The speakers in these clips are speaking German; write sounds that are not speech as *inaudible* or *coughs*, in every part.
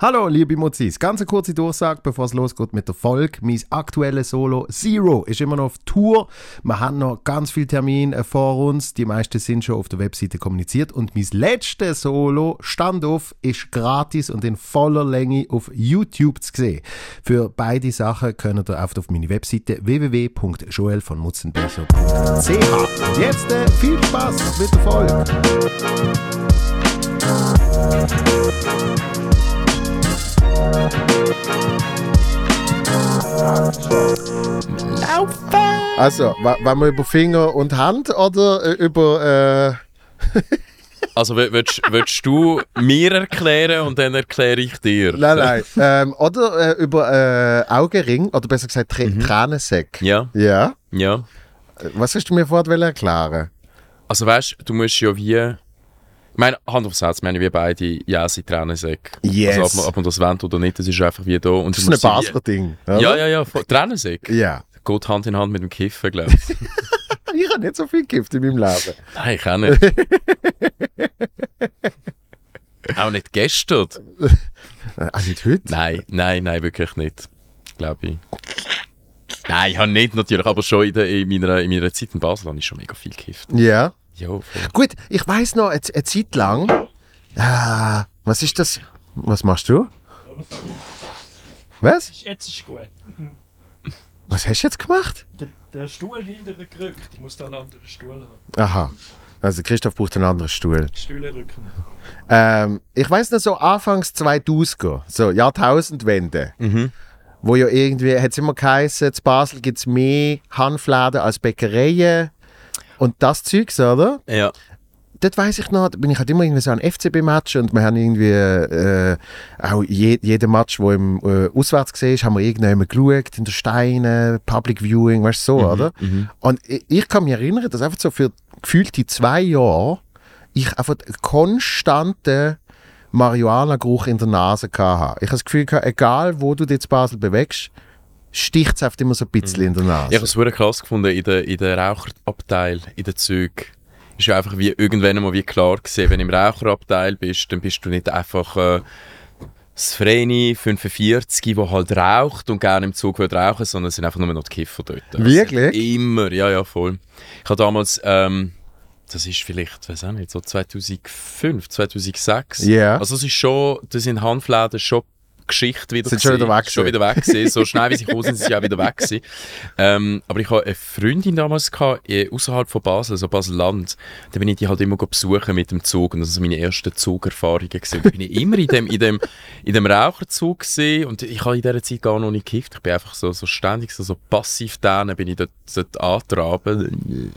Hallo, liebe Mozis. Ganz eine kurze Durchsage, bevor es losgeht mit der Folge. Mein aktuelles Solo Zero ist immer noch auf Tour. Wir haben noch ganz viele Termine vor uns. Die meisten sind schon auf der Webseite kommuniziert. Und mein letztes Solo, Standoff, ist gratis und in voller Länge auf YouTube zu sehen. Für beide Sachen könnt ihr auf meine Webseite www.joelvonmutzenbecher.ch. Und jetzt äh, viel Spaß mit der Folge. Laufen! Also, wollen wir über Finger und Hand oder äh, über. Äh *laughs* also, willst, willst du mir erklären und dann erkläre ich dir? Nein, nein. Ähm, oder äh, über äh, Augenring, oder besser gesagt Tr mhm. Tränensäck. Ja. Ja. Ja. Was hast du mir vorher erklären Also, weißt du, du musst ja wie. Meine, Hand aufs Herz, meine wir beide, ja, sie Tränensäck. Yes. Also, ob man, ob man das wollen oder nicht, das ist einfach wie da. Und das ist ein Basler Ding. Oder? Ja, ja, ja. Tränensäck. Ja. Geht Hand in Hand mit dem Kiffen, glaube *laughs* ich. ich habe nicht so viel Gift in meinem Leben. Nein, ich auch nicht. *laughs* auch nicht gestern. Auch nicht heute? Nein, nein, nein, wirklich nicht. Glaube ich. Nein, ich habe nicht natürlich, aber schon in, der, in, meiner, in meiner Zeit in Basel habe ich schon mega viel gekifft. Ja. Jo, Gut, ich weiß noch, eine, eine Zeit lang. Ah, was ist das? Was machst du? Was? Jetzt ist gut. Was hast du jetzt gemacht? Der, der Stuhl hinter gerückt. Ich muss da einen anderen Stuhl haben. Aha. Also Christoph braucht einen anderen Stuhl. Stühle rücken. Ähm, ich weiß noch so Anfangs 2000er, so Jahrtausendwende. Mhm. Wo ja irgendwie, hat es immer geheißen, in Basel gibt es mehr Hanfläden als Bäckereien. Und das Zeugs, oder? Ja. Dort weiss ich noch, bin ich halt immer irgendwie so ein FCB-Match und wir haben irgendwie äh, auch je, jeden Match, der im äh, Auswärts gesehen ist, haben wir irgendjemand geschaut, in der Steine, Public Viewing, weißt du, so, Mhm, oder? mhm. Und ich, ich kann mich erinnern, dass einfach so für gefühlte zwei Jahre ich einfach einen konstanten Marihuana-Geruch in der Nase hatte. Ich habe das Gefühl, egal wo du dich in Basel bewegst, sticht es einfach immer so ein bisschen in der Nase. Ich habe es wirklich krass gefunden in der, in der Raucherabteil, in den Zügen. Ist ja einfach wie irgendwann mal wie klar gesehen, wenn du im Raucherabteil bist, dann bist du nicht einfach äh, das Vreni 45, wo halt raucht und gerne im Zug will rauchen, sondern es sind einfach nur noch die Kiffer dort. Also Wirklich? Immer, ja, ja, voll. Ich habe damals, ähm, das ist vielleicht, weiß auch nicht, so 2005, 2006. Ja. Also es ist schon, das sind Hanfläden schon Geschichte wieder Sind schon wieder weg Schon wieder weg. So schnell wie sie gekommen sind, sind sie auch wieder weg gewesen. Ähm, aber ich hatte eine Freundin damals gehabt, eh, außerhalb von Basel, also Basel-Land. Da bin ich die halt immer besuchen mit dem Zug und das waren meine ersten Zugerfahrungen gewesen. Da bin ich immer in dem, in dem, in dem Raucherzug gewesen und ich habe in dieser Zeit gar noch nicht gekifft. Ich bin einfach so, so ständig, so, so passiv da, bin ich dort, dort antraben.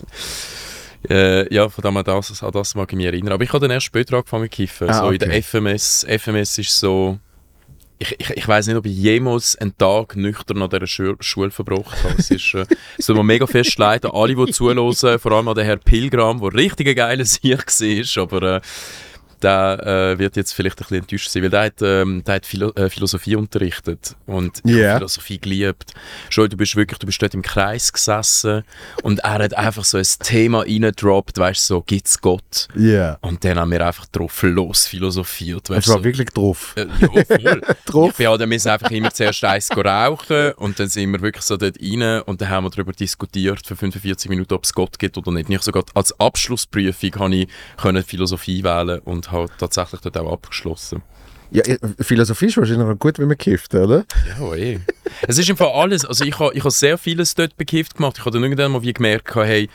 Äh, ja, von dem an das, an das mag ich mich erinnern. Aber ich habe dann erst später angefangen zu kiffen. Ah, so in der okay. FMS. FMS ist so... Ich, ich, ich weiß nicht, ob ich jemals einen Tag nüchtern an dieser Schu Schule verbracht habe. Es ist, äh, *laughs* es tut mir mega fest leid alle, die zuhören, vor allem an den Herrn Pilgram, der richtig ein geiler Sieg war, aber äh, der äh, wird jetzt vielleicht ein bisschen enttäuscht sein, weil der hat, ähm, der hat Philo äh, Philosophie unterrichtet und ich Ja. habe Philosophie geliebt. Schon, du bist wirklich, du bist dort im Kreis gesessen und er hat einfach so ein Thema reingedroppt, weißt du, so, gibt's Gott? Ja. Und dann haben wir einfach drauf los philosophiert, weißt Es war so. wirklich drauf. Äh, ja, voll. *laughs* Drauf. Ich bin halt, wir müssen einfach immer zuerst eins rauchen und dann sind wir wirklich so dort rein und dann haben wir darüber diskutiert für 45 Minuten, ob es Gott gibt oder nicht. Und ich sogar als Abschlussprüfung habe ich können Philosophie wählen und habe tatsächlich dort auch abgeschlossen. Ja, Philosophie ist wahrscheinlich noch gut, wenn man kifft, oder? Ja, eh. es ist im Fall alles, also ich habe ich habe sehr vieles dort bekifft gemacht. Ich habe dann irgendwann mal wie gemerkt, hey,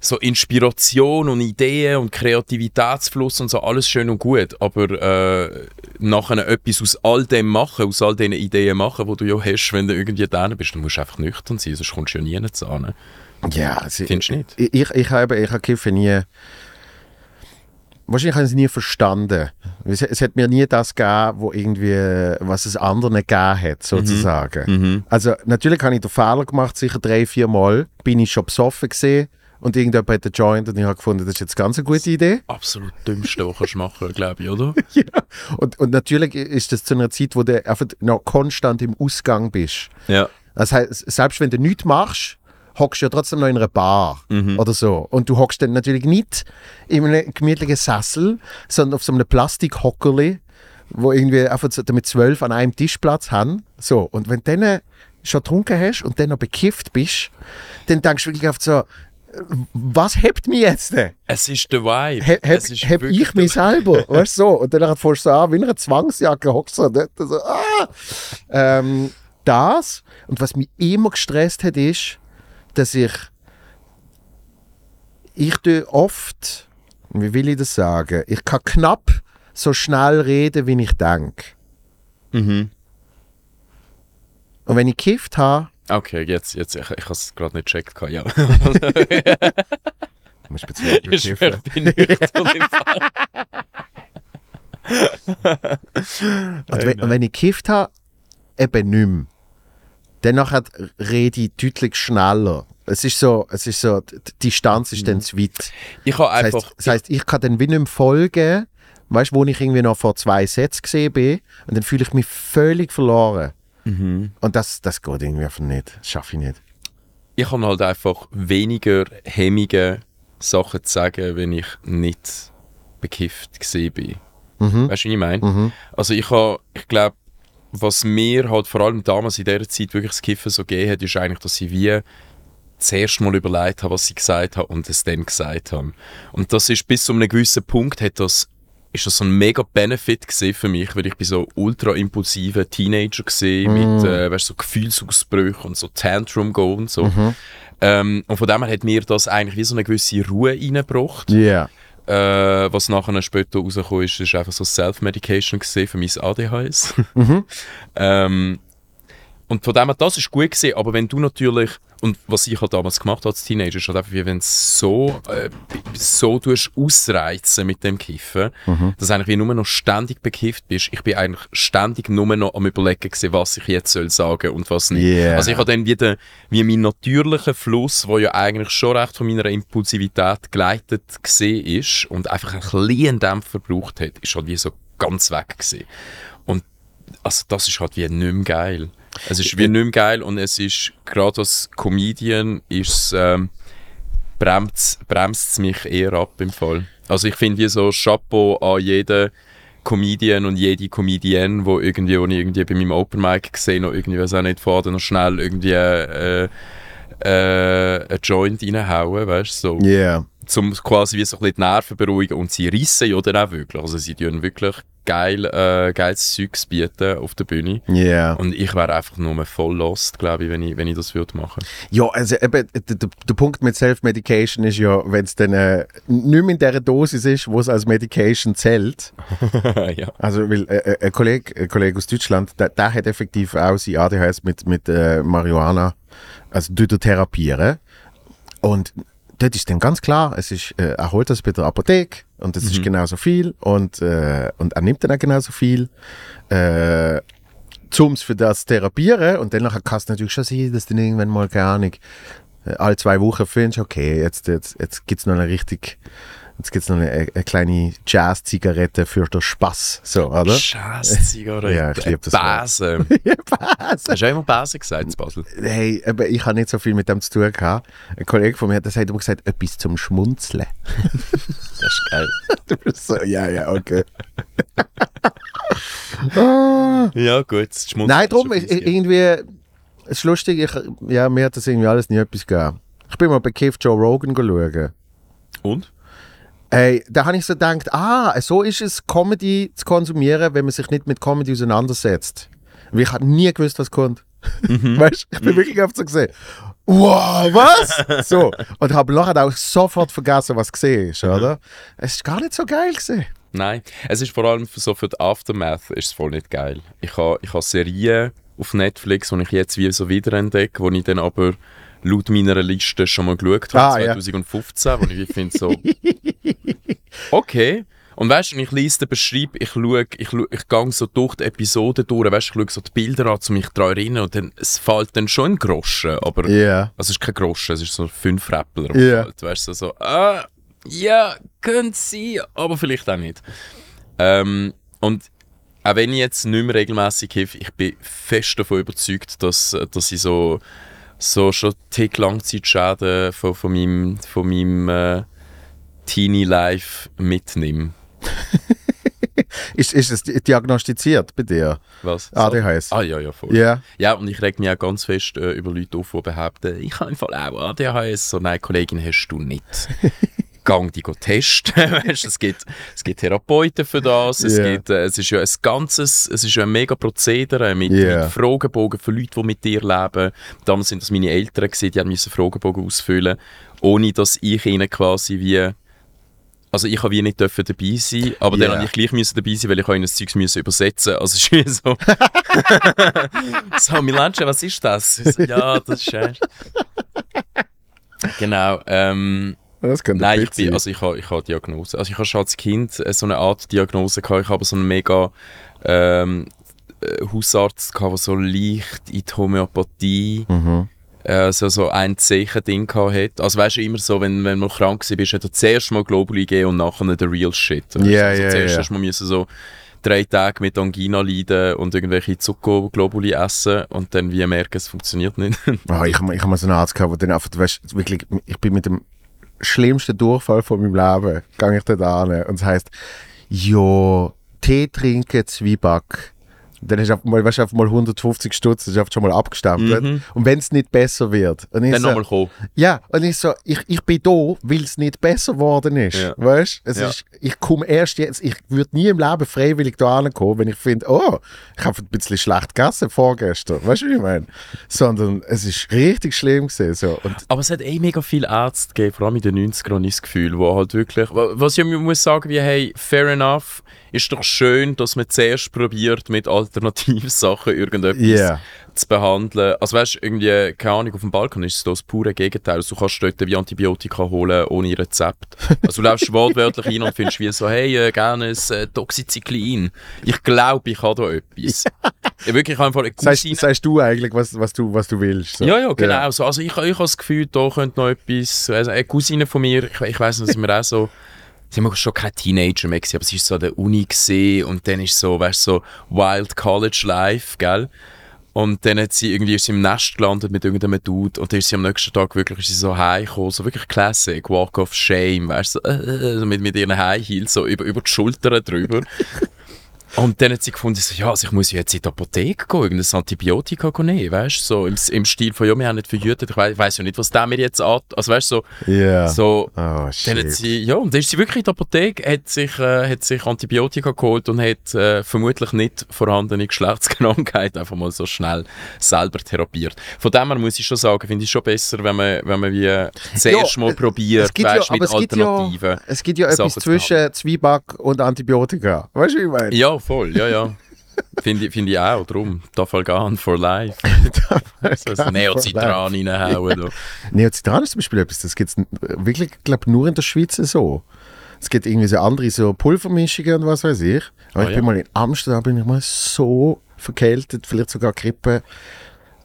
so Inspiration und Ideen und Kreativitätsfluss und so, alles schön und gut, aber äh, nachher etwas aus all dem machen, aus all diesen Ideen machen, die du ja hast, wenn du irgendwie da bist, dann musst du einfach nüchtern sein, sonst kommst du ja nie zu an. Ja, also, Findest du nicht? Ich, ich, ich habe ich habe Kiffen nie. Wahrscheinlich habe ich es nie verstanden. Es, es hat mir nie das gegeben, wo irgendwie, was es anderen gegeben hat, sozusagen. Mhm. Also, natürlich habe ich den Fehler gemacht, sicher drei, vier Mal. Bin ich schon besoffen gesehen und irgendjemand hat den Joint und ich habe gefunden, das ist jetzt ganz eine gute Idee. Absolut dümmste, was du machen glaube ich, oder? *laughs* ja. Und, und natürlich ist das zu einer Zeit, wo du einfach noch konstant im Ausgang bist. Ja. Das heißt, selbst wenn du nichts machst, hockst du ja trotzdem noch in einer Bar oder so. Und du hockst dann natürlich nicht in einem gemütlichen Sessel, sondern auf so einem Plastikhockerli, wo irgendwie einfach damit zwölf an einem Tisch Platz haben. So, und wenn du dann schon getrunken hast und dann noch bekifft bist, dann denkst du wirklich oft so, was hebt mich jetzt denn? Es ist der Vibe. He, heb, es ist heb ich mich selber? *laughs* weißt du so? Und dann fährst du so an, wie in einer Zwangsjacke hockst du dort so, ah! ähm, Das. Und was mich immer gestresst hat, ist, dass ich ich tue oft, wie will ich das sagen? Ich kann knapp so schnell reden, wie ich denke. Mhm. Und wenn ich gekifft habe, Okay, jetzt, jetzt ich, ich habe es gerade nicht gecheckt. Ja. *laughs* *laughs* muss ich speziell schwöre, ich bin nüchtern im Fall. *laughs* Und, wenn, und wenn ich gekifft habe, eben nicht mehr. Nachher rede ich deutlich schneller. Es ist so, es ist so, die Distanz ist dann zu weit. Ich Das einfach. heißt, das heißt, ich kann dann wie nicht mehr folgen, weißt du, wo ich irgendwie noch vor zwei Sätzen gesehen bin und dann fühle ich mich völlig verloren. Mhm. Und das, das geht irgendwie einfach nicht. Das schaffe ich nicht. ich habe halt einfach weniger hemmige Sachen zu sagen, wenn ich nicht bekifft gesehen bin. Mhm. Weißt du, wie ich meine? Mhm. Also ich habe, ich glaube, was mir halt vor allem damals in dieser Zeit wirklich das Kiffen so gegeben hat, ist eigentlich, dass ich wie zuerst mal überlegt habe, was ich gesagt habe und es dann gesagt habe. Und das ist bis zu einem gewissen Punkt hat das ist das so ein mega Benefit für mich, weil ich bin so ultra impulsiver Teenager gesehen mit äh, weißt, so Gefühlsausbrüchen und so Tantrum go und so. Ähm, und von dem her hat mir das eigentlich wie so eine gewisse Ruhe reingebracht. Ja. Äh, was nachher später rausgekommen ist, ist einfach so Self-Medication gesehen für mein ADHS. *laughs* ähm, und von dem her, das ist gut gesehen, aber wenn du natürlich, und was ich halt damals gemacht habe als Teenager, ist halt einfach, wie wenn du so, äh, so tust ausreizen mit dem Kiffen, dass eigentlich wie nur noch ständig bekifft bist. Ich bin eigentlich ständig nur noch am überlegen gewesen, was ich jetzt soll sagen und was nicht. Yeah. Also ich habe dann wieder, wie mein natürlicher Fluss, wo ja eigentlich schon recht von meiner Impulsivität geleitet gesehen ist und einfach einen kleinen Dämpfer gebraucht hat, ist halt wie so ganz weg gewesen. Und also das ist halt wie nicht mehr geil. Es ist wie nicht mehr geil und es ist, gerade als Comedian, ist ähm, bremst es mich eher ab im Fall. Also ich finde wie so Chapeau an jeden Comedian und jede Comedienne, wo irgendwie, wo ich irgendwie bei meinem Open Mic gesehen noch irgendwie, weiß auch nicht, vorher noch schnell irgendwie äh, äh, ein Joint reinhauen, weißt du, so Yeah. zum quasi wie so ein bisschen die Nerven beruhigen und sie rissen ja dann auch wirklich. Also sie tun wirklich geil, äh, geiles Zeugs bieten auf der Bühne. Yeah. Und ich wäre einfach nur voll lost, glaube ich, wenn ich, wenn ich das würde machen. Ja, also eben, der, der, Punkt mit Self-Medication ist ja, wenn es dann äh, nicht mehr in der Dosis ist, wo es als Medication zählt. *laughs* ja. Also, weil äh, äh, ein, Kollege, ein Kollege aus Deutschland, der, der hat effektiv auch sein ADHS mit, mit äh, Marihuana, also tut er therapieren. Und dort ist dann ganz klar, es ist, äh, er holt das bei der Apotheke und es ist genauso viel und, äh, und er nimmt dann auch genauso viel. Äh, zum für das zu therapieren und dann kann es natürlich schon sein, dass du dann irgendwann mal, keine Ahnung, äh, alle zwei Wochen findest, okay, jetzt, jetzt, jetzt gibt es noch eine richtig, jetzt gibt's noch eine, eine kleine Jazz-Zigarette für den Spaß, so, oder? Scheiße, Zigarette. *laughs* Ja, ich lieb das. Base. *laughs* Was? Hast du auch immer Base gesagt in Basel? Hey, aber ich habe nicht so viel mit dem zu tun gehabt. Ein Kollege von mir hat das hat immer gesagt, etwas zum Schmunzeln. *laughs* Das ist geil. Du bist so, ja, ja, okay. ah. Ja, gut. Schmunzeln Nein, easy. irgendwie, es ist lustig, ich, ja, mir hat das irgendwie alles nie etwas gegeben. Ich bin mal bei Keith Joe Rogan schauen. Und? Hey, da habe ich so gedacht, ah, so ist es, Comedy zu konsumieren, wenn man sich nicht mit Comedy auseinandersetzt. Weil ich habe nie gewusst, was kommt. *laughs* weißt du, ich bin wirklich oft so gesehen. Wow, was? so. Und habe nachher auch sofort vergessen, was gesehen ist, oder? Es ist gar nicht so geil gesehen. Nein, es ist vor allem für, so für die Aftermath ist es voll nicht geil. Ich habe ich ha Serien auf Netflix, die ich jetzt wie so wiederentdecke, wo ich dann aber laut meiner Liste schon mal geschaut habe, Ah, ja. 2015, wo ich finde so, *laughs* okay. Und weißt du, ich lese den Beschreib, ich schaue, ich, ich gehe so durch die Episoden durch, weißt ich schaue so die Bilder an, um mich daran zu erinnern und dann, es fällt dann schon ein Groschen, aber Ja. also es ist kein Groschen, es ist so fünf Rappler. Ja. Halt, weißt du, so, ah, ja, könnte sein, aber vielleicht auch nicht. Ähm, und auch wenn ich jetzt nicht mehr regelmäßig hilfe, ich bin fest davon überzeugt, dass, äh, dass ich so, so schon Tick Langzeitschäden von, von meinem, von meinem äh, Teenie-Life mitnehme. *laughs* Ist, ist es diagnostiziert bei dir? Was? ADHS? Ah, ja, ja, voll. Ja. Ja, und ich reg mich auch ganz fest äh, über Leute auf, die behaupten, ich habe im Fall auch ADHS. So, nein, Kollegin, hast du nicht. *laughs* Gang die testen. *laughs* Weisst, es, gibt, es gibt Therapeuten für das. Es, Ja. gibt, äh, es ist ja ein ganzes, es ist ja ein mega Prozedere mit, Ja. mit Fragebogen für Leute, die mit dir leben. Damals sind das meine Eltern, gewesen, die haben müssen Fragebogen ausfüllen, ohne dass ich ihnen quasi wie also ich habe wie nicht dürfen dabei sein, aber Ja. dann habe ich gleich müssen dabei sein, weil ich ihnen das Zeug müssen übersetzen. Also es ist so. *laughs* so, Milanche, was ist das? So, ja, das ist äh. *laughs* Genau. Ähm, Das nein, ich bin, also ich habe ich habe Diagnose. Also ich habe schon als Kind äh, so eine Art Diagnose gehabt. Ich habe so einen mega ähm, äh, Hausarzt gehabt, der so leicht in die Homöopathie Mhm. äh, so, so ein Zeichen-Ding hat. Also weißt du, immer so, wenn, wenn man krank war, hat er zuerst mal Globuli gegeben und nachher den Real Shit. Du? Ja, also ja, zuerst ja. du müssen so drei Tage mit Angina leiden und irgendwelche Zuckerglobuli essen und dann wie merken, es funktioniert nicht. *laughs* Ah, ich habe ich hab mal so einen Arzt gehabt, der dann einfach, weißt, wirklich, ich bin mit dem schlimmsten Durchfall von meinem Leben, gehe ich dort an und es heisst, ja, Tee trinken, Zwieback. Dann hast du einfach mal, weißt, du, einfach mal 150 Stutz, das ist einfach schon mal abgestempelt. Und wenn es nicht besser wird. Und ich dann so, nochmal kommen. Ja, und ich so, ich, ich bin da, weil es nicht besser geworden ist. Ja. Weißt es Ja. ist, ich komme erst jetzt, ich würde nie im Leben freiwillig da ankommen, wenn ich finde, oh, ich habe ein bisschen schlecht gegessen vorgestern. Weißt du, wie ich meine? Sondern es ist richtig schlimm gewesen. So. Und Aber es hat eh mega viele Ärzte gegeben, vor allem in den 90ern, habe ich das Gefühl, wo halt wirklich, wa- was ich muss sagen, wie, hey, fair enough, ist doch schön, dass man zuerst probiert, mit Alternativsachen *laughs* irgendetwas Ja. zu behandeln. Also weißt du, irgendwie, keine Ahnung, auf dem Balkon ist es das pure Gegenteil. Also, du kannst dort wie Antibiotika holen, ohne Rezept. Also du läufst *laughs* wortwörtlich rein und findest wie so, hey, äh, gerne ein äh, Doxycyclin. Ich glaube, ich habe da etwas. *laughs* Ja. Wirklich einfach eine sagst, Cousine sagst du eigentlich, was, was, du, was du willst? So. ja, ja, genau. So, also ich, ich habe das Gefühl, da könnte noch etwas. Also eine Cousine von mir, ich, ich weiß nicht, dass wir auch so. Sie haben schon kein Teenager mehr gewesen, aber sie ist so an der Uni und dann ist so, weißt so Wild College Life, gell? Und dann hat sie irgendwie ist sie im Nest gelandet mit irgendeinem Dude und dann ist sie am nächsten Tag wirklich ist sie so heimgekommen, so wirklich Classic, Walk of Shame, weißt du, so, äh, *laughs* mit, mit ihren High Heels so über, über die Schultern drüber. Und dann hat sie gefunden, so, ja, also ich muss jetzt in die Apotheke gehen, irgendein Antibiotika nehmen, weißt du, so im, im Stil von, ja, wir haben nicht verhütet, ich weiss, weiss ja nicht, was der mir jetzt an, also weißt du, so, Ja. so Oh, dann hat sie, ja, und dann ist sie wirklich in die Apotheke, hat sich, äh, hat sich Antibiotika geholt und hat äh, vermutlich nicht vorhandene Geschlechtskrankheit einfach mal so schnell selber therapiert. Von dem her muss ich schon sagen, finde ich schon besser, wenn man, wenn man wie zuerst Ja, mal äh, probiert, es gibt weißt, ja, mit aber es gibt ja, Alternativen. es gibt ja etwas zwischen Zwieback und Antibiotika. Weißt du, wie ich meine? Ja, voll, ja, ja. *laughs* Finde ich, find ich auch, drum. Tafalgan for life. *laughs* So ein Neocitran reinhauen. da. *laughs* Neocitran ist zum Beispiel etwas, das gibt es wirklich, glaube nur in der Schweiz so. Es gibt irgendwie so andere so Pulvermischungen und was weiß ich. Aber Ah, ich ja. bin mal in Amsterdam, bin ich mal so verkältet, vielleicht sogar Grippe.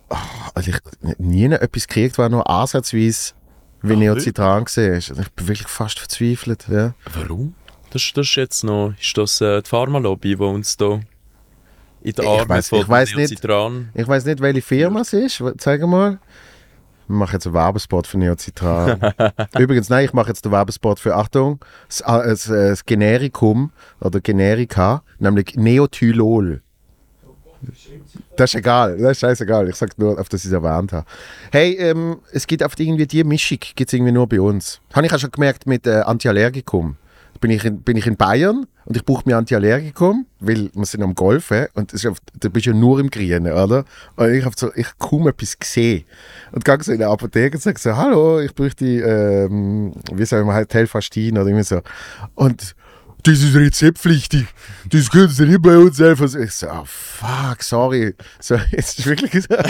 Ah, also ich nie etwas gekriegt, was nur ansatzweise wie Ah, Neocitran war. Also ich bin wirklich fast verzweifelt. Ja. Warum? Das, das ist jetzt noch, ist das äh, die Pharmalobby, die uns da in der Ich Arme weiss- von ich weiss nicht. Neocitran... Ich weiß nicht, welche Firma es ist. Zeig mal. Ich mache jetzt einen Werbespot für Neocitran. *laughs* Übrigens, nein, ich mache jetzt den Werbespot für, Achtung, das, äh, das, äh, das Generikum oder Generika, nämlich Neothylol. Das ist egal, das ist scheißegal. Ich sag nur, auf das ich es erwähnt habe. Hey, ähm, es gibt einfach irgendwie die Mischung, gibt es irgendwie nur bei uns. Habe ich auch schon gemerkt mit äh, Antiallergikum. Bin ich, in, bin ich in Bayern und ich brauche mir Antiallergikum, weil wir sind am Golfen und es ist auf, da bist du ja nur im Grünen, oder? Und ich habe so, ich kaum etwas gesehen. Und gehe so in der Apotheke und sage so, hallo, ich bräuchte, ähm, wie sagen wir halt, Telfastin oder irgendwie so. Und das ist rezeptpflichtig. Das können Sie nicht bei uns einfach so. Ich so, oh fuck, sorry. So, *laughs* jetzt ist wirklich gesagt.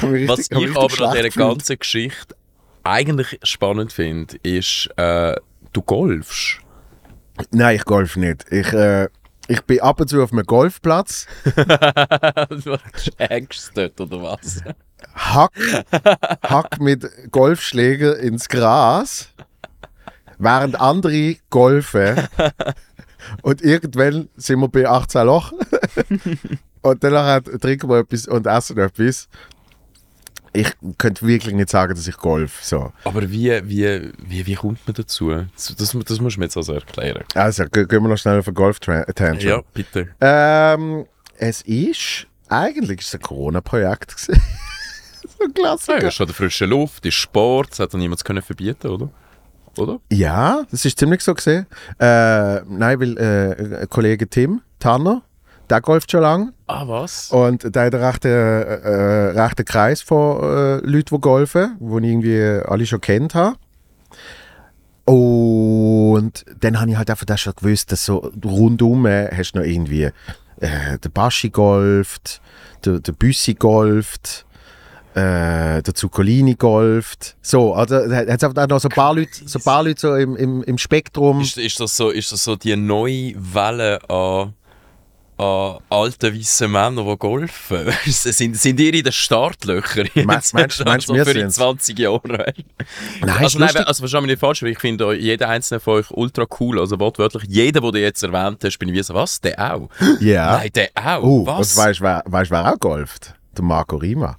ich Was richtig- mich ich aber an dieser ganzen Geschichte eigentlich spannend finde, ist, äh, du golfst. Nein, ich golf nicht. Ich, äh, ich bin ab und zu auf einem Golfplatz, *laughs* du hängst dort, oder was? hack, hack mit Golfschläger ins Gras, während andere golfen. Und irgendwann sind wir bei 18 Loch. *laughs* und dann trinken wir etwas und essen etwas. Ich könnte wirklich nicht sagen, dass ich Golf so. Aber wie, wie, wie, wie kommt man dazu? Das, das, das musst du mir jetzt also erklären. Also, ge- gehen wir noch schnell auf einen Golf-Tangent. Ja, bitte. Ähm, es ist, eigentlich ist es ein Corona-Projekt gewesen. *laughs* so ein Ja, ist an der frischen Luft, ist Sport, das hat doch niemand können verbieten, oder? Oder? Ja, das ist ziemlich so gesehen. Äh, nein, weil äh, Kollege Tim Tanner, der golft schon lange. Ah, was? Und da hat einen rechten, äh, rechten Kreis von äh, Leuten, die golfen, die ich irgendwie alle schon kennt habe. Und dann habe ich halt einfach das schon gewusst, dass so rundum äh, hast du noch irgendwie äh, der Baschi golft, der, der Büssi golft, äh, der Zuccolini golft. So, also da hat es auch noch so ein paar Leute, so, paar Leute so im, im, im Spektrum. Ist, ist, das so, ist das so die neue Welle an, an alten weißen Männern, die golfen? *laughs* sind, sind ihr in den Startlöchern? Meinst- meinst- meinst *laughs* du, wir für die sind's? 20 Jahre? Nein, also, nein, also verstehe mich nicht falsch, weil ich finde euch- jeder einzelne von euch ultra cool. Also wortwörtlich, jeder, den du jetzt erwähnt hast, bin ich wie so, was? Der auch? Ja. Nein, der auch? Oh, was? und weißt du, wer, weißt, wer auch golft? Der Marco Rima.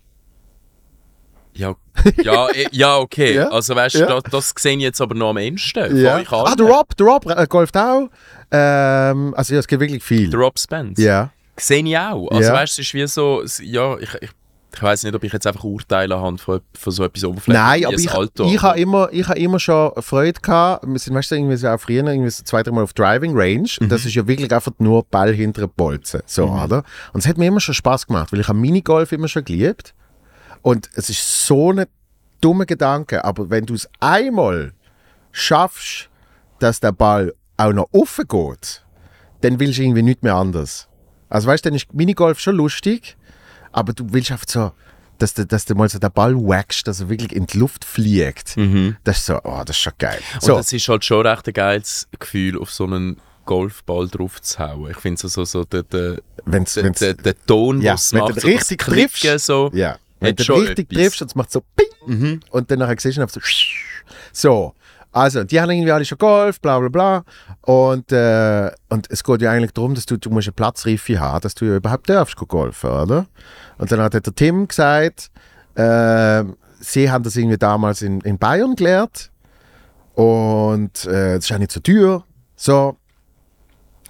Ja, *laughs* ja, eh, ja, okay. Ja, Also weißt du, ja. das, das sehe ich jetzt aber noch am ehesten. Euch Ah, der Rob, der Rob äh, golft auch. Ähm, also ja, es gibt wirklich viel. Der Rob Spence. Ja. Sehe ich auch. Also Ja. weißt du, es ist wie so, ja, ich, ich, ich weiß nicht, ob ich jetzt einfach urteilen anhand von, von so etwas Oberflächliches Nein, aber ich, Alter. ich habe immer, ich hab immer schon Freude gehabt. Wir sind weißt du, irgendwie so auch früher irgendwie so zwei, drei Mal auf Driving Range. Und Mhm. das ist ja wirklich einfach nur Ball hinter den Bolzen. So, oder? Und es hat mir immer schon Spaß gemacht, weil ich habe Minigolf immer schon geliebt. Und es ist so ein dummer Gedanke. Aber wenn du es einmal schaffst, dass der Ball auch noch offen geht, dann willst du irgendwie nicht mehr anders. Also weißt du, dann ist Minigolf schon lustig, aber du willst einfach so, dass du, dass du mal so den Ball wackst, dass er wirklich in die Luft fliegt. Das ist so, oh, das ist schon geil. So, Und es ist halt schon recht ein geiles Gefühl, auf so einen Golfball drauf zu hauen. Ich finde so, so, so der, der, wenn's, der, wenn's, der, der Ton, Ja, was wenn du macht, so richtig triffst. so. ja, wenn du richtig etwas. Mhm. triffst und es macht so Ping und dann nachher siehst du so so. Also, die haben irgendwie alle schon Golf, bla bla bla. Und, äh, und es geht ja eigentlich darum, dass du, du musst eine Platzreife haben, dass du ja überhaupt darfst golfen, oder? Und dann hat der Tim gesagt, äh, sie haben das irgendwie damals in, in Bayern gelernt. Und äh, das ist auch nicht so teuer. So.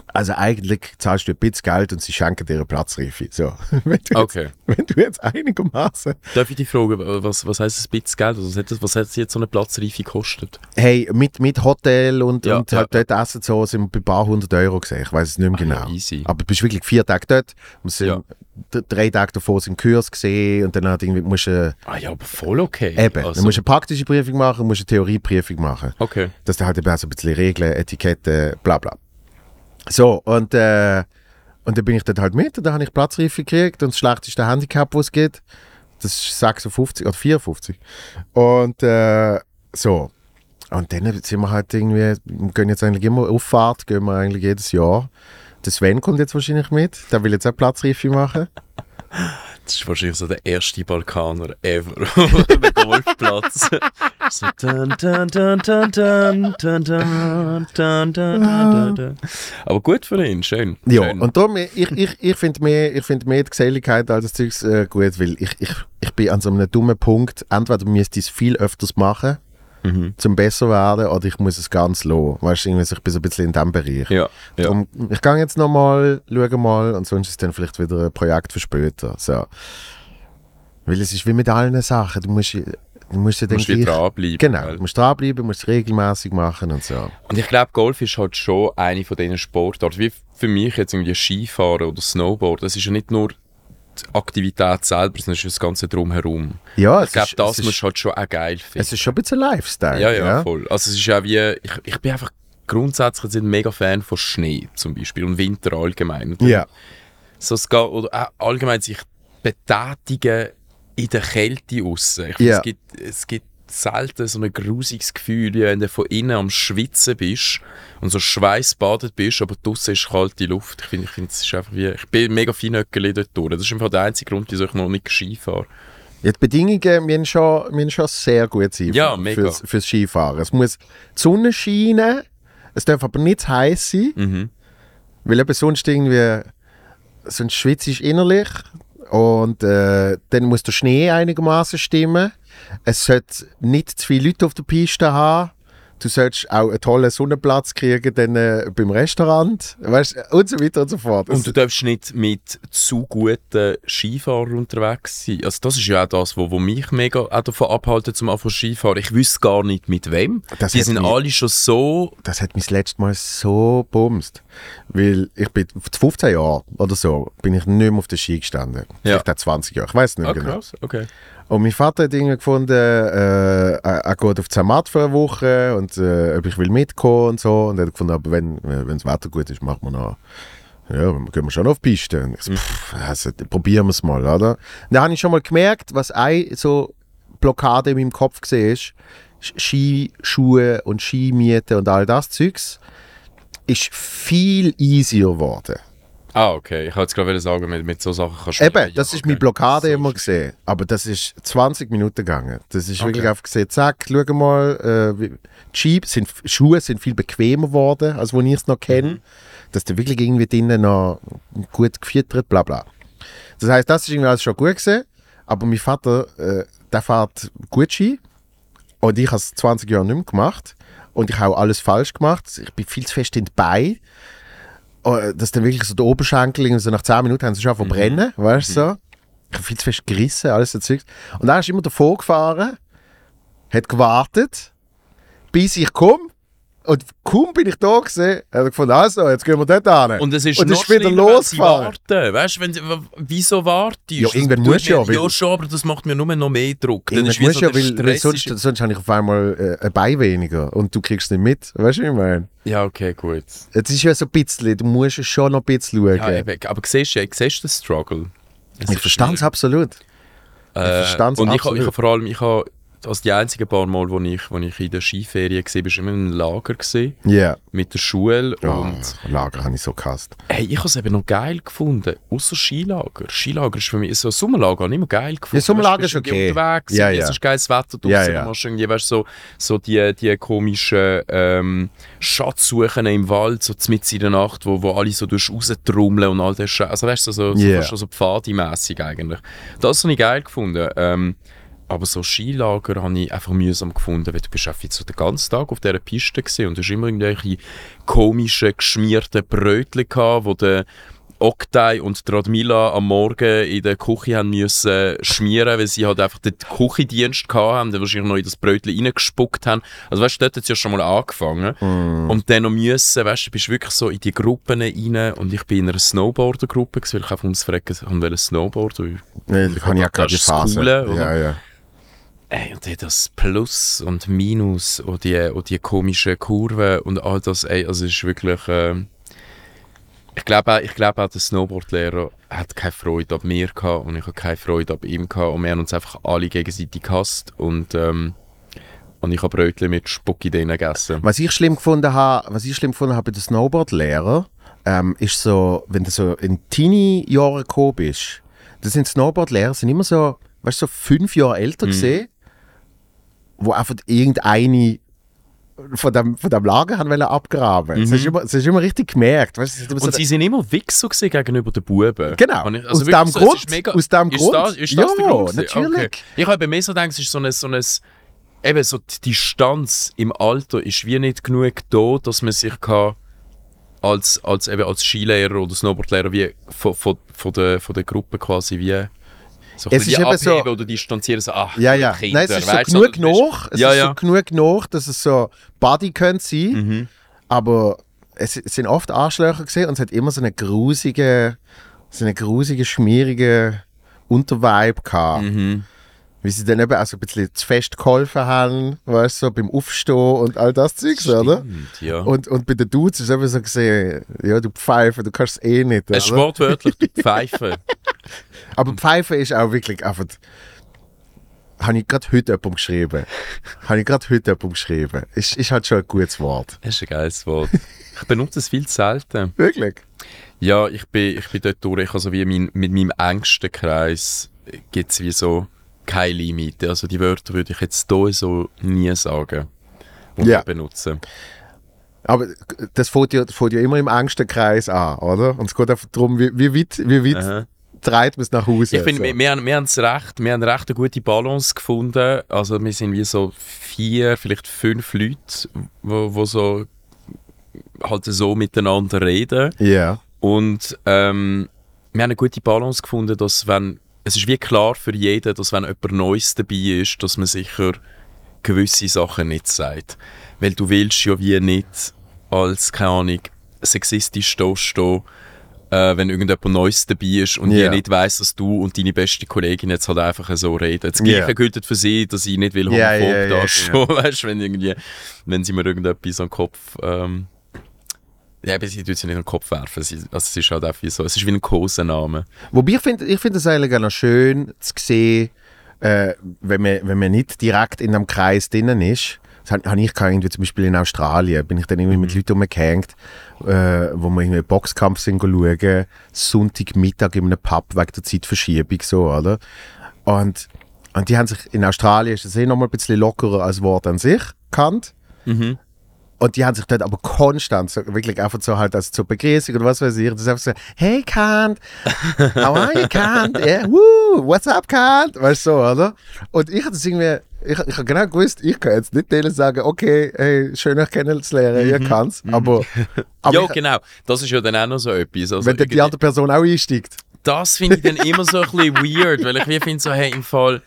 Also eigentlich zahlst du ein bisschen Geld und sie schenken dir eine Platzreife. So. *laughs* Wenn du Okay. jetzt, wenn du jetzt einigermaßen. Darf ich dich fragen, was, was heisst das bisschen Geld? Also, was, hat das, was hat jetzt so eine Platzreife gekostet? Hey, mit, mit Hotel und, Ja, und ja, halt dort essen so sind wir bei ein paar hundert Euro gesehen. Ich weiß es nicht mehr Ah, genau. easy. Aber du bist wirklich vier Tage dort. Wir sind Ja. drei Tage davor sind Kurs gesehen und dann hat irgendwie, musst du, Ah ja, aber voll okay. eben, Also, dann musst du eine praktische Prüfung machen, musst eine Theorieprüfung machen. okay. dass du halt eben auch so ein bisschen Regeln, Etiketten, bla bla. So, und, äh, und dann bin ich dort halt mit und dann habe ich Platzreife gekriegt und das schlechteste Handicap, das es gibt, das ist 56 oder 54. Und äh, so. Und dann sind wir halt irgendwie, wir gehen jetzt eigentlich immer auf Fahrt, gehen wir eigentlich jedes Jahr. Der Sven kommt jetzt wahrscheinlich mit, der will jetzt auch Platzreife machen. Das ist wahrscheinlich so der erste Balkaner ever auf einem Golfplatz. so dun, dun, dun, dun, dun, dun, dun, dun, dun, dun, dun. Aber gut für ihn, schön. Ja, schön. und darum, ich, ich, ich finde mehr, ich find mehr die Geselligkeit als das Zeugs äh, gut, weil ich, ich, ich bin an so einem dummen Punkt, entweder müsste ich es viel öfters machen, Mhm. zum besser werden, oder ich muss es ganz lassen. Weißt du, ich bin so ein bisschen in diesem Bereich. Ja, ja. Darum, ich gehe jetzt nochmal, schaue mal, und sonst ist es dann vielleicht wieder ein Projekt für später. So. Weil es ist wie mit allen Sachen, du musst, du musst ja Du dann musst dranbleiben. Genau, du musst dranbleiben, musst es regelmäßig machen und so. Und ich glaube, Golf ist halt schon eine von diesen Sportarten, wie für mich jetzt irgendwie Skifahren oder Snowboard, das ist ja nicht nur Aktivität selber, sondern es ist das Ganze drumherum. Ja, Ich glaube, das du halt schon auch geil finden. es ist schon ein bisschen Lifestyle. Ja, ja, voll. Also es ist auch wie, ich, ich bin einfach grundsätzlich ein mega Fan von Schnee zum Beispiel und Winter allgemein. Und Ja. So es geht, oder allgemein sich betätigen in der Kälte aussen. Ich finde, Ja. es, gibt, es gibt selten so ein grusiges Gefühl, wie wenn du von innen am Schwitzen bist und so schweißbadet bist, aber draußen ist kalte Luft. Ich finde, ich finde, es ist einfach wie, ich bin mega Feinöckeli dort durch. Das ist einfach der einzige Grund, wieso ich noch nicht Ski fahre. Ja, die Bedingungen müssen schon, müssen schon sehr gut sein Ja. Fürs, fürs Skifahren. Es muss die Sonne scheinen, es darf aber nicht zu heiß sein, Mhm. weil eben sonst irgendwie sonst schwitzt innerlich Und äh, dann muss der Schnee einigermaßen stimmen. Es sollte nicht zu viele Leute auf der Piste haben. Du sollst auch einen tollen Sonnenplatz kriegen dann, äh, beim Restaurant. Weißt, und so weiter und so fort. Und du darfst nicht mit zu guten Skifahrern unterwegs sein. Also das ist ja auch das, wo, wo mich mega auch davon abhalten, zum Anfang Skifahren. Ich wüsste gar nicht mit wem. Das Die sind mich- alle schon so... das hat mich das letzte Mal so bumst. Weil ich bin, vor 15 Jahren oder so, bin ich nicht mehr auf der Ski gestanden. Ja. Vielleicht auch 20 Jahre, ich weiß nicht Ah, genau. krass, okay. Und mein Vater hat irgendwie gefunden, äh, er geht auf Zermatt für eine Woche und äh, ob ich will mitkommen und so. Und er hat gefunden, aber wenn, wenn das Wetter gut ist, machen wir noch, ja, gehen wir schon auf die Piste. Und ich so, pff, also, probieren wir es mal, oder? Und dann habe ich schon mal gemerkt, was eine so Blockade in meinem Kopf gesehen ist, Skischuhe und Skimiete und all das Zeugs, ist viel easier geworden. Ah, okay. Ich wollte jetzt gerade sagen, mit, mit so Sachen kannst du... Eben, das ist meine Blockade So immer gesehen. Aber das ist 20 Minuten gegangen. Das ist Okay. wirklich einfach gesehen, zack, schau mal, äh, Ski sind, Schuhe sind viel bequemer geworden, als wo ich es noch kenne. Mhm. Dass du wirklich irgendwie drinnen noch gut gefüttert, bla bla. Das heißt, das ist irgendwie alles schon gut gesehen. Aber mein Vater, äh, der fährt gut Ski. Und ich habe es 20 Jahre nicht mehr gemacht. Und ich habe auch alles falsch gemacht. Ich bin viel zu fest in die Beine. Oh, dass dann wirklich so der Oberschenkel, so nach 10 Minuten haben sie schon verbrennen, weißt du so. Ich habe viel zu fest gerissen, alles so Zeugs. Und dann ist er immer davor gefahren, hat gewartet, bis ich komme. Und kaum bin ich da gesehen, hat er gefunden, also, jetzt gehen wir dort hin. Und es ist, und noch ist wieder losgefahren. warten. Weißt du, wenn wieso wartest du? Ja, Das irgendwann musst du ja, weil- Ja, schon, aber das macht mir nur noch mehr Druck. Dann ist wie musst so du ja, weil, weil sonst, sonst habe ich auf einmal äh, ein Bein weniger und du kriegst es nicht mit. Weißt du, wie ich meine? Ja, okay, gut. Es ist ja so ein bisschen, du musst es schon noch ein bisschen schauen. Ja, eben, aber siehst du, siehst du den Struggle? Es ich verstehe es absolut. Äh, und ich, ha- absolut. ich ha vor allem, ich habe also die einzigen paar Mal, wo ich, wo ich in der Skiferie war, war immer in einem Lager gewesen, Ja. mit der Schule. Oh, Und Lager habe ich so gehasst. hey, ich habe es eben noch geil gefunden, außer Skilager. Skilager ist für mich, so Sommerlager habe ich immer geil gefunden. Ja, Sommerlager Weißt ist okay. Unterwegs, Ja, es ja. ist geiles Wetter draußen, Ja, ja. du machst irgendwie, weißt, so, so die, die komischen ähm, Schatzsuchen im Wald, so mitten in der Nacht, wo, wo alle so raustrummeln und all das Scheiß. Also weißt du, so, so, fast schon so pfadimässig eigentlich. Das habe ich geil gefunden. Ähm, aber so Skilager habe ich einfach mühsam gefunden, weil du bist einfach so den ganzen Tag auf dieser Piste gewesen und du hast immer irgendwelche komischen, geschmierten Brötchen gehabt, wo der Oktay und die Radmila am Morgen in der Küche haben müssen schmieren, weil sie halt einfach den Küchendienst gehabt haben, dann wahrscheinlich noch in das Brötchen reingespuckt haben. Also weißt du, dort hat es ja schon mal angefangen. Und dann noch müssen, weißt du, du bist wirklich so in die Gruppen rein und ich bin in einer Snowboarder-Gruppe, weil ich einfach ums ich wollte Snowboarden. Nee, ich habe ja gerade die Das ist Phase. das Coole, oder? ja, ja. Ey, und dann das Plus und Minus und die, und die komischen Kurven und all das, ey, also es ist wirklich... ähm, ich glaube auch, ich glaube auch, der Snowboardlehrer hat keine Freude ab mir gehabt und ich habe keine Freude ab ihm gehabt und wir haben uns einfach alle gegenseitig gehasst und, ähm, und ich habe Brötchen mit Spuck in denen gegessen. Was ich schlimm gefunden habe, was ich schlimm gefunden habe bei den Snowboardlehrern, ähm, ist so, wenn du so in Teenie-Jahren gekommen bist, das sind Snowboardlehrer, sind immer so, weißt du, so fünf Jahre älter Mhm. gesehen, wo einfach irgendeine von dem, von dem Lager haben wollen abgraben. Das, hast du immer, das hast immer richtig gemerkt. Weißt, ist immer so Mhm. Und sie sind immer Wichser gegenüber den Buben. Genau. Und ich- Aus dem es Grund. ist mega- Aus dem ist Grund. Das, ist das Ja, der Grund gewesen? natürlich. Okay. Ich habe bei mir so gedacht, es ist so ein, so ein eben so die Distanz im Alter ist wie nicht genug da, dass man sich kann als, als, eben als Skilehrer oder Snowboardlehrer wie von, von, von, der, von der Gruppe quasi wie so Es ist eben so- abheben oder distanzieren. So, ach, Ja, ja. Kinder, Nein, es ist so du, genug noch. Es Ja, ist ja. so genug noch, dass es so Buddy könnte sein. Mhm. Aber es, es sind oft Arschlöcher gesehen und es hat immer so eine grusige, so eine grusige, schmierige Untervibe gehabt. Mhm. Wie sie dann eben auch so ein bisschen zu fest geholfen haben, weißt du, so beim Aufstehen und all das Zeugs, oder? Stimmt, ja. Und, und bei den Dudes ist es eben so gesehen, ja, du Pfeife, du kannst es eh nicht. es ist oder? wortwörtlich, du *laughs* Pfeife. Aber Pfeife ist auch wirklich einfach. Habe ich gerade heute jemandem geschrieben. Habe ich gerade heute jemandem geschrieben. Ist, ist halt schon ein gutes Wort. Das ist ein geiles Wort. Ich benutze es viel zu selten. Wirklich? Ja, ich bin, ich bin dort durch. Also wie mein, mit meinem engsten Kreis gibt es wie so keine Limite. Also die Wörter würde ich jetzt hier so nie sagen und Ja. benutzen. Aber das fängt ja, fängt ja immer im engsten Kreis an, oder? Und es geht einfach darum, wie, wie weit, wie weit Aha. Treibt man es nach Hause. Ich finde, so. wir, wir, haben- wir haben recht, wir haben recht eine gute Balance gefunden. Also wir sind wie so vier, vielleicht fünf Leute, wo, wo so halt so miteinander reden. Ja. Und ähm, wir haben eine gute Balance gefunden, dass wenn es ist wie klar für jeden, dass wenn jemand Neues dabei ist, dass man sicher gewisse Sachen nicht sagt. Weil du willst ja wie nicht als, keine Ahnung, sexistisch stehen, äh, wenn irgendjemand Neues dabei ist und Ja. die nicht weiss, dass du und deine beste Kollegin jetzt halt einfach so reden. Das Gleiche Ja. gilt für sie, dass ich nicht will homophob Ja, ja, ja, dastehen, *laughs* weißt, wenn irgendwie, wenn sie mir irgendetwas an den Kopf, ähm, ja, aber sie tut sie nicht an den Kopf werfen. Sie, also es ist halt einfach so, es ist wie ein Kosenname. Wobei ich finde ich find es eigentlich auch noch schön zu sehen, äh, wenn, man, wenn man nicht direkt in einem Kreis drinnen ist. Das habe hab ich irgendwie zum Beispiel in Australien, bin ich dann irgendwie mit Leuten rumgehängt, äh, wo wir irgendwie Boxkampf sind schauen, Sonntagmittag in einem Pub wegen der Zeitverschiebung, so, oder? Und, und die haben sich, in Australien ist das eh nochmal ein bisschen lockerer als Wort an sich gekannt. Und die haben sich dort aber konstant, so, wirklich einfach so halt als zur Begrüßung oder was weiß ich, das ist einfach so, hey Kant, how are you Kant? Yeah, woo, what's up Kant? Weißt du so, oder? Und ich hatte das irgendwie, ich, ich habe genau gewusst, ich kann jetzt nicht denen sagen, okay, hey, schön euch kennenzulernen, ihr kannt's, aber, *laughs* aber ja, ich, genau. Das ist ja dann auch noch so etwas. Also wenn dann die andere Person auch einsteigt. das finde ich dann immer so ein bisschen weird, weil ich finde so, hey, im Fall,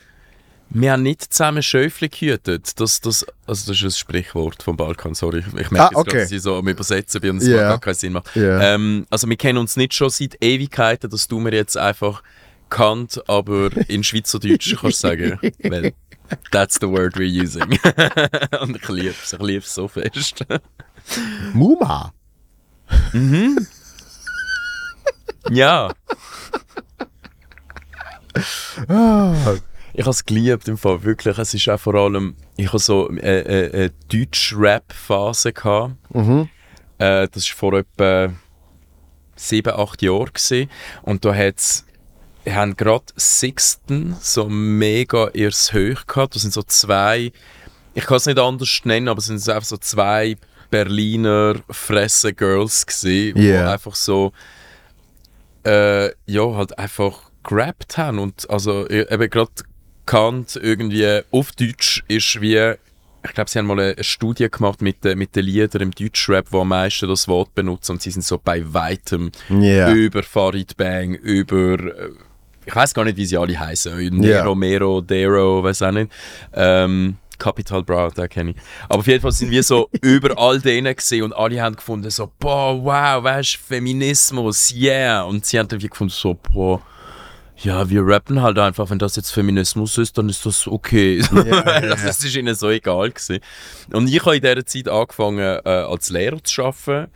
wir haben nicht zusammen Schöfli gehütet. Das, das, also das ist ein Sprichwort vom Balkan, sorry. Ich merke Ah, jetzt okay. gerade, dass ich so am Übersetzen bin und es Ja. gar keinen Sinn macht. Ja. Ähm, also wir kennen uns nicht schon seit Ewigkeiten, dass du mir jetzt einfach kannt, aber in Schweizerdeutsch kannst du sagen, *laughs* weil that's the word we're using. *laughs* und ich liebe es, ich liebe es so fest. Muma. Ja. Ich habe es geliebt im Fall, wirklich. Es ist auch vor allem, ich habe so eine, eine, eine Deutsch-Rap-Phase gehabt. Äh, das war vor etwa sieben, acht Jahren. Gewesen. Und da wir haben gerade Sixten so mega ihrs Hoch gehabt. Das sind so zwei, ich kann es nicht anders nennen, aber es sind einfach so zwei Berliner Fresse-Girls gewesen, Yeah. die einfach so äh, ja, halt einfach gerappt haben und also eben gerade Kant irgendwie auf Deutsch ist wie ich glaube, sie haben mal eine Studie gemacht mit, den- mit den Liedern im Deutschrap, wo am meisten das Wort benutzen und sie sind so bei weitem Ja. über Farid Bang, über äh, ich weiß gar nicht, wie sie alle heißen, Nero, Ja. Mero, Dero, weiß auch nicht. Ähm, Capital Bra, den kenne ich. Aber auf jeden Fall sind wir so *laughs* über all denen gesehen und alle haben gefunden so, boah, wow, weißt du, Feminismus, yeah. Und sie haben dann gefunden so, boah, ja, wir rappen halt einfach, wenn das jetzt Feminismus ist, dann ist das okay. *laughs* das ist ihnen so egal gewesen. Und ich habe in dieser Zeit angefangen, äh, als Lehrer zu arbeiten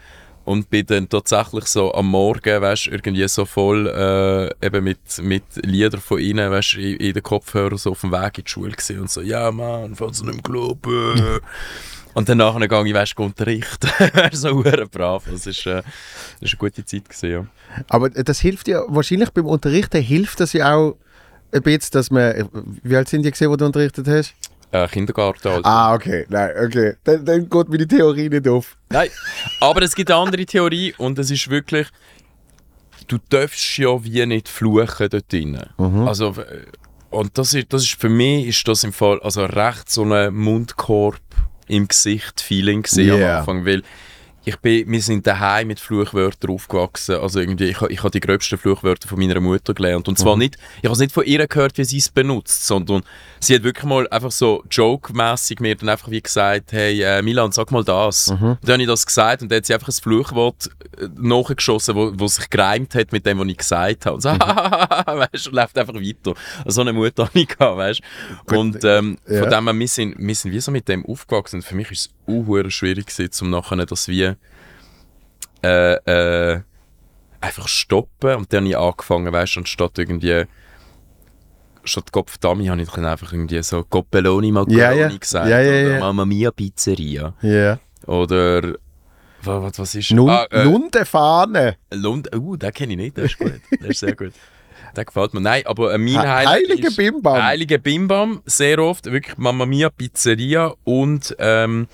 und bin dann tatsächlich so am Morgen, weißt, irgendwie so voll äh, eben mit, mit Liedern von ihnen, weißt, in, in den Kopfhörern so auf dem Weg in die Schule gewesen und so, ja Mann, falls du nicht mehr glauben. *laughs* Und dann nachher gehe ich, weißt, unterrichten. *laughs* so brav. Das ist, äh, das ist eine gute Zeit gewesen, ja. Aber das hilft ja, wahrscheinlich beim Unterrichten hilft das ja auch ein bisschen, dass man, wie alt sind die gesehen, wo du unterrichtet hast? Äh, Kindergarten halt. Ah, okay, nein, okay. Dann, dann geht mir die Theorie nicht auf. Nein, aber es gibt eine andere Theorie und es ist wirklich, du darfst ja wie nicht fluchen dort drin. Also, äh, und das ist, das ist für mich ist das im Fall also recht so ein Mundkorb im Gesicht Feeling gewesen Yeah. am Anfang, weil ich bin, wir sind daheim mit Fluchwörtern aufgewachsen. Also irgendwie, ich, ich habe die gröbsten Fluchwörter von meiner Mutter gelernt. Und zwar nicht, ich habe es nicht von ihr gehört, wie sie es benutzt, sondern sie hat wirklich mal einfach so joke-mässig mir dann einfach wie gesagt, hey äh, Milan, sag mal das. Und dann habe ich das gesagt und dann hat sie einfach ein Fluchwort äh, nachgeschossen, wo, wo sich gereimt hat mit dem, was ich gesagt habe. Und so, *laughs* weißt du, und läuft einfach weiter. So eine Mutter *laughs* habe ich gehabt, weißt du. Und ähm, Ja. von dem her, wir sind, wir sind wie so mit dem aufgewachsen. Und für mich ist es auch schwierig gewesen, um nachher das wie äh, äh, einfach stoppen. Und dann habe ich angefangen, weißt du, anstatt irgendwie statt Kopfdami habe ich dann einfach irgendwie so Coppeloni Macaroni Ja, ja. gesagt. Ja, ja, oder. Mamma Mia Pizzeria. Ja. Oder was, was, ist Nun, ah, äh, nun der Fahne. Lund, uh, den kenne ich nicht, der ist gut. Der ist sehr gut. Der gefällt mir. Nein, aber äh, mein He- Highlight Heilige ist Bimbam. Heilige Bimbam, sehr oft. Wirklich Mamma Mia Pizzeria und ähm,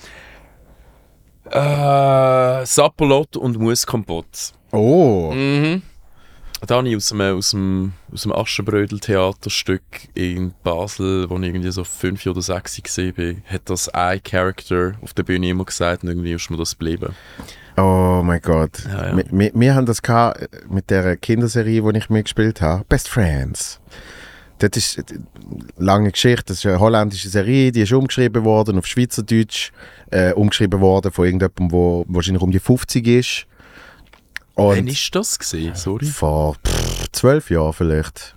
äh, Sapolot und Musskompott. Oh. Mhm. Da habe ich aus einem, aus dem, aus dem Aschenbrödel-Theaterstück in Basel, wo ich irgendwie so fünf oder sechs war, hat das ein Character auf der Bühne immer gesagt und irgendwie ist mir das geblieben. Oh mein Gott. Ja, ja. Wir, wir, wir haben das gehabt mit der Kinderserie, die ich mitgespielt habe. Best Friends. Das ist eine lange Geschichte. Das ist eine holländische Serie, die ist umgeschrieben worden auf Schweizerdeutsch, äh, umgeschrieben worden von irgendjemandem, der wahrscheinlich um die 50 ist. Wann ist das gesehen? Sorry. vor pff, 12 Jahren vielleicht.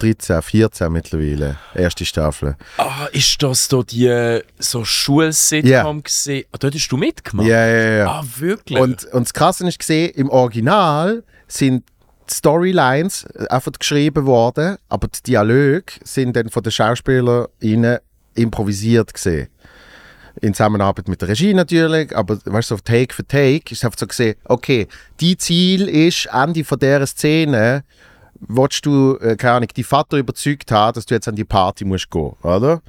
13, 14 mittlerweile. Erste Staffel. Ah, ist das da die äh, so Schulsitcom Ja. gesehen? Ah, dort hast du mitgemacht? Ja, ja, ja. Ah, wirklich? Und, und das Krasse ist gesehen, im Original sind die Storylines einfach geschrieben worden, aber die Dialoge sind dann von den SchauspielerInnen improvisiert gesehen. In Zusammenarbeit mit der Regie natürlich, aber weißt du, so Take für Take ist einfach so gesehen, okay, die Ziel ist, Ende von dieser Szene, willst du, äh, keine Ahnung, die Vater überzeugt haben, dass du jetzt an die Party musst gehen, oder?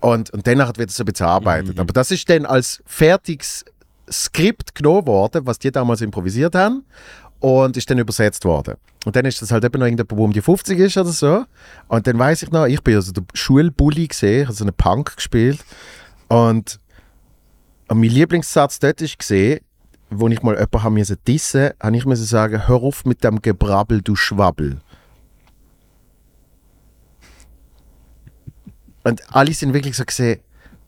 Und, und danach wird es ein bisschen bearbeitet. Aber das ist dann als fertiges Skript genommen worden, was die damals improvisiert haben und ist dann übersetzt worden. Und dann ist das halt eben noch irgendjemand, der um die 50 ist oder so. Und dann weiß ich noch, ich bin also der Schulbully gesehen, ich habe so einen Punk gespielt. Und, und mein Lieblingssatz dort ist gesehen, wo ich mal jemanden haben müssen dissen, habe ich müssen sagen, hör auf mit dem Gebrabbel, du Schwabbel. Und alle sind wirklich so gesehen,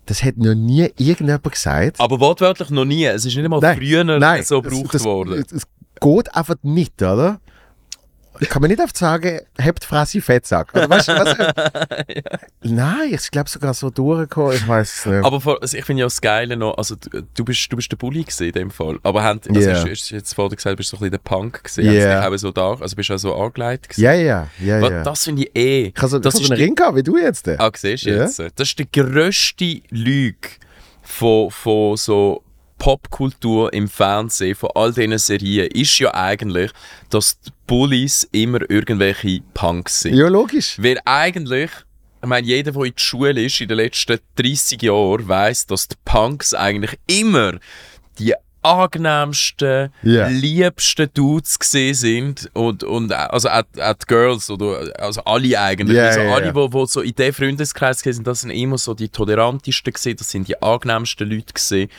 das hat noch nie irgendjemand gesagt. Aber wortwörtlich noch nie. Es ist nicht einmal Nein, früher Nein, so das- gebraucht das, worden. Es geht einfach nicht, oder? Kann man nicht einfach sagen, habt Fresse Fettsack. Oder weißt du, was? *laughs* Nein, ich glaube sogar so durchgekommen, ich weiß es nicht. Aber vor, also ich finde ja das Geile noch, also du, du bist, du bist der Bully gewesen in dem Fall. Aber haben, also Ja. hast, hast du jetzt vorher gesagt, du bist so ein bisschen der Punk gewesen. Ja. Yeah. Haben so da, also bist du auch so angelegt gewesen. ja, ja, ja, Was-. Das finde ich eh. ich habe so, das ich ist so einen Ring gehabt, wie du jetzt. Ah, siehst du Ja. jetzt? Das ist die grösste Lüge von, von so Popkultur im Fernsehen, von all diesen Serien, ist ja eigentlich, dass die Bullies immer irgendwelche Punks sind. Ja, logisch. Weil eigentlich, ich meine, jeder, der in der Schule ist, in den letzten 30 Jahren, weiß, dass die Punks eigentlich immer die angenehmsten, Ja. liebsten Dudes gesehen sind und, und also auch, auch die Girls oder also alle eigentlich, Ja, also ja, alle, ja. wo, wo so in diesem Freundeskreis sind, das sind immer so die tolerantesten gesehen, das sind die angenehmsten Leute gesehen.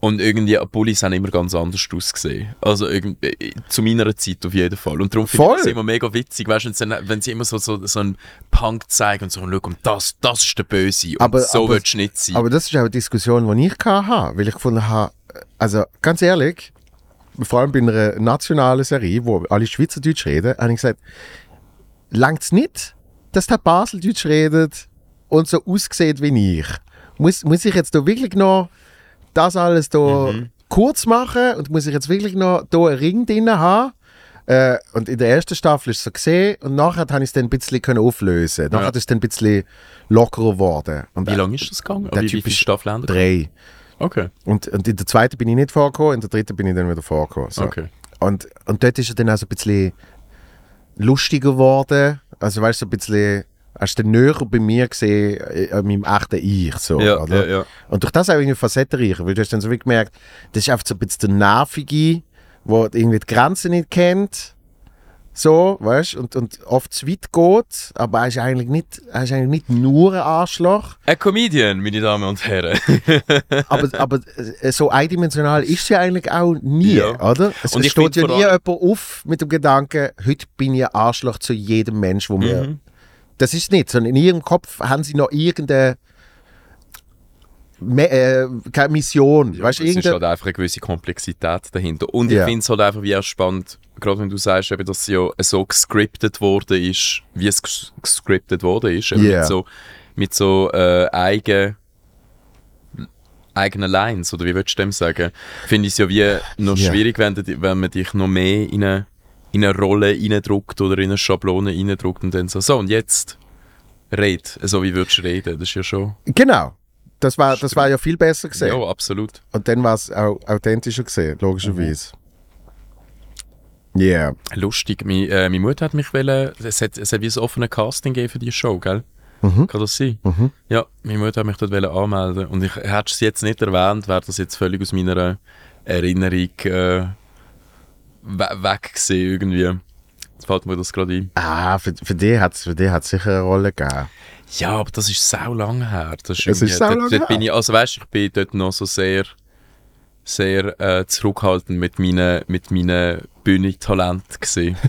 Und irgendwie, Bullies haben immer ganz anders ausgesehen. Also irgendwie, zu meiner Zeit auf jeden Fall. Und darum finde ich das immer mega witzig, weißt, wenn, wenn sie immer so, so, so einen Punk zeigen und so, schau, und das, das ist der Böse. Und Aber- so aber- willst du nicht sein. Aber das ist auch eine Diskussion, die ich hatte, weil ich gefunden habe, also ganz ehrlich, vor allem bei einer nationalen Serie, wo alle Schweizerdeutsch reden, habe ich gesagt, langt es nicht, dass der Baseldeutsch redet und so aussieht wie ich? Muss, muss ich jetzt da wirklich noch das alles da kurz machen und muss ich jetzt wirklich noch da einen Ring drin haben? Äh, und in der ersten Staffel ist es so gesehen und nachher habe ich es dann ein bisschen auflösen. Nachher Ja. ist es dann ein bisschen lockerer geworden. Und wie lange ist das gegangen? der wie, wie Typ viele ist Staffeln haben? Drei. Okay, Und, und in der zweiten bin ich nicht vorgekommen, in der dritten bin ich dann wieder vorgekommen. So. okay. Und, und dort ist er dann auch so ein bisschen lustiger geworden. Also weißt du, so ein bisschen, hast du näher bei mir gesehen, äh, an meinem echten Ich. So, Ja, oder? ja, ja. Und durch das auch irgendwie facettenreicher, weil du hast dann so wie gemerkt, das ist einfach so ein bisschen der Nervige, der irgendwie die Grenzen nicht kennt. So, weißt und, und oft zu weit geht, aber er ist eigentlich nicht, er ist eigentlich nicht nur ein Arschloch. Ein Comedian, meine Damen und Herren. *laughs* aber, aber äh, so eindimensional ist sie eigentlich auch nie, Ja. oder? Es, Und es steht ja nie jemand auf mit dem Gedanken, heute bin ich ein Arschloch zu jedem Mensch, wo mir... Das ist nicht, sondern in ihrem Kopf haben sie noch irgendeine Me äh, keine Mission. weißt du, es ist halt einfach eine gewisse Komplexität dahinter. Und ich Ja. finde es halt einfach wie auch spannend, gerade wenn du sagst, eben, dass es ja so gescriptet worden ist, wie es ges- gescriptet worden ist, Ja. mit so, mit so äh, eigen, eigenen Lines, oder wie würdest du dem sagen? Finde ich es ja wie noch Ja. schwierig, wenn, wenn man dich noch mehr in eine, in eine Rolle reindruckt oder in eine Schablone reindruckt und dann so, so und jetzt red, so wie würdest du reden, das ist ja schon, Genau. Das war, das war ja viel besser gesehen. ja, absolut. Und dann war es auch authentischer gesehen, logischerweise. Ja. Yeah. Lustig, meine, äh, meine Mutter hat mich wollen, es hat, es hat wie ein offenes Casting gegeben für die Show, gell? Mhm. Kann das sein? Mhm. Ja, meine Mutter hat mich dort anmelden und ich hätte es jetzt nicht erwähnt, wäre das jetzt völlig aus meiner Erinnerung äh, we weg gewesen irgendwie. Jetzt fällt mir das gerade ein. Ah, für, für dich hat es sicher eine Rolle gegeben. Ja, aber das ist sau lang her. Das ist irgendwie- sau dort- dort bin ich, also weißt, ich bin dort noch so sehr, sehr äh, zurückhaltend mit meinen, mit meinen Bühnentalenten gesehen. *laughs*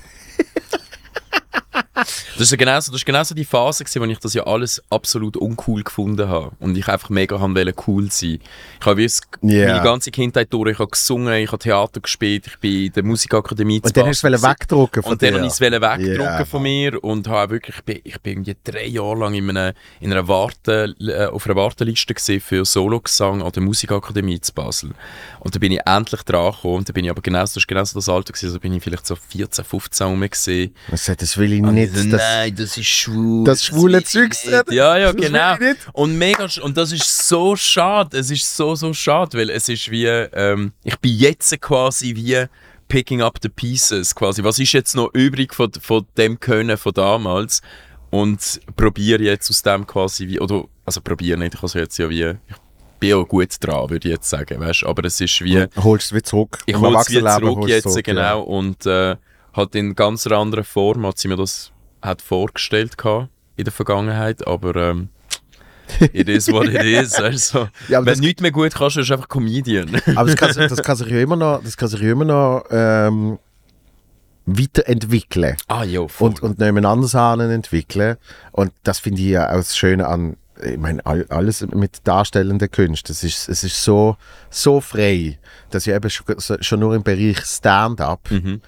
Das ist, ja genauso, das ist genauso die Phase, gewesen, wo ich das ja alles absolut uncool gefunden habe. Und ich einfach mega haben wollte cool sein. Ich habe Ja. meine ganze Kindheit durch, ich habe gesungen, ich habe Theater gespielt, ich bin in der Musikakademie Und dann hast du es wegdrucken von und dann wollte ich es wegdrucken Ja. von mir und habe wirklich, ich bin, ich bin irgendwie drei Jahre lang in einer, in einer Warte, äh, auf einer Warteliste für Sologesang an der Musikakademie zu Basel. Und da bin ich endlich dran gekommen und da bin ich aber genau, das ist genau so das Alter gewesen, also bin ich vielleicht so 14, 15 rum gesehen. Ich sag, das will ich nicht. so, Das, Nein, das ist schwul. das schwule nicht. reden. Ja, ja, Das genau. nicht. Und mega, und das ist so schade. Es ist so, so schade, weil es ist wie, ähm, ich bin jetzt quasi wie picking up the pieces, quasi. Was ist jetzt noch übrig von, von dem Können von damals? Und probiere jetzt aus dem quasi wie, oder, also probiere nicht, ich also jetzt ja wie, ich bin ja gut dran, würde ich jetzt sagen, weißt aber es ist wie, holst es wieder zurück. ich es wieder zurück du jetzt, zurück, genau, ja. und äh, hat in ganz einer anderen Form, hat sie mir das hat vorgestellt gehabt in der Vergangenheit, aber ähm, it is what it is. *laughs* Also, Ja, wenn du nichts mehr gut kannst, bist du einfach Comedian. Aber das kann, das kann sich ja immer noch, das kann sich immer noch ähm, weiterentwickeln. ah ja, voll. und, und nebeneinander Sahnen entwickeln. Und das finde ich ja auch das Schöne an, ich meine, all, alles mit darstellenden Kunst. Es ist, es ist so, so frei, dass ja eben schon, schon nur im Bereich Stand-up Mhm.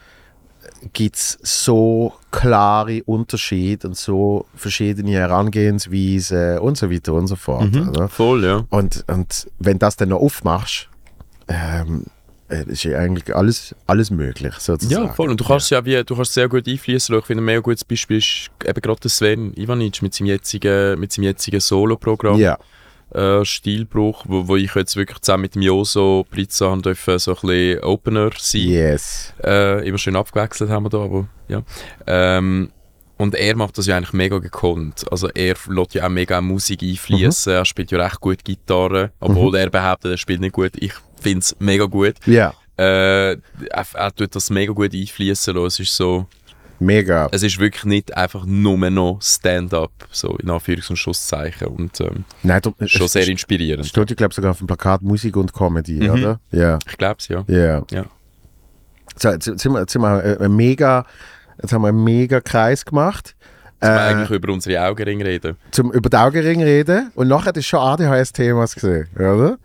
Gibt es so klare Unterschiede und so verschiedene Herangehensweisen und so weiter und so fort. Mhm. Oder? Voll, ja. Und, und wenn das dann noch aufmachst, ähm, äh, ist ja eigentlich alles, alles möglich, sozusagen. Ja, voll. Und du kannst es ja wie, du kannst sehr gut einfließen. Ich finde, ein mega gutes Beispiel ist eben gerade Sven Ivanic mit seinem jetzigen, mit seinem jetzigen Solo-Programm. Ja. Äh, Stilbruch, wo, wo ich jetzt wirklich zusammen mit dem Joso Blitzer haben dürfen, so ein bisschen Opener sein. Yes. Äh, immer schön abgewechselt haben wir da, aber ja. Ähm, und er macht das ja eigentlich mega gekonnt. Also er lässt ja auch mega Musik einfließen. Er spielt ja recht gut Gitarre, obwohl er behauptet, er spielt nicht gut. Ich finde es mega gut. Ja, Äh, er, er tut das mega gut einfließen lassen. Es ist so, mega. es ist wirklich nicht einfach nur noch Stand-up, so in Anführungs- und Schlusszeichen. Und ähm, Nein, du, schon es sehr inspirierend. steht ja, glaube ich, sogar auf dem Plakat Musik und Comedy, Mhm. oder? Ja, Ich glaube es, ja. ja. Ja. So, jetzt, jetzt, sind wir, jetzt, sind wir äh, mega, jetzt haben wir einen mega Kreis gemacht. Wir Äh, eigentlich über unsere Augenringe reden. zum über die Augenring reden und nachher ist schon ADHS-Themas gesehen, oder?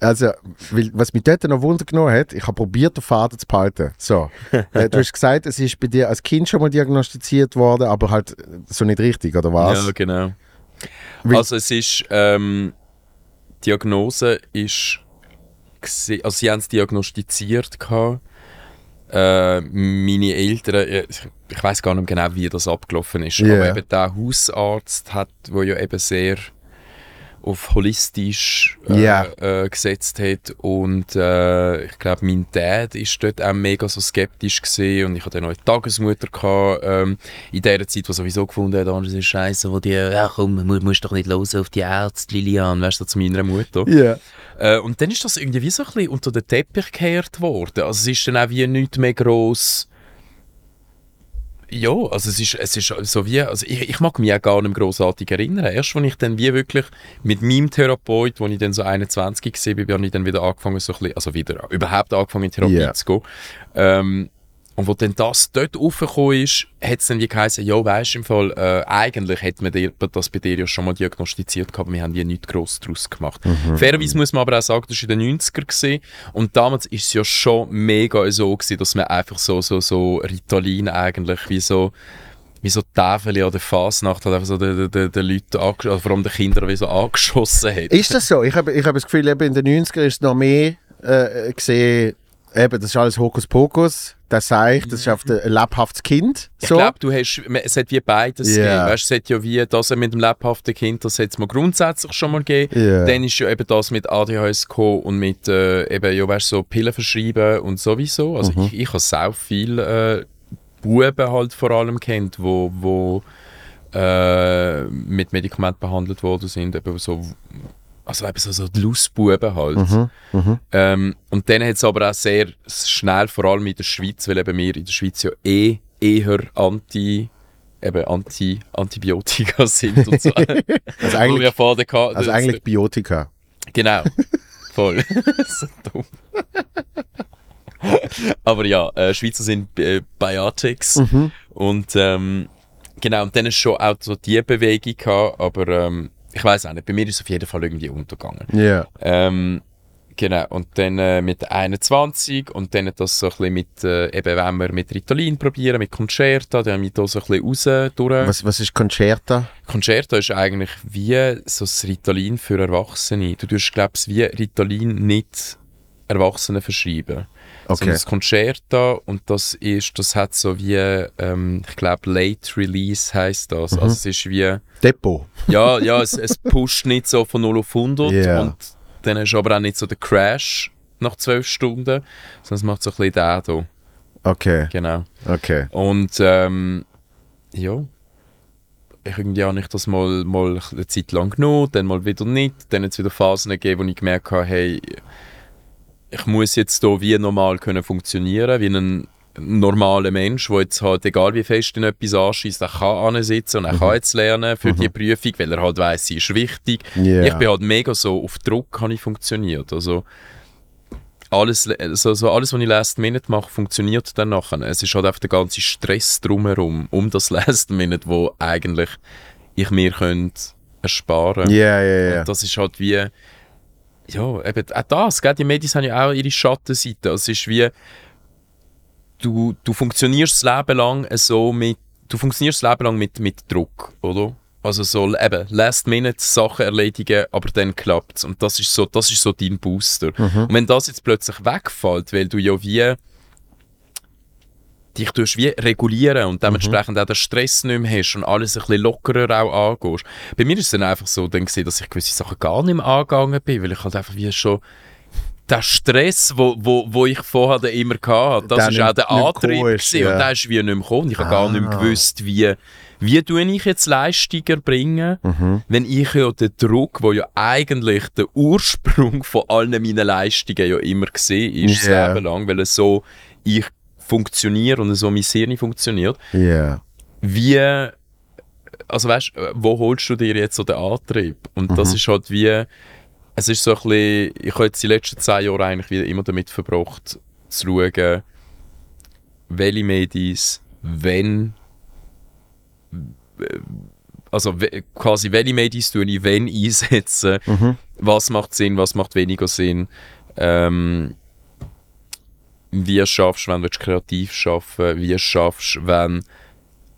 Also, weil, was mich dort noch Wunder genommen hat, ich habe probiert, den Faden zu behalten. So, *laughs* äh, du hast gesagt, es ist bei dir als Kind schon mal diagnostiziert worden, aber halt äh, so nicht richtig, oder was? Ja, genau. Weil- also es ist, ähm, die Diagnose ist, also sie haben es diagnostiziert gehabt. Äh, meine Eltern, äh, ich, ich weiß gar nicht genau, wie das abgelaufen ist, Ja. aber eben der Hausarzt hat, wo ja eben sehr auf holistisch äh, Ja. äh, gesetzt hat und äh, ich glaube mein Dad ist dort auch mega so skeptisch gesehen und ich hatte dann noch eine Tagesmutter gehabt, ähm, in der Zeit, die sowieso gefunden hat, das ist Scheiße, wo die, ja komm, mu musst doch nicht los auf die Ärzte, Lilian, weißt du, zu meiner Mutter. Ja. Äh, und dann ist das irgendwie wie so ein bisschen unter den Teppich gekehrt worden. Also es ist dann auch wie nichts mehr gross. Ja, also es ist, es ist so wie, also ich, ich mag mich auch gar nicht mehr grossartig erinnern. Erst als ich dann wie wirklich mit meinem Therapeut, als ich dann so 21 war, bin, habe ich dann wieder angefangen, so ein bisschen, also wieder überhaupt angefangen in Therapie Ja. zu gehen. Ähm, und wo dann das dort raufgekommen ist, hat es dann wie geheißen, ja, weisst im Fall, äh, eigentlich hätte man dir, das bei dir ja schon mal diagnostiziert gehabt, aber wir haben ja nichts gross daraus gemacht. Fairerweise muss man aber auch sagen, das war in den 90er gewesen, und damals ist es ja schon mega so gewesen, dass man einfach so, so, so Ritalin eigentlich wie so wie so Tafel an der Fasnacht hat einfach so den, den, den Leuten, also vor allem den Kindern, wie so angeschossen hat. Ist das so? Ich habe ich hab das Gefühl, eben in den 90ern ist noch mehr äh, gesehen, eben, das ist alles Hokuspokus, das sagt, das ist auf ein lebhaftes Kind. Ich So. glaube, du hast, es hat wie beides Ja. gegeben. Weißt, es hat ja wie das mit dem lebhaften Kind, das hat es mal grundsätzlich schon mal gegeben. Ja. Dann ist ja eben das mit ADHS gekommen und mit äh, eben, ja, weißt, so Pillen verschreiben und sowieso. Also Mhm. ich, ich habe sehr viele äh, Buben halt vor allem kennt, wo, wo äh, mit Medikamenten behandelt worden sind. Eben so, also eben so, so die Lustbuben halt. Mhm. Ähm, und dann hat es aber auch sehr schnell, vor allem in der Schweiz, weil eben wir in der Schweiz ja eh eher anti eben Anti Antibiotika *laughs* sind und so. Also eigentlich, gehabt- also das- eigentlich Biotika. Genau. Voll. *laughs* so dumm. Aber ja, äh, Schweizer sind äh, Biotics. Mhm. Und ähm, genau, und dann ist schon auch so die Bewegung gehabt, aber ähm, ich weiß auch nicht, bei mir ist es auf jeden Fall irgendwie untergegangen. Ja. Ähm, genau, und dann äh, mit 21 und dann das so ein bisschen mit, äh, eben wenn wir mit Ritalin probieren, mit Concerta, dann haben wir da so ein bisschen raus durch. Was, was ist Concerta? Concerta ist eigentlich wie so das Ritalin für Erwachsene. Du tust, glaubst wie Ritalin nicht Erwachsenen verschreiben. Okay. Sondern das Concerta und das ist, das hat so wie, ähm, ich glaube, Late Release heißt das. Mhm. Also es ist wie, Depot. ja, ja, es, es pusht nicht so von 0 auf 100 Ja. und dann hast du aber auch nicht so den Crash nach 12 Stunden, sondern es macht so ein bisschen den hier. Okay, Genau. okay. Und ähm, ja, ich irgendwie habe ich das mal, mal eine Zeit lang genommen, dann mal wieder nicht. Dann hat es wieder Phasen gegeben, wo ich gemerkt habe, hey, ich muss jetzt hier wie normal können funktionieren, wie ein normaler Mensch, der jetzt halt, egal wie fest in etwas anschießt, er kann ansitzen und er kann jetzt lernen für die Prüfung, weil er halt weiss, sie ist wichtig. Ja. Ich bin halt mega so, auf Druck habe ich funktioniert. Also, alles, also, so alles, was ich Last Minute mache, funktioniert dann nachher. Es ist halt einfach der ganze Stress drumherum, um das *laughs* Last Minute, wo eigentlich ich mir könnte ersparen Ja, ja, ja. Und das ist halt wie, ja, eben auch das, gell? die Medis haben ja auch ihre Schattenseite. Es ist wie, du, du funktionierst das Leben lang so mit, du funktionierst das Leben lang mit, mit Druck, oder? Also so eben Last Minute Sachen erledigen, aber dann klappt's und das ist so, das ist so dein Booster. Und wenn das jetzt plötzlich wegfällt, weil du ja wie dich tust wie regulieren und dementsprechend auch den Stress nicht mehr hast und alles ein bisschen lockerer auch angehst. Bei mir ist es dann einfach so, dann gewesen, dass ich gewisse Sachen gar nicht mehr angegangen bin, weil ich halt einfach wie schon der Stress, wo, wo, wo ich vorher immer hatte, das Der ist auch der Antrieb ist, ja. und der ist wie nicht mehr gekommen. Ich habe gar nicht mehr Ah. gewusst, wie, wie tue ich jetzt Leistung erbringen, Mhm. wenn ich ja den Druck, wo ja eigentlich der Ursprung von allen meinen Leistungen ja immer gesehen ist, Ja. das Leben lang, weil so ich funktioniere und so mein Hirn funktioniert. Ja. Wie, also weißt, wo holst du dir jetzt so den Antrieb? Und das ist halt wie, es ist so ein bisschen, ich habe jetzt die letzten zehn Jahre eigentlich wieder immer damit verbracht, zu schauen, welche Medis, wenn, also quasi welche Medis tue ich wenn einsetzen, was macht Sinn, was macht weniger Sinn, ähm, wie schaffst du, wenn du kreativ schaffen wie schaffst du, wenn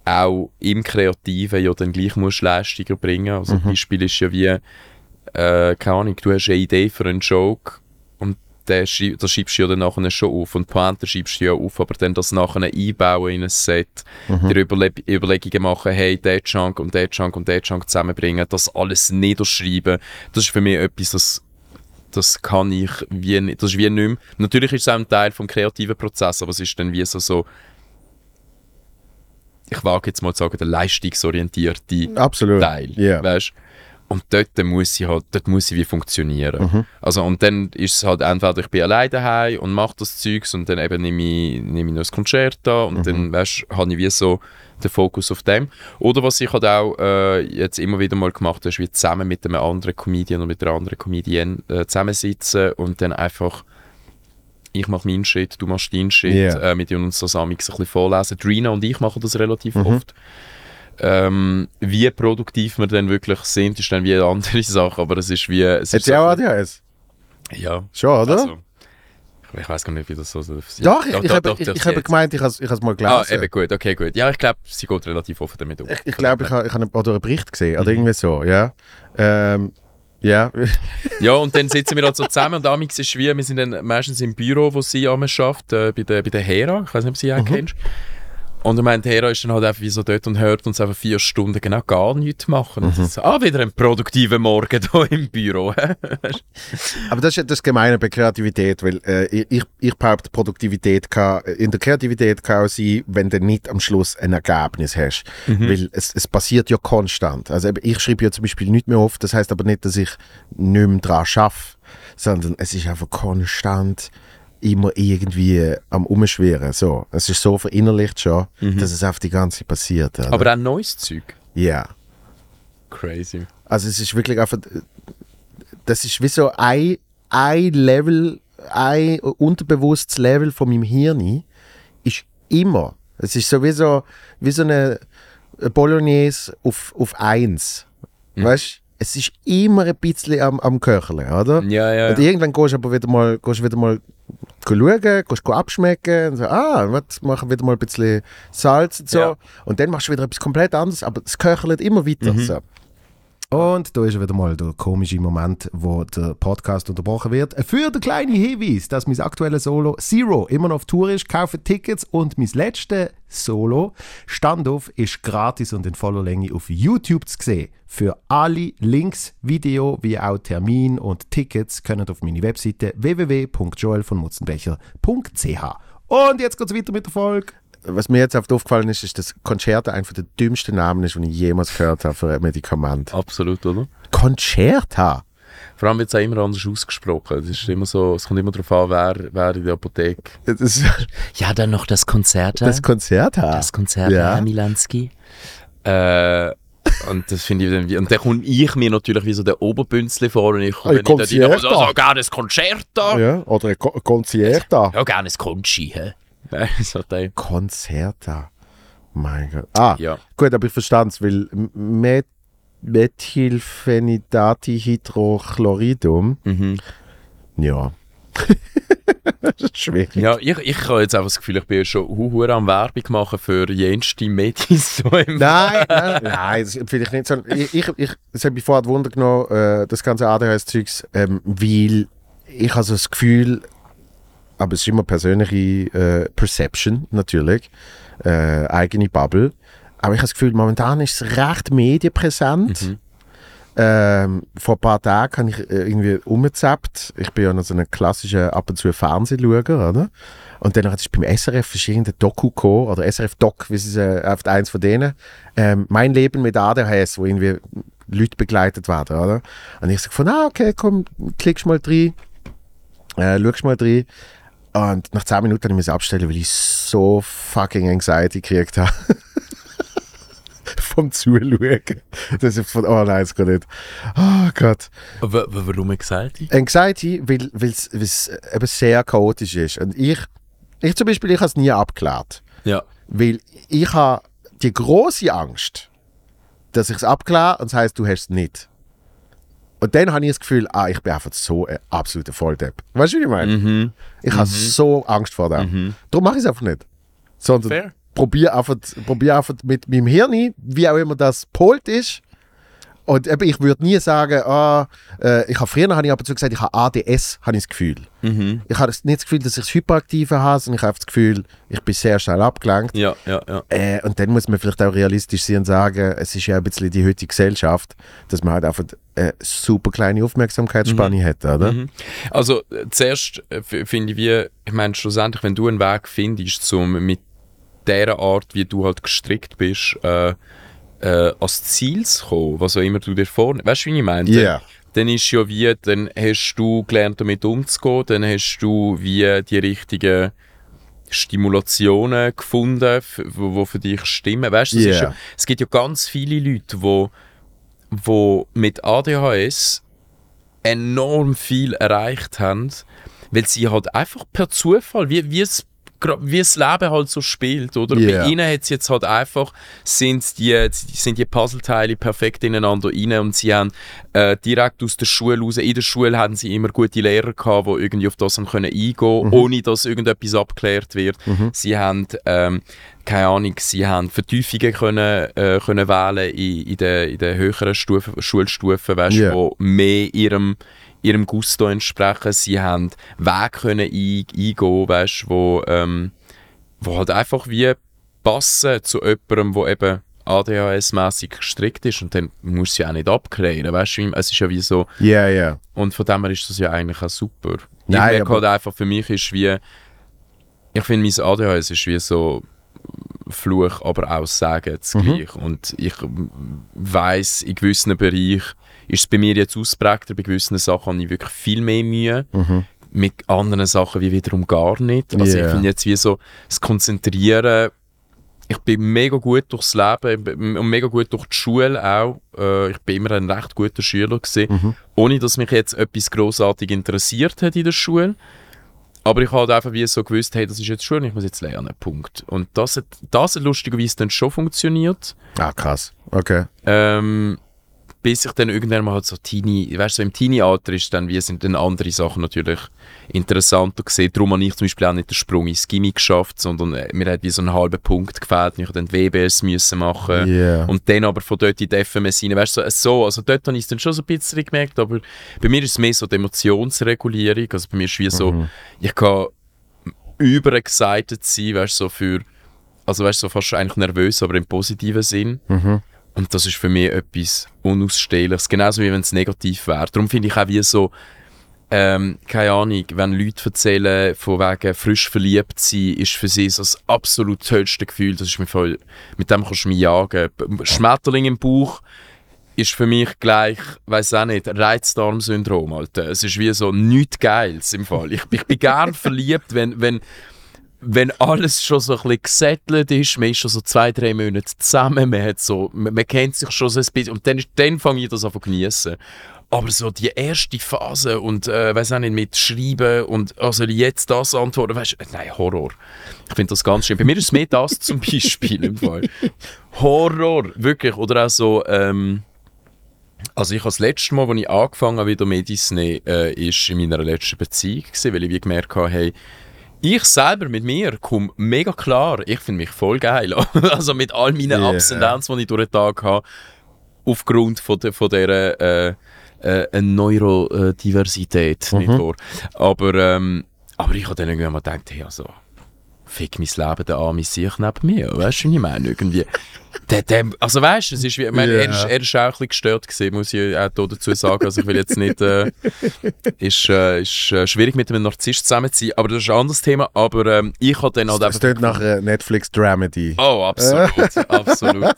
auch im Kreativen ja dann gleich musst Leistungen bringen. Also ein Beispiel ist ja wie, äh, keine Ahnung, du hast eine Idee für einen Joke und der schreib, das schreibst du ja dann nachher schon auf und die Pointe schreibst du ja auf, aber dann das nachher einbauen in ein Set, dir Überle Überlegungen machen, hey, der Chunk und der Chunk und der Chunk zusammenbringen, das alles niederschreiben, das ist für mich etwas, das das kann ich wie nicht, das ist wie nicht mehr. Natürlich ist es auch ein Teil vom kreativen Prozess, aber es ist dann wie so, so ich wage jetzt mal zu sagen, der leistungsorientierte Absolut. Teil, Ja. weißt? Und dort muss ich halt, dort muss ich wie funktionieren. Also und dann ist es halt entweder ich bin alleine daheim und mache das Zeugs und dann eben nehme ich, nehme ich noch das Konzert an und dann, weißt, habe ich wie so den Fokus auf dem. Oder was ich halt auch äh, jetzt immer wieder mal gemacht habe, ist wie zusammen mit einem anderen Comedian oder mit einer anderen Comedian äh, zusammensitzen und dann einfach ich mache meinen Shit, du machst deinen Shit, Yeah. äh, mit uns das amix ein bisschen vorlesen. Drina und ich machen das relativ oft. Ähm, wie produktiv wir dann wirklich sind, ist dann wie eine andere *laughs* Sache, aber es ist wie... Es Hat sie auch ADHS? Ja. Schon, oder? Also, ich- weiß gar nicht, wie das so ist. doch, ich, ich, habe, doch, ich, doch, ich habe gemeint, ich habe ich habe es mal Ah, gelesen. eben gut, okay, gut. Ja, ich glaube, sie geht relativ offen damit um. ich ich glaube, ich habe, ich habe einen, Bericht gesehen, Mhm. oder irgendwie so, ja. Ähm, ja, *laughs* Ja, und dann sitzen wir halt so zusammen und amix ist wie, wir sind dann meistens im Büro, wo sie schafft, äh, bei der, bei der Hera, ich weiß nicht, ob sie Mhm. auch kennst. Und ich meine, Hera ist dann halt einfach wie so dort und hört uns einfach vier Stunden genau gar nichts machen. Mhm. So, ah, wieder ein produktiver Morgen hier im Büro. *laughs* aber das ist das ist Gemeine bei Kreativität, weil äh, ich, ich behaupte, Produktivität kann, in der Kreativität kann auch sein, wenn du nicht am Schluss ein Ergebnis hast. Mhm. Weil es, es passiert ja konstant. Also ich schreibe ja zum Beispiel nicht mehr oft, das heißt aber nicht, dass ich nicht mehr dran schaffe, sondern es ist einfach konstant immer irgendwie am Umschwirren. So. Es ist so verinnerlicht schon, Mhm. dass es auf die ganze Zeit passiert. oder? Aber auch neues Zeug. ja. Crazy. Also es ist wirklich einfach, das ist wie so ein, ein Level, ein unterbewusstes Level von meinem Hirn ist immer, es ist so wie so, wie so eine Bolognese auf, auf eins. Mhm. Weißt es ist immer ein bisschen am, am Köcheln, oder? Ja, ja. Und irgendwann gehst du aber wieder mal, gehst wieder mal schauen, gehst abschmecken und so, ah, was, machen wieder mal ein bisschen Salz und so. Ja. Und dann machst du wieder etwas komplett anderes, aber es köchelt immer weiter. So. Und da ist wieder mal der komische Moment, wo der Podcast unterbrochen wird. Für den kleinen Hinweis, dass mein aktuelles Solo Zero immer noch auf Tour ist, kaufe Tickets und mein letztes Solo Standoff ist gratis und in voller Länge auf YouTube zu sehen. Für alle Links, Video wie auch Termin und Tickets können auf meine Webseite www.joelvonmutzenbecher.ch. Und jetzt geht's weiter mit der Folge. Was mir jetzt oft aufgefallen ist, ist, dass Concerta einfach der dümmste Name ist, den ich jemals gehört habe für ein Medikament. Absolut, oder? Concerta? Vor allem wird es auch immer anders ausgesprochen. Es, ist immer so, es kommt immer darauf an, wer, wer in der Apotheke. Das, *laughs* Ja, dann noch das Konzert. das Concerta. das Konzert, Ja. Herr Milanski. Äh, und das finde ich dann wie, und dann komme ich mir natürlich wie so der Oberbünzli vor und ich komme Ein nicht da rein, Concerto. also, so, gerne ein Concerto. Ja, Ja, oder ein Ko Concerta. gerne ein Conchi. Hä? Nein, so der. Concerta. Mein Gott. Ah, Ja. gut, aber ich verstand es, weil Met Methylphenidati-Hydrochloridum, Mhm. ja. *laughs* das ist schwierig. Ja, ich, ich habe jetzt einfach das Gefühl, ich bin schon hu am Werbung machen für jenste Medis. So Nein, nein, nein, das empfehle ich nicht. sondern Ich, ich, ich, das hat mich vorher Wunder genommen, äh, das ganze ADHS-Zeugs, ähm, weil ich habe so das Gefühl, aber es ist immer persönliche äh, Perception natürlich, äh, eigene Bubble, aber ich habe das Gefühl, momentan ist es recht medienpräsent. Ähm, vor ein paar Tagen habe ich äh, irgendwie umgezappt. Ich bin ja noch so ein klassischer ab und zu Fernsehschauer, oder? Und dann ist beim SRF irgendein Doku gekommen, oder SRF Doc, wie es äh, auf eins von denen. Ähm, mein Leben mit ADHS, wo irgendwie Leute begleitet werden, oder? Und ich sage von, ah, okay, komm, klickst mal rein, äh, schaust mal rein. Und nach 10 Minuten habe ich mich abstellen, weil ich so fucking Anxiety gekriegt habe. *laughs* Vom Zuschauen. Das ist von, oh nein, das geht nicht. Oh Gott. W w- warum Anxiety? Anxiety, weil es eben sehr chaotisch ist. Und ich, ich zum Beispiel, ich habe es nie abgeklärt. Ja. Weil ich habe die große Angst, dass ich es abkläre und das heisst, du hast es nicht. Und dann habe ich das Gefühl, ah, ich bin einfach so ein absoluter Volldepp. Weißt du, wie ich meine? Mhm. Ich habe so Angst vor dem. Darum mache ich es einfach nicht. Sondern probiere einfach, probier einfach mit meinem Hirn, wie auch immer das polt ist. Und eben, ich würde nie sagen, ah, äh, ich habe früher habe ich aber zu gesagt, ich habe ADS, habe ich das Gefühl. Mhm. Ich habe nicht das Gefühl, dass ich das Hyperaktive habe, sondern ich habe das Gefühl, ich bin sehr schnell abgelenkt. Ja, ja, ja. Äh, und dann muss man vielleicht auch realistisch sein und sagen, es ist ja ein bisschen die heutige Gesellschaft, dass man halt einfach eine super kleine Aufmerksamkeitsspanne hat, oder? Mhm. Also äh, zuerst äh, finde ich, wie, ich meine schlussendlich, wenn du einen Weg findest, um mit der Art, wie du halt gestrickt bist, äh, äh, ans Ziel zu kommen, was auch immer du dir vornimmst. Weißt du, wie ich meine? Ja. Dann, dann ist ja wie, dann hast du gelernt, damit umzugehen, dann hast du wie die richtigen Stimulationen gefunden, wo, wo für dich stimmen. Weißt du, es, ist Ja. es gibt ja ganz viele Leute, wo, wo mit ADHS enorm viel erreicht haben, weil sie halt einfach per Zufall, wie, wie es wie das Leben halt so spielt, oder? Ja. Bei ihnen hat es jetzt halt einfach, sind die, sind die Puzzleteile perfekt ineinander rein und sie haben äh, direkt aus der Schule raus, in der Schule haben sie immer gute Lehrer gehabt, die irgendwie auf das haben können eingehen Mhm. ohne dass irgendetwas abgeklärt wird. Sie haben, ähm, keine Ahnung, sie haben Vertiefungen können, äh, können wählen in, in den in den höheren Stufen, Schulstufen, weißt, Ja. wo mehr ihrem ihrem Gusto entsprechen. Sie haben Wege können ein, eingehen, weißt, wo, ähm, wo halt einfach wie passen zu jemandem, der eben ADHS-mäßig gestrickt ist und dann musst du sie auch nicht abklären, weißt du, es ist ja wie so, Ja, ja. und von dem her ist das ja eigentlich auch super. Nein, ich merke halt einfach, für mich ist wie, ich finde, mein ADHS ist wie so Fluch, aber auch Sagen zugleich. Und ich weiß in gewissen Bereichen ist es bei mir jetzt ausprägter, bei gewissen Sachen habe ich wirklich viel mehr Mühe. mit anderen Sachen wie wiederum gar nicht. Also Yeah. ich finde jetzt wie so das Konzentrieren, ich bin mega gut durchs Leben und mega gut durch die Schule auch. Äh, ich bin immer ein recht guter Schüler gewesen, ohne dass mich jetzt etwas großartig interessiert hat in der Schule. Aber ich habe einfach wie so gewusst, hey, das ist jetzt Schule, ich muss jetzt lernen, Punkt. Und das hat, das hat lustigerweise dann schon funktioniert. Ah, krass. Okay. Ähm, bis ich dann irgendwann mal halt so Teenie, weißt du, so im Teenie-Alter ist dann, wie sind dann andere Sachen natürlich interessanter gesehen. Darum habe ich zum Beispiel auch nicht den Sprung ins Gimmi geschafft, sondern äh, mir hat wie so einen halben Punkt gefehlt und ich dann WBS müssen machen. Yeah. Und dann aber von dort in die FMS rein, weißt du, so, so, also dort habe ich es dann schon so ein bisschen gemerkt, aber bei mir ist es mehr so die Emotionsregulierung, also bei mir ist wie so, ich kann überexcited sein, weißt du, so für, also weißt du, so fast eigentlich nervös, aber im positiven Sinn. Und das ist für mich etwas Unausstehliches, genauso wie wenn es negativ wäre. Darum finde ich auch wie so, ähm, keine Ahnung, wenn Leute erzählen, von wegen frisch verliebt sein, ist für sie so das absolut tollste Gefühl. Das ist mir voll, mit dem kannst du mich jagen. Schmetterling im Bauch ist für mich gleich, weiß auch nicht, Reizdarmsyndrom, Alter. Es ist wie so nichts Geiles im Fall. Ich, ich bin gern *laughs* verliebt, wenn, wenn, wenn alles schon so ein bisschen gesettelt ist, man ist schon so zwei, drei Monate zusammen, man, hat so, man, man kennt sich schon so ein bisschen und dann, dann fange ich das an zu geniessen. Aber so die erste Phase und äh, weiß auch nicht, mit Schreiben und also jetzt das antworten, weißt du, nein, Horror. Ich finde das ganz schlimm. Bei mir ist es mehr das zum Beispiel im Fall. Horror, wirklich. Oder auch so, ähm, also ich habe das letzte Mal, als ich angefangen habe, wieder zu nehmen, äh, ist in meiner letzten Beziehung gewesen, weil ich wie gemerkt habe, hey, ich selber mit mir komme mega klar. Ich finde mich voll geil. *laughs* also mit all meinen Yeah. Ups und Downs, die ich durch den Tag habe, aufgrund von, der, von dieser äh, äh, Neurodiversität, nicht wahr? Aber, ähm, aber ich habe dann irgendwann mal gedacht, hey, also, fick mein Leben, der arme sich neben mir. Weißt du, ich meine? Irgendwie. Der, der, also weißt du, es ist wie, ich meine, er, ist, er ist auch ein bisschen gestört gewesen, muss ich auch dazu sagen. Also ich will jetzt nicht, äh, ist, äh, ist äh, schwierig mit einem Narzisst zusammen zu sein, aber das ist ein anderes Thema. Aber ähm, ich habe dann halt Das klingt nach einer Netflix-Dramedy. Oh, absolut, *laughs* absolut.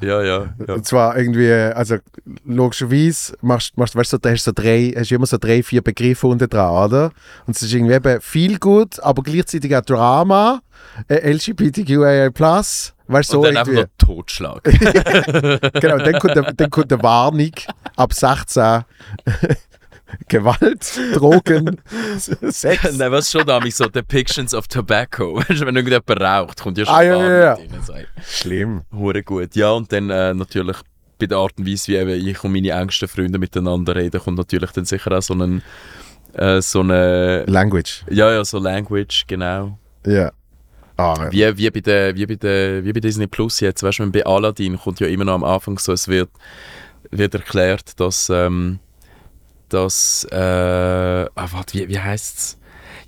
Ja, ja, ja. Und zwar irgendwie, also logischerweise machst, machst weißt du, da hast du so drei, hast du immer so drei, vier Begriffe unten dran, oder? Und es ist irgendwie eben viel gut, aber gleichzeitig auch Drama, äh, LGBTQIA+, weißt du, so Und dann einfach noch Totschlag. *laughs* Genau, dann kommt, der, dann kommt eine Warnung ab 16. *laughs* Gewalt, Drogen, *laughs* Sex. Nein, was schon da, so Depictions of Tobacco. Weißt du, wenn irgendjemand raucht, kommt ja schon Ah, ja, Warnung ja, ja. drin, sagt. Schlimm. Hure gut. Ja, und dann äh, natürlich bei der Art und Weise, wie eben ich und meine engsten Freunde miteinander reden, kommt natürlich dann sicher auch so ein äh, so eine Language. ja, ja, so Language, genau. Ja. Ah, Wie, wie, bei der, wie, bei der, wie bei Disney Plus jetzt, weißt du, bei Aladdin kommt ja immer noch am Anfang so, es wird, wird erklärt, dass, ähm, dass, äh, ah, warte, wie, wie heißt es?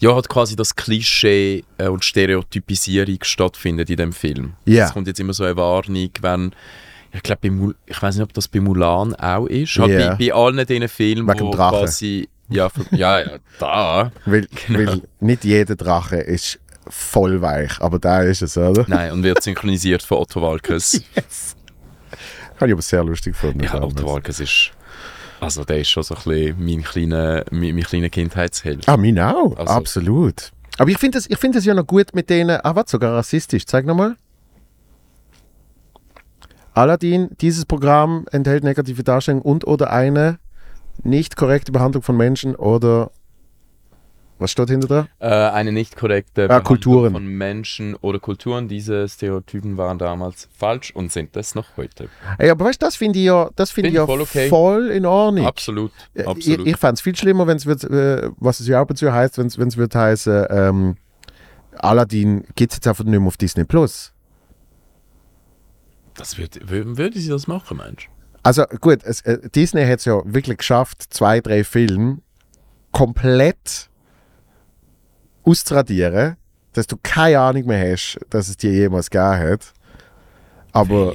Ja, hat quasi das Klischee äh, und Stereotypisierung stattfindet in dem Film. Ja. Es kommt jetzt immer so eine Warnung, wenn, ich glaube, ich weiß nicht, ob das bei Mulan auch ist, halt Ja. bei, bei allen diesen Filmen, Wegen wo quasi, ja, ja, ja, da. *laughs* weil, Genau. weil nicht jeder Drache ist voll weich, aber da ist es, oder? Nein, und wird synchronisiert von Otto Walkes. *laughs* Habe ich aber sehr lustig gefunden. Ja. Otto Walkes ist. Also, der ist schon so ein bisschen mein kleiner, mein, mein kleiner Kindheitsheld. Ah, mein auch. Also- Absolut. Aber ich finde ich find ja noch gut mit denen. Ah, was, sogar rassistisch. Zeig nochmal. Aladdin, dieses Programm enthält negative Darstellung und oder eine nicht korrekte Behandlung von Menschen oder. Was steht hinter da? Äh, eine nicht korrekte Ah, Kulturen. von Menschen oder Kulturen. Diese Stereotypen waren damals falsch und sind es noch heute. Ey, aber weißt du, das finde ich ja, das finde Find ich ja voll okay. voll in Ordnung. Absolut. Absolut. Ich, ich fände es viel schlimmer, wenn es wird, äh, was es ja ab und zu heißt, wenn es wird heißen, ähm, Aladdin gibt es jetzt einfach nicht mehr auf Disney Plus. das wür- würde sie das machen, Mensch? Also gut, es, äh, Disney hat es ja wirklich geschafft, zwei, drei Filme komplett auszuradieren, dass du keine Ahnung mehr hast, dass es dir jemals gegeben hat. Aber,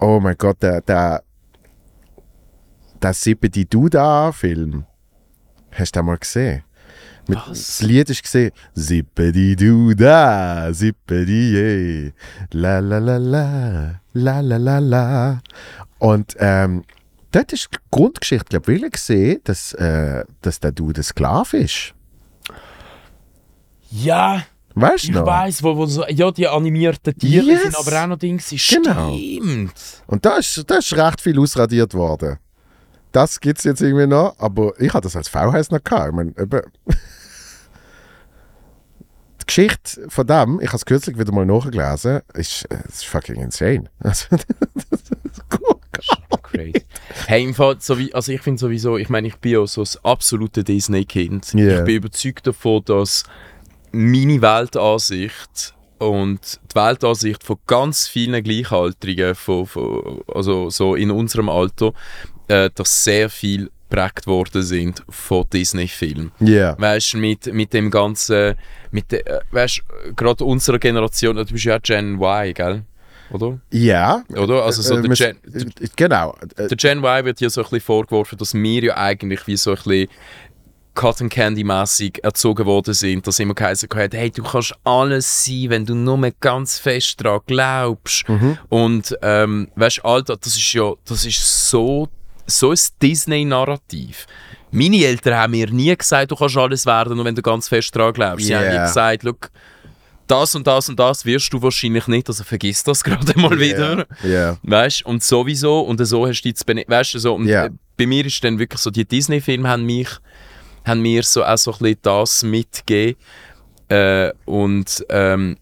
oh mein Gott, der, der, der Sippedi Duda Film, hast du den mal gesehen? Mit, das Lied ist gesehen, Sippedi Duda, Sippedi je, la la la la, la la la la. Und ähm, dort ist die Grundgeschichte, glaube ich, gesehen, dass, äh, dass der Dude ein Sklave ist. Ja, Weißt du ich noch? weiss, wo, wo so, ja, die animierten Tiere Yes. sind aber auch noch Dings. Genau. Stimmt. Und da ist, da ist recht viel ausradiert worden. Das gibt es jetzt irgendwie noch, aber ich hatte das als VHS noch gehabt. Ich meine, eben, *laughs* die Geschichte von dem, ich habe es kürzlich wieder mal nachgelesen, ist, ist fucking insane. Also, *laughs* das ist cool. Crazy. Hey, im Fall, so wie, also ich finde sowieso, ich meine, ich bin ja so das absolute Disney-Kind. Yeah. Ich bin überzeugt davon, dass meine Weltansicht und die Weltansicht von ganz vielen Gleichaltrigen, von, von, also so in unserem Alter, äh, dass sehr viel geprägt worden sind von Disney-Filmen. Ja. Weißt du, mit, mit dem ganzen, mit de, äh, weißt gerade unserer Generation, du bist ja auch Gen Y, gell? Oder? Ja. Oder? Also so Äh, der wir- Gen, äh, genau. Äh, der Gen Y wird hier so ein bisschen vorgeworfen, dass wir ja eigentlich wie so ein bisschen Cotton Candy-mäßig erzogen worden sind, dass immer geheißen hat, hey, du kannst alles sein, wenn du nur ganz fest daran glaubst. Und ähm, weißt du, Alter, das ist ja, das ist so, so ein Disney-Narrativ. Meine Eltern haben mir nie gesagt, du kannst alles werden, nur wenn du ganz fest daran glaubst. Sie haben Yeah. mir gesagt, look, das und das und das wirst du wahrscheinlich nicht, also vergiss das *laughs* gerade mal wieder. Ja. Weißt und sowieso, und so hast du jetzt, weißt du, so, und äh, bei mir ist dann wirklich so, die Disney-Filme haben mich, haben mir so auch so ein bisschen das mitgegeben. Äh, und ähm,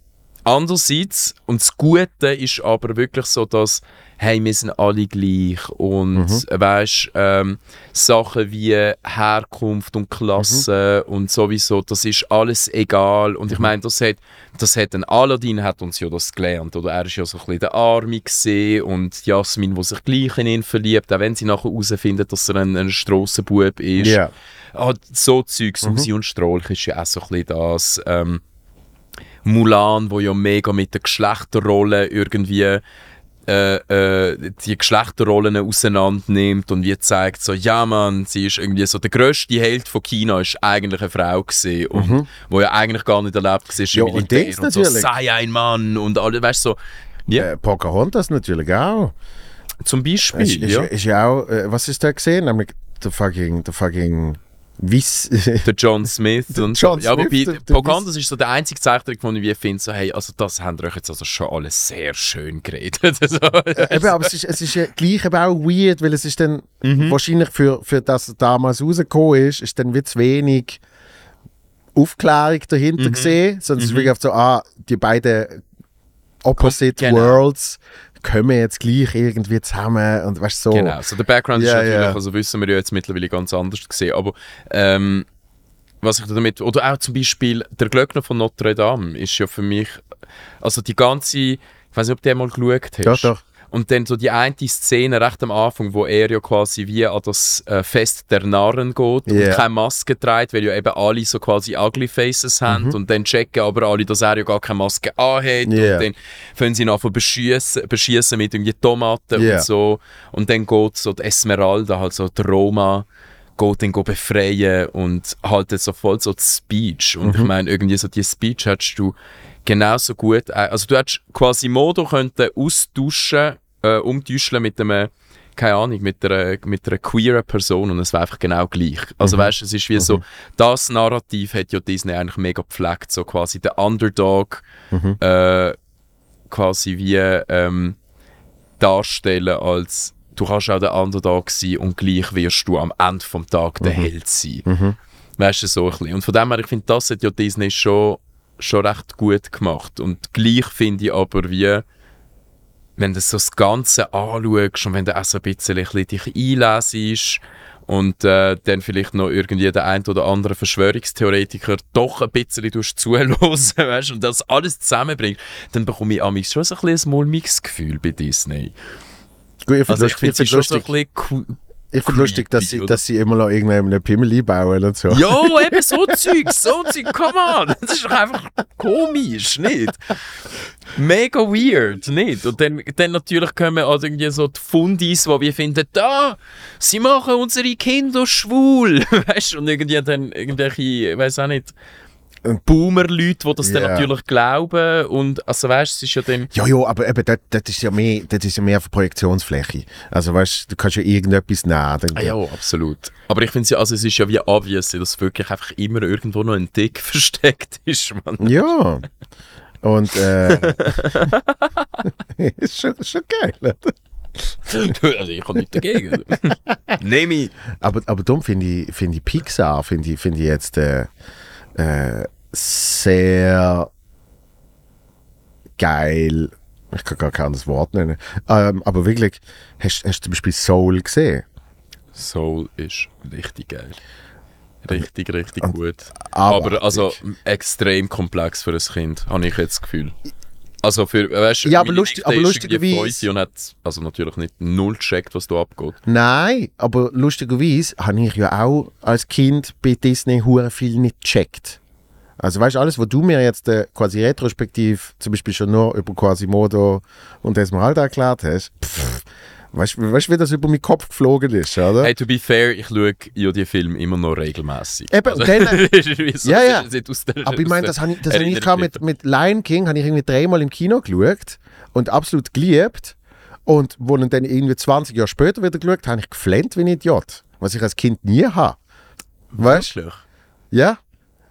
andererseits, und das Gute ist aber wirklich so, dass, hey, wir sind alle gleich und Mhm. weißt, ähm, Sachen wie Herkunft und Klasse Mhm. und sowieso, das ist alles egal. Und ich meine, das hat, das hat ein Aladdin hat uns ja das gelernt, oder er ist ja so ein bisschen der Arme gesehen und Jasmin, wo sich gleich in ihn verliebt, auch wenn sie nachher herausfindet, dass er ein, ein Strassenbub ist. Ja. Ah, so Zeug, Susi und Strolch ist ja auch so ein bisschen das. Ähm, Mulan, wo ja mega mit den Geschlechterrollen irgendwie äh, äh, die Geschlechterrollen auseinander nimmt und wie zeigt so, ja man, sie ist irgendwie so, der grösste Held von China ist eigentlich eine Frau gesehen und wo ja eigentlich gar nicht erlebt war Ja, im und Militär Dings und so, sei ein Mann und alle, weißt du, so, ja, Äh, Pocahontas natürlich auch. zum Beispiel, Ist, ist, ja. ist ja auch, äh, was ist da gesehen? Nämlich der fucking, der fucking Wiss. *laughs* der John Smith Der und John ja, Smith, wobei Pocahontas ist so der einzige Zeichnung, von ich finde so, hey, also das haben ihr euch jetzt also schon alles sehr schön geredet. *laughs* so. eben, aber es ist, es ist ja gleich eben auch weird, weil es ist dann Mhm. wahrscheinlich für, für das damals rausgekommen ist, ist dann wie zu wenig Aufklärung dahinter Mhm. gesehen, sondern es ist wirklich auf so, ah, die beiden Opposite Genau. Worlds kommen jetzt gleich irgendwie zusammen und weißt so. Genau, so der Background ist Ja, natürlich, ja. also wissen wir ja jetzt mittlerweile ganz anders gesehen, aber ähm, was ich damit, oder auch zum Beispiel der Glöckner von Notre Dame ist ja für mich, also die ganze, ich weiß nicht, ob du den mal geschaut hast. Doch, doch. Und dann so die eine Szene recht am Anfang, wo er ja quasi wie an das äh, Fest der Narren geht Ja. und keine Maske trägt, weil ja eben alle so quasi ugly faces haben Mhm. und dann checken aber alle, dass er ja gar keine Maske anhat Ja. und dann fangen sie ihn an zu beschießen, beschießen mit irgendwie Tomaten Ja. und so und dann geht so die Esmeralda, halt so die Roma, geht dann befreien und haltet so voll so die Speech und Mhm. ich meine irgendwie so die Speech hättest du genauso gut, äh, also du hättest quasi Modo könnte austauschen, äh, umtauschen mit einem keine Ahnung, mit einer, mit einer queeren Person und es wäre einfach genau gleich. Also weißt du, es ist wie so, das Narrativ hat ja Disney eigentlich mega gepflegt, so quasi der Underdog äh, quasi wie ähm, darstellen als du kannst auch der Underdog sein und gleich wirst du am Ende vom Tag der Held sein. Weißt du, so ein bisschen. Und von dem her, ich finde, das hat ja Disney schon, schon recht gut gemacht. Und gleich finde ich aber wie, wenn du so das Ganze anschaust und wenn du auch so ein bisschen, ein bisschen dich einlesest und äh, dann vielleicht noch irgendwie der ein oder andere Verschwörungstheoretiker doch ein bisschen zuhören, *laughs* weißt, und das alles zusammenbringt, dann bekomme ich amigs schon so ein, bisschen ein mulmiges Gefühl bei Disney. Gut, ich Also finde ich finde find es schon so ein bisschen cool. Ich find lustig dass, sie, oder? dass sie immer noch irgendeinen Pimmel einbauen und so. Jo, *laughs* eben so Zeug, so Zeug, come on. Das ist doch einfach komisch, nicht? Mega weird, nicht? Und dann, dann natürlich kommen auch irgendwie so die Fundis, wo wir finden, da, sie machen unsere Kinder schwul. *laughs* Weißt du, und irgendwie dann irgendwelche, ich weiß auch nicht, Boomer-Leute, die das dann Ja. natürlich glauben. Und also weißt, es ist ja dann. Ja, ja, aber eben, das, das, ist ja mehr, das ist ja mehr auf Projektionsfläche. Also weißt du, du kannst ja irgendetwas nehmen. Dann, Ah, ja, absolut. Aber ich finde ja, also es ist ja wie obvious, dass wirklich einfach immer irgendwo noch ein Dick *laughs* versteckt ist, Mann. Ja. Und äh, *laughs* ist, schon, ist schon geil. oder? also ich habe nichts dagegen. *laughs* Nehme ich. Aber, aber darum finde ich, finde ich Pixar finde ich, finde ich jetzt äh, äh, sehr geil. Ich kann gar kein anderes Wort nennen. Ähm, aber wirklich, hast, hast du zum Beispiel Soul gesehen? Soul ist richtig geil. Richtig, richtig Und- gut. abartig. Aber also extrem komplex für ein Kind, habe ich jetzt das Gefühl. Also für, weißt, Ja, aber lustig- aber lustigerweise- und hat also natürlich nicht null gecheckt, was da abgeht. Nein, aber lustigerweise habe ich ja auch als Kind bei Disney hure viel nicht gecheckt. Also weißt du, alles, was du mir jetzt äh, quasi retrospektiv, zum Beispiel schon nur über Quasimodo und Esmeralda erklärt hast, pff, weißt du, weißt, wie das über meinen Kopf geflogen ist, oder? Hey, to be fair, ich schaue ja die Filme immer noch regelmäßig. Eben, und dann- *laughs* Wieso? Ja, ja. Aus der- Aber ich meine, das habe ich, das hab ich mit, mit Lion King, habe ich irgendwie dreimal im Kino geschaut und absolut geliebt. Und wo ich dann irgendwie 20 Jahre später wieder geschaut habe, ich geflennt wie ein Idiot. Was ich als Kind nie habe. Weißt du? Ja.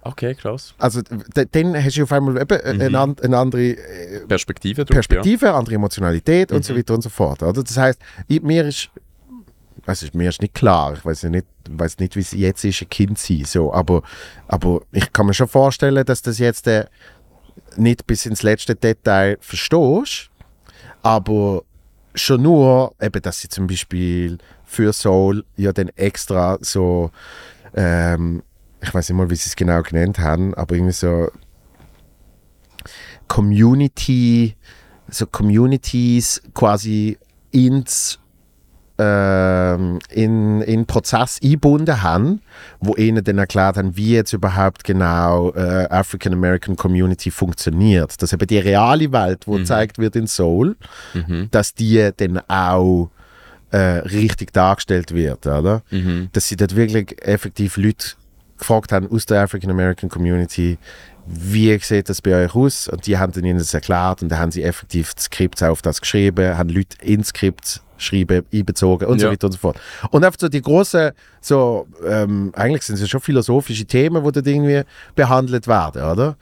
Okay, krass. Also dann hast du auf einmal eben äh, eine, an- eine andere äh, Perspektive drauf, Perspektive, eine andere Emotionalität und so weiter und so fort. Oder? Das heißt, mir ist also mir ist nicht klar, ich weiß ja nicht, weiß nicht, wie es jetzt ist, ein Kind zu sein, so, aber, aber ich kann mir schon vorstellen, dass das jetzt äh, nicht bis ins letzte Detail verstehst, aber schon nur, eben, dass sie zum Beispiel für Soul ja dann extra so, ähm, ich weiß nicht mal, wie sie es genau genannt haben, aber irgendwie so Community, so Communities quasi ins ähm, in, in Prozess eingebunden haben, wo ihnen dann erklärt haben, wie jetzt überhaupt genau äh, African American Community funktioniert. Dass eben die reale Welt, wo gezeigt wird in Seoul, dass die dann auch äh, richtig dargestellt wird, oder? Dass sie dort wirklich effektiv Leute gefragt haben aus der African American Community, wie sieht das bei euch aus? Und die haben dann ihnen das erklärt und dann haben sie effektiv das Skript auf das geschrieben, haben Leute ins Skript schreiben, einbezogen und so Ja. weiter und so fort. Und einfach so die großen, so, ähm, eigentlich sind es ja schon philosophische Themen, die dort irgendwie behandelt werden, oder?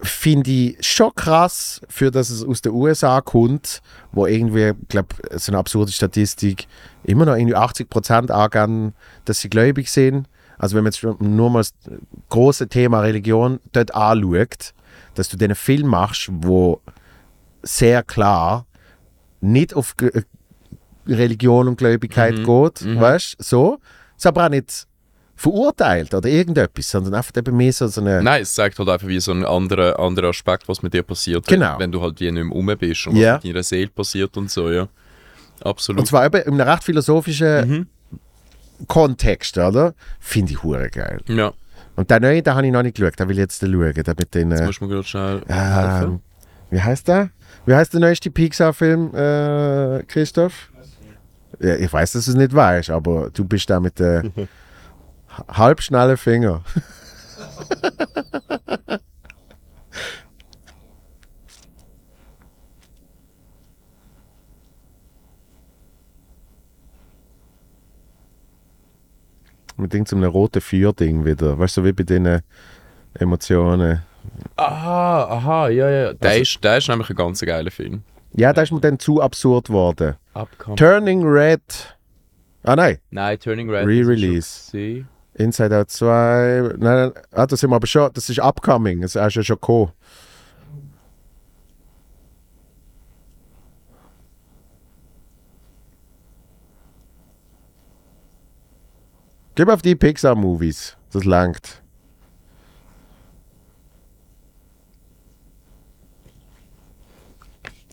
Finde ich schon krass, für dass es aus den USA kommt, wo irgendwie, ich glaube, so eine absurde Statistik, immer noch irgendwie 80% angeben, dass sie gläubig sind. Also wenn man jetzt nur mal das große Thema Religion dort anschaut, dass du den Film machst, wo sehr klar nicht auf G- Religion und Gläubigkeit geht, weißt du, so. Ist aber auch nicht verurteilt oder irgendetwas, sondern einfach eben mehr so, so eine... Nein, es zeigt halt einfach wie so ein anderer, anderer Aspekt, was mit dir passiert, Genau. wenn, du halt wie nicht mehr rum bist und Ja. was mit deiner Seele passiert und so, ja. Absolut. Und zwar eben in einem recht philosophischen Kontext, oder? Finde ich hure geil. ja, Und der neue, den habe ich noch nicht geschaut, den will ich jetzt schauen. Der mit den, jetzt äh, musst du mir gerade schnell ähm, wie heißt der? Wie heißt der neueste Pixar-Film, äh, Christoph? Ja, ich weiß, dass du es nicht weißt, aber du bist da mit *laughs* den halbschnellen Finger. *laughs* Mit zum roten Feuerding wieder. Weißt du, wie bei den Emotionen. Aha, aha, ja, ja. Der, Also- ist, der ist nämlich ein ganz geiler Film. Ja, da ist mir dann zu absurd worden. Upcoming. Turning Red. Ah nein, Nein, Turning Red. Re-Release. Inside Out 2. Nein, nein, ah, das sind wir aber schon. Das ist upcoming. Das ist ja schon gekommen. Gib auf die Pixar-Movies. Das langt.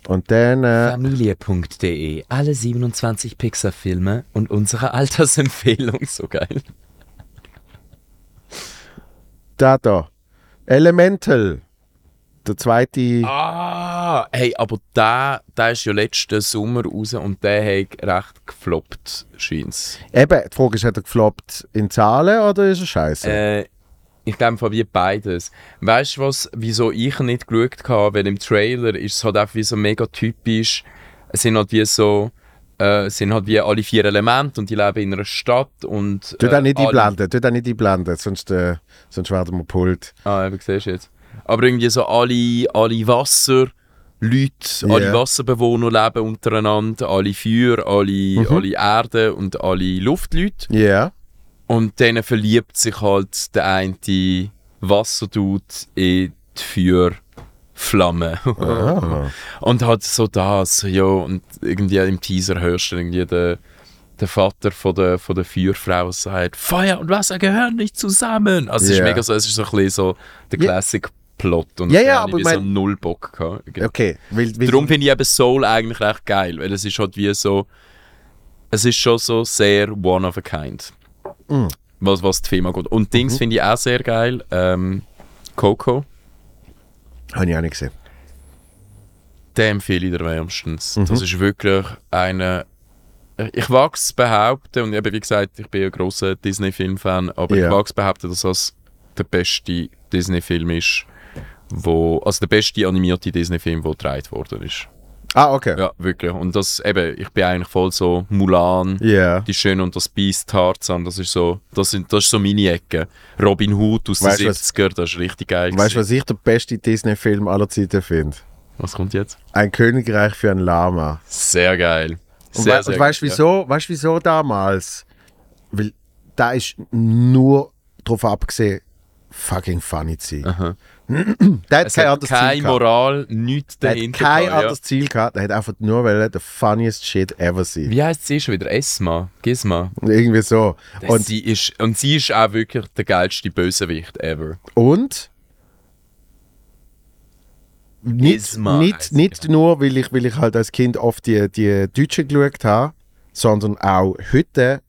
Und dann. Äh, Familie.de. Alle 27 Pixar-Filme und unsere Altersempfehlung. So geil. da da. Elemental. Der zweite. Ah, hey, aber der, der ist ja letzten Sommer raus und der hat recht gefloppt, scheint's. Eben, die Frage ist, hat er gefloppt in Zahlen oder ist er scheiße? Äh, ich glaube, wie beides. Weißt du, was, wieso ich nicht geschaut habe? Weil im Trailer ist es halt einfach wie so mega typisch. Es sind halt wie so. Äh, sind halt wie alle vier Elemente und die leben in einer Stadt und. Tu äh, das nicht alle- einblenden, tu das nicht einblenden, sonst, äh, sonst werden wir pult. Ah, eben, siehst du jetzt. Aber irgendwie so alle, alle Wasser. Leute, alle Ja. Wasserbewohner leben untereinander, alle Feuer, alle, Mhm. alle Erde und alle Luftleute. Ja. Und dann verliebt sich halt der eine Wasserdude in die Feuerflamme. Ah. *laughs* und hat so das, ja, und irgendwie im Teaser hörst du irgendwie den, den Vater von der, von der Feuerfrau sagt, Feuer und Wasser gehören nicht zusammen. Also es ist mega so, es ist so ein bisschen so der Ja. Classic-Plot. Und Ja, ja, ich aber ich so mein- null Bock gehabt. Okay. Weil, weil, Darum finde ich eben Soul eigentlich recht geil, weil es ist halt wie so, es ist schon so sehr one of a kind, Mm. was, was die Firma geht. Und Dings Mhm. finde ich auch sehr geil, ähm, Coco, Habe ich auch nicht gesehen. den empfehle ich dir wärmstens. Mhm. Das ist wirklich eine, ich wage es behaupten, und eben wie gesagt, ich bin ein grosser Disney-Film-Fan, aber Ja. ich wage es behaupten, dass das der beste Disney-Film ist, wo, also der beste animierte Disney-Film, der gedreht worden ist. Ah, okay. Ja, wirklich. Und das eben, ich bin eigentlich voll so Mulan, Ja. Die Schöne und das Biest, Tarzan, das ist so, das, sind, das ist so meine Ecke. Robin Hood aus Weißt den was- 70er, das ist richtig geil. Weißt du, was ich der beste Disney-Film aller Zeiten finde? was kommt jetzt? Ein Königreich für ein Lama. Sehr geil. Und, Sehr, wei sehr und weißt du wieso? Weißt du wieso damals? Weil da ist nur drauf abgesehen, fucking funny zu sein. Aha. Der hat Es kein hat anderes keine Ziel. Moral, nichts Der hat dahinter. kein gehabt, anderes Ziel gehabt. Der hat einfach nur wollen, der funniest shit ever ja. sein. Wie heißt sie schon wieder? Esma? Gizma? Irgendwie so. Und Und, sie, ist, und sie ist auch wirklich der geilste Bösewicht ever. und nicht, nicht, heisst nicht nur, weil ich, weil ich halt als Kind oft die, die Deutschen geschaut habe, sondern auch heute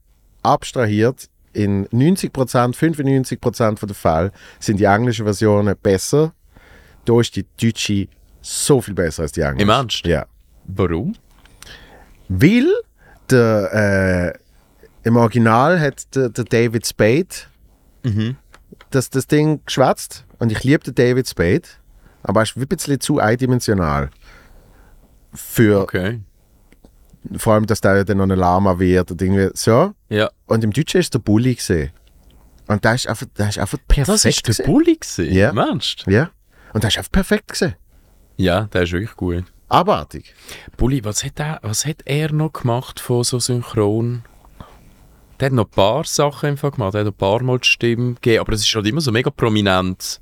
abstrahiert in 90%, 95% von der Fälle sind die englischen Versionen besser. Da ist die deutsche so viel besser als die englische. Im Ernst? Ja. Warum? Weil der, äh, im Original hat der, der David Spade Mhm. das, das Ding geschwätzt und ich liebe den David Spade, aber er ist ein bisschen zu eindimensional. Für Okay. Vor allem, dass der dann noch ein Lama wird und irgendwie so. Ja. Und im Deutschen ist der Bully gesehen. Und da ist einfach, der ist einfach perfekt. Das ist der. Bulli gewesen? Ja. Mensch. Ja. Und der ist einfach perfekt gesehen. Ja, der ist wirklich gut. Abartig. Bulli, was hat, er, was hat er noch gemacht von so Synchron? Der hat noch ein paar Sachen Fall gemacht, er hat ein paar Mal die Stimme gegeben, aber es ist halt immer so mega prominent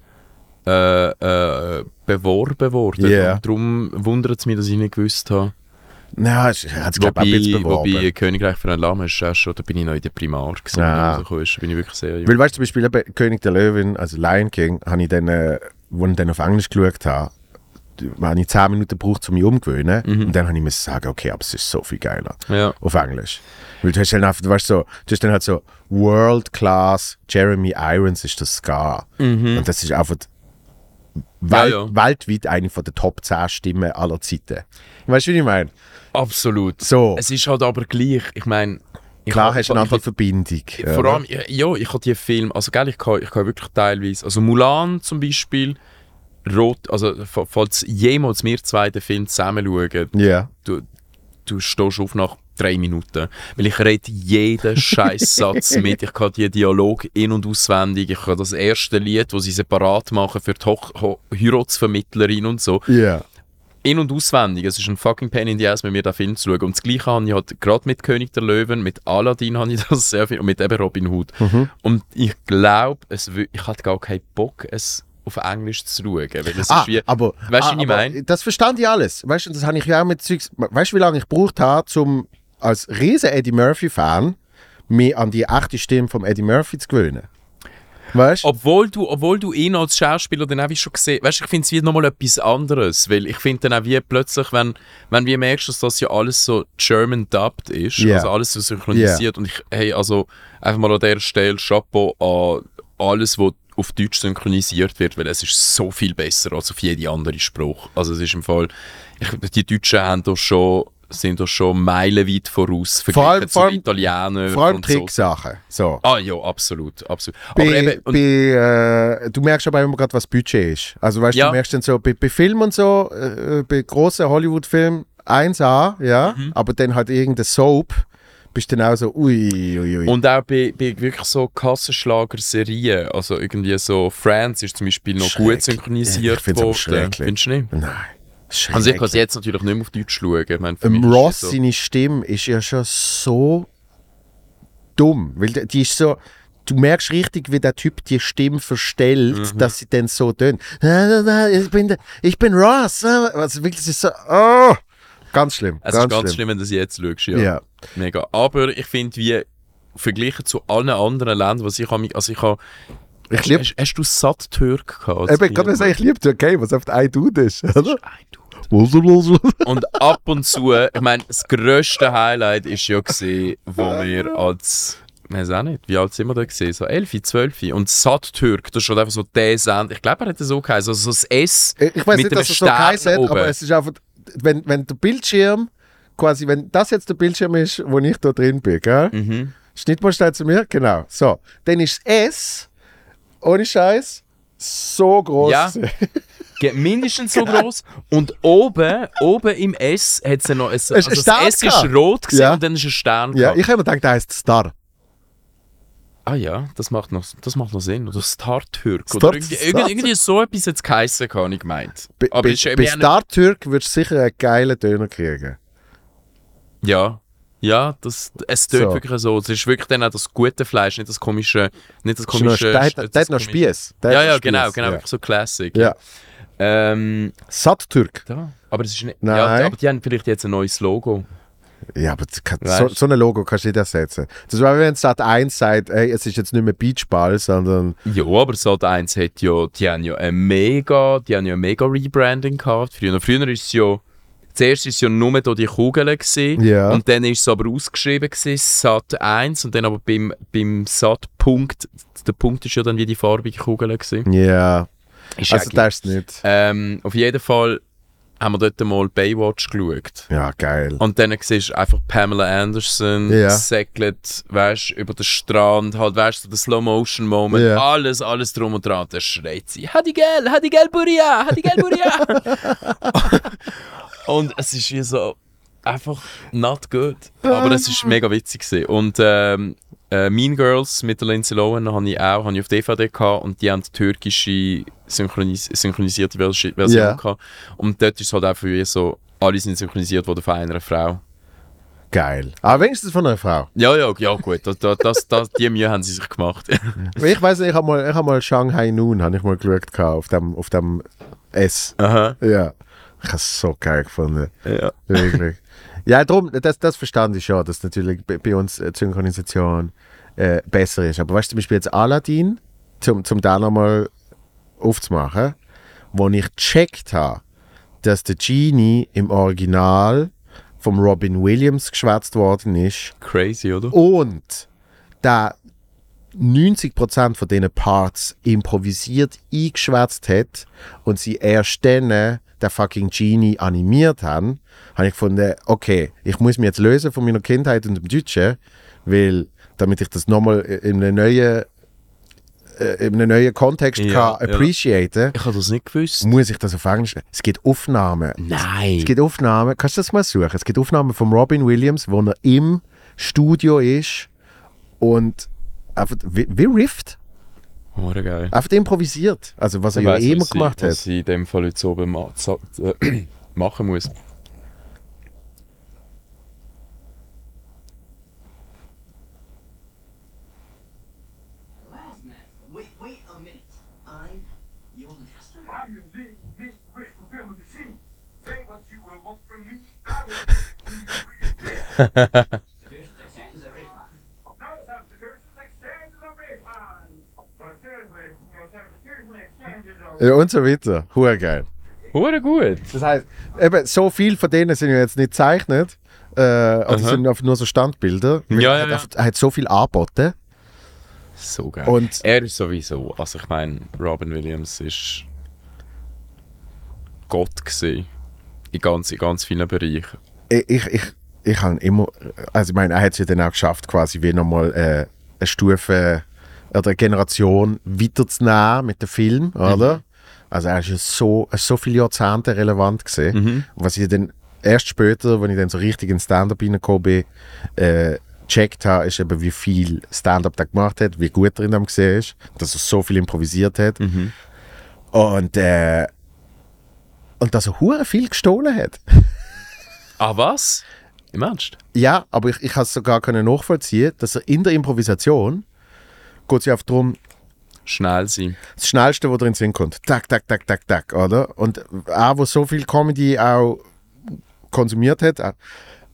äh, äh, beworben worden. Und darum wundert es mich, dass ich nicht gewusst habe. Ja, hat sich, glaube ich, Wobei, beworben. wobei Königreich für ein Lama ist auch schon, da bin ich noch in der Primar gewesen, Ah. also da bin ich wirklich sehr jung. Weil weißt du, zum Beispiel eben König der Löwen, also Lion King, habe ich dann, äh, wo ich dann auf Englisch geschaut habe, habe ich 10 Minuten gebraucht, um mich umzugewöhnen. Und dann habe ich mir sagen, okay, aber es ist so viel geiler Ja. auf Englisch. Weil du hast dann einfach, du weißt so, du hast dann halt so World Class Jeremy Irons ist das Scar. Und das ist einfach welt, ja. weltweit eine von der Top 10 Stimmen aller Zeiten. Weißt du, wie ich meine? Absolut. So, Es ist halt aber gleich, ich meine... ich klar hab- hast du eine andere Verbindung. Vor ja. allem, ja, ja, ich habe die Film, also gell, ich kann, ich kann wirklich teilweise, also Mulan zum Beispiel, Rot, also fa- falls jemals wir zwei den Film zusammen schauen, Ja. du, du stehst auf nach drei Minuten, weil ich rede jeden *laughs* scheiß Satz mit, ich kann die Dialog in- und auswendig, ich kann das erste Lied, das sie separat machen für die Ho Heiratsvermittlerin und so, Ja. in- und auswendig. Es ist ein fucking Pain in the Ass, mit mir den Film zu schauen. Und das Gleiche habe ich halt gerade mit König der Löwen, mit Aladdin habe ich *laughs* das sehr viel und mit eben Robin Hood. Mhm. Und ich glaube, ich hatte gar keinen Bock, es auf Englisch zu schauen, weil es Ah, ist wie... aber, Weißt du, ah, ich meine? Das verstand ich alles. Weißt du, das habe ich ja auch mit Zeugs. Weißt du, wie lange ich gebraucht habe, um als riesen Eddie Murphy-Fan mich an die echte Stimme vom Eddie Murphy zu gewöhnen? Weißt du? Obwohl du, obwohl du ihn als Schauspieler dann auch schon gesehen weißt du, ich finde es wie nochmal etwas anderes, weil ich finde dann auch wie plötzlich, wenn, wenn du merkst, dass das ja alles so German dubbed ist, Ja. also alles so synchronisiert und ich, hey, also einfach mal an der Stelle Chapeau an alles, was auf Deutsch synchronisiert wird, weil es ist so viel besser als auf jede andere Spruch. Also es ist im Fall, ich, die Deutschen haben da schon sind da schon meilenweit voraus, Vor allem- verglichen zu vor Italienern. Vor allem so. Tricksachen. So. Ah ja, absolut, absolut. Aber Bei, eben, und, bei, äh, du merkst aber immer gerade, was Budget ist. Also weißt du, Ja. du merkst dann so, bei, bei Filmen und so, äh, bei großen Hollywood-Filmen 1A, ja, Mhm. aber dann halt irgendein Soap, bist dann auch so, ui, ui, ui. und auch bei, bei wirklich so Kassenschlager-Serien, also irgendwie so Friends ist zum Beispiel noch Schreck. gut synchronisiert Ich find's aber worden. Findest du nicht? Nein. Also ich kann es jetzt natürlich nicht mehr auf Deutsch schauen. Ich meine, für Ähm, mich ist Ross, so. seine Stimme ist ja schon so dumm, weil die- ist so, du merkst richtig, wie der Typ die Stimme verstellt, Mhm. dass sie dann so tönt. Ich bin, ich bin Ross. Also wirklich, ist so, oh, ganz schlimm. Es ist ganz schlimm, wenn du es jetzt schaust. Ja. Ja. Mega. Aber ich finde, wie verglichen zu allen anderen Ländern, was ich habe, also ich habe, Ich liebe, hast, hast du satt Türk gehabt? eben, Kind? gerade sagen, ich liebe Türkei, was oft ein Dude ist, oder? Ein Dude. Und *laughs* ab und zu, ich meine, das grösste Highlight ist ja gesehen, wo wir als, ich weiß auch nicht, wie alt sind wir da gesehen? So 11, 12. Und Sat Türk, das ist schon einfach so der Send. Ich glaube, er hat das so geheißen, also so das S. Ich weiß nicht, dass es so geheißen hat, aber es ist einfach, wenn, wenn der Bildschirm, quasi, wenn das jetzt der Bildschirm ist, wo ich da drin bin, gell? Mhm. Schnittmuster zu mir, genau. So, dann ist das S, ohne Scheiß, so groß. Ja. Mindestens so groß und oben, oben im S hat es ja noch ein, also das S ist rot gewesen Ja. und dann ist ein Stern Ja, ich habe mir gedacht, der heißt Star. Ah ja, das macht noch, das macht noch Sinn. Oder Star Türk. Star- Oder irgendwie, Star- irgendwie, so etwas jetzt geheißen, kann ich gemeint. Bei, Aber bei, es ist, bei wir haben- Star Türk würdest du sicher einen geilen Döner kriegen. Ja. Ja, das, es tönt So. wirklich so. Es ist wirklich dann auch das gute Fleisch, nicht das komische, nicht das komische. Das der hat noch Spieß. Ja, ja, genau, genau, Ja. wirklich so Classic. ja. Ähm, Sat Türk. da. Aber das ist nicht. Nein. Ja, aber die haben vielleicht jetzt ein neues Logo. Ja, aber kann, so, so ein Logo kannst du nicht ersetzen. Das war, wenn Sat 1 sagt, ey, es ist jetzt nicht mehr Beachball, sondern Ja, aber Sat 1 hat ja, die haben ja ein mega, die haben ja ein mega Rebranding gehabt. Früher, früher ist es ja, zuerst ist es ja nur da die Kugeln gesehen Ja. und dann ist es aber ausgeschrieben gewesen, Sat 1 und dann aber beim, beim Sat Punkt, der Punkt ist ja dann wie die farbige Kugel gewesen. ja. Ist Also das ist nicht. ähm, auf jeden Fall haben wir dort mal Baywatch geschaut. Ja, geil. Und dann siehst du einfach Pamela Anderson, Ja. segelt, weißt über den Strand, halt, weißt du, der Slow-Motion-Moment, Ja. alles, alles drum und dran. Da schreit sie, Hadi gel, Hadi gel Buria, Hadi gel Buria. *laughs* und es ist wie so, einfach not good. Aber es ist mega witzig gewesen. Und ähm, äh, Mean Girls mit der Lindsay Lohan habe ich auch habe ich auf DVD gehabt und die haben die türkische synchronis synchronisierte Versi- Version gehabt. Und dort ist es halt einfach wie so, alle sind synchronisiert worden von einer Frau. Geil. Aber wenigstens von einer Frau. Ja, ja, ja, gut. Das, das, das, die Mühe haben sie sich gemacht. *laughs* Ich weiß nicht, ich habe mal, ich hab mal Shanghai Noon habe ich mal geschaut auf dem, auf dem S. Aha. Ja. Ich habe es so geil gefunden. Ja. Wirklich. ja, darum, das, das verstand ich schon, dass natürlich bei, uns äh, die Synchronisation äh, besser ist. Aber weißt du, zum Beispiel jetzt Aladdin, zum, zum da nochmal aufzumachen, wo ich gecheckt habe, dass der Genie im Original vom Robin Williams geschwätzt worden ist Crazy, oder? und da 90% von diesen Parts improvisiert eingeschwätzt hat und sie erst dann der fucking Genie animiert haben, habe ich gefunden, okay, ich muss mich jetzt lösen von meiner Kindheit und dem Deutschen, weil damit ich das nochmal in einem neuen, äh, in einem neuen Kontext Ja, kann ja. appreciaten, Ich habe das nicht gewusst. muss ich das auf Englisch. Es gibt Aufnahmen. Nein. Es gibt Aufnahmen, kannst du das mal suchen? Es gibt Aufnahmen von Robin Williams, wo er im Studio ist und einfach wie, wie Rift, Oh, geil. einfach improvisiert. Also was er Ich ja immer was sie- gemacht Was hat. sie in dem Fall jetzt oben ma äh, *coughs* machen muss. Last man. Wait, wait a minute. I'm your master. I am the Miss Wish fulfillment machine. Say what you will want from me. I will First exchange is a refund. now substitutions exchange the refund. But seriously, no substitution exchanges are Ja, und so weiter. Hure geil. Hure gut. Das heißt, eben, so viel von denen sind ja jetzt nicht gezeichnet. Äh, Aha. sind einfach nur so Standbilder. Ja, er, hat, ja. einfach- er hat so viel angeboten. So geil. Und- er ist sowieso, also ich meine, Robin Williams ist Gott gesehen in ganz, in ganz vielen Bereichen. ich, ich, ich, ich habe immer, also ich meine, er hat es ja dann auch geschafft, quasi wie nochmal äh, eine Stufe oder eine Generation weiterzunehmen mit dem Film, oder? Also er ist ja so, so viele Jahrzehnte relevant gesehen. Und was ich dann erst später, wenn ich dann so richtig in Stand-up reingekommen bin, äh, gecheckt habe, ist eben, wie viel Stand-up er gemacht hat, wie gut er in dem gesehen ist, dass er so viel improvisiert hat. Und, äh, und dass er hure viel gestohlen hat. Ah, was? Im Ernst? Ja, aber ich, ich kann es sogar können nachvollziehen, dass er in der Improvisation geht es ja auf darum, Schnell sein. das Schnellste, was drin Sinn kommt. Tak, tak, tak, tak, tak, oder? Und auch, wo so viel Comedy auch konsumiert hat, au-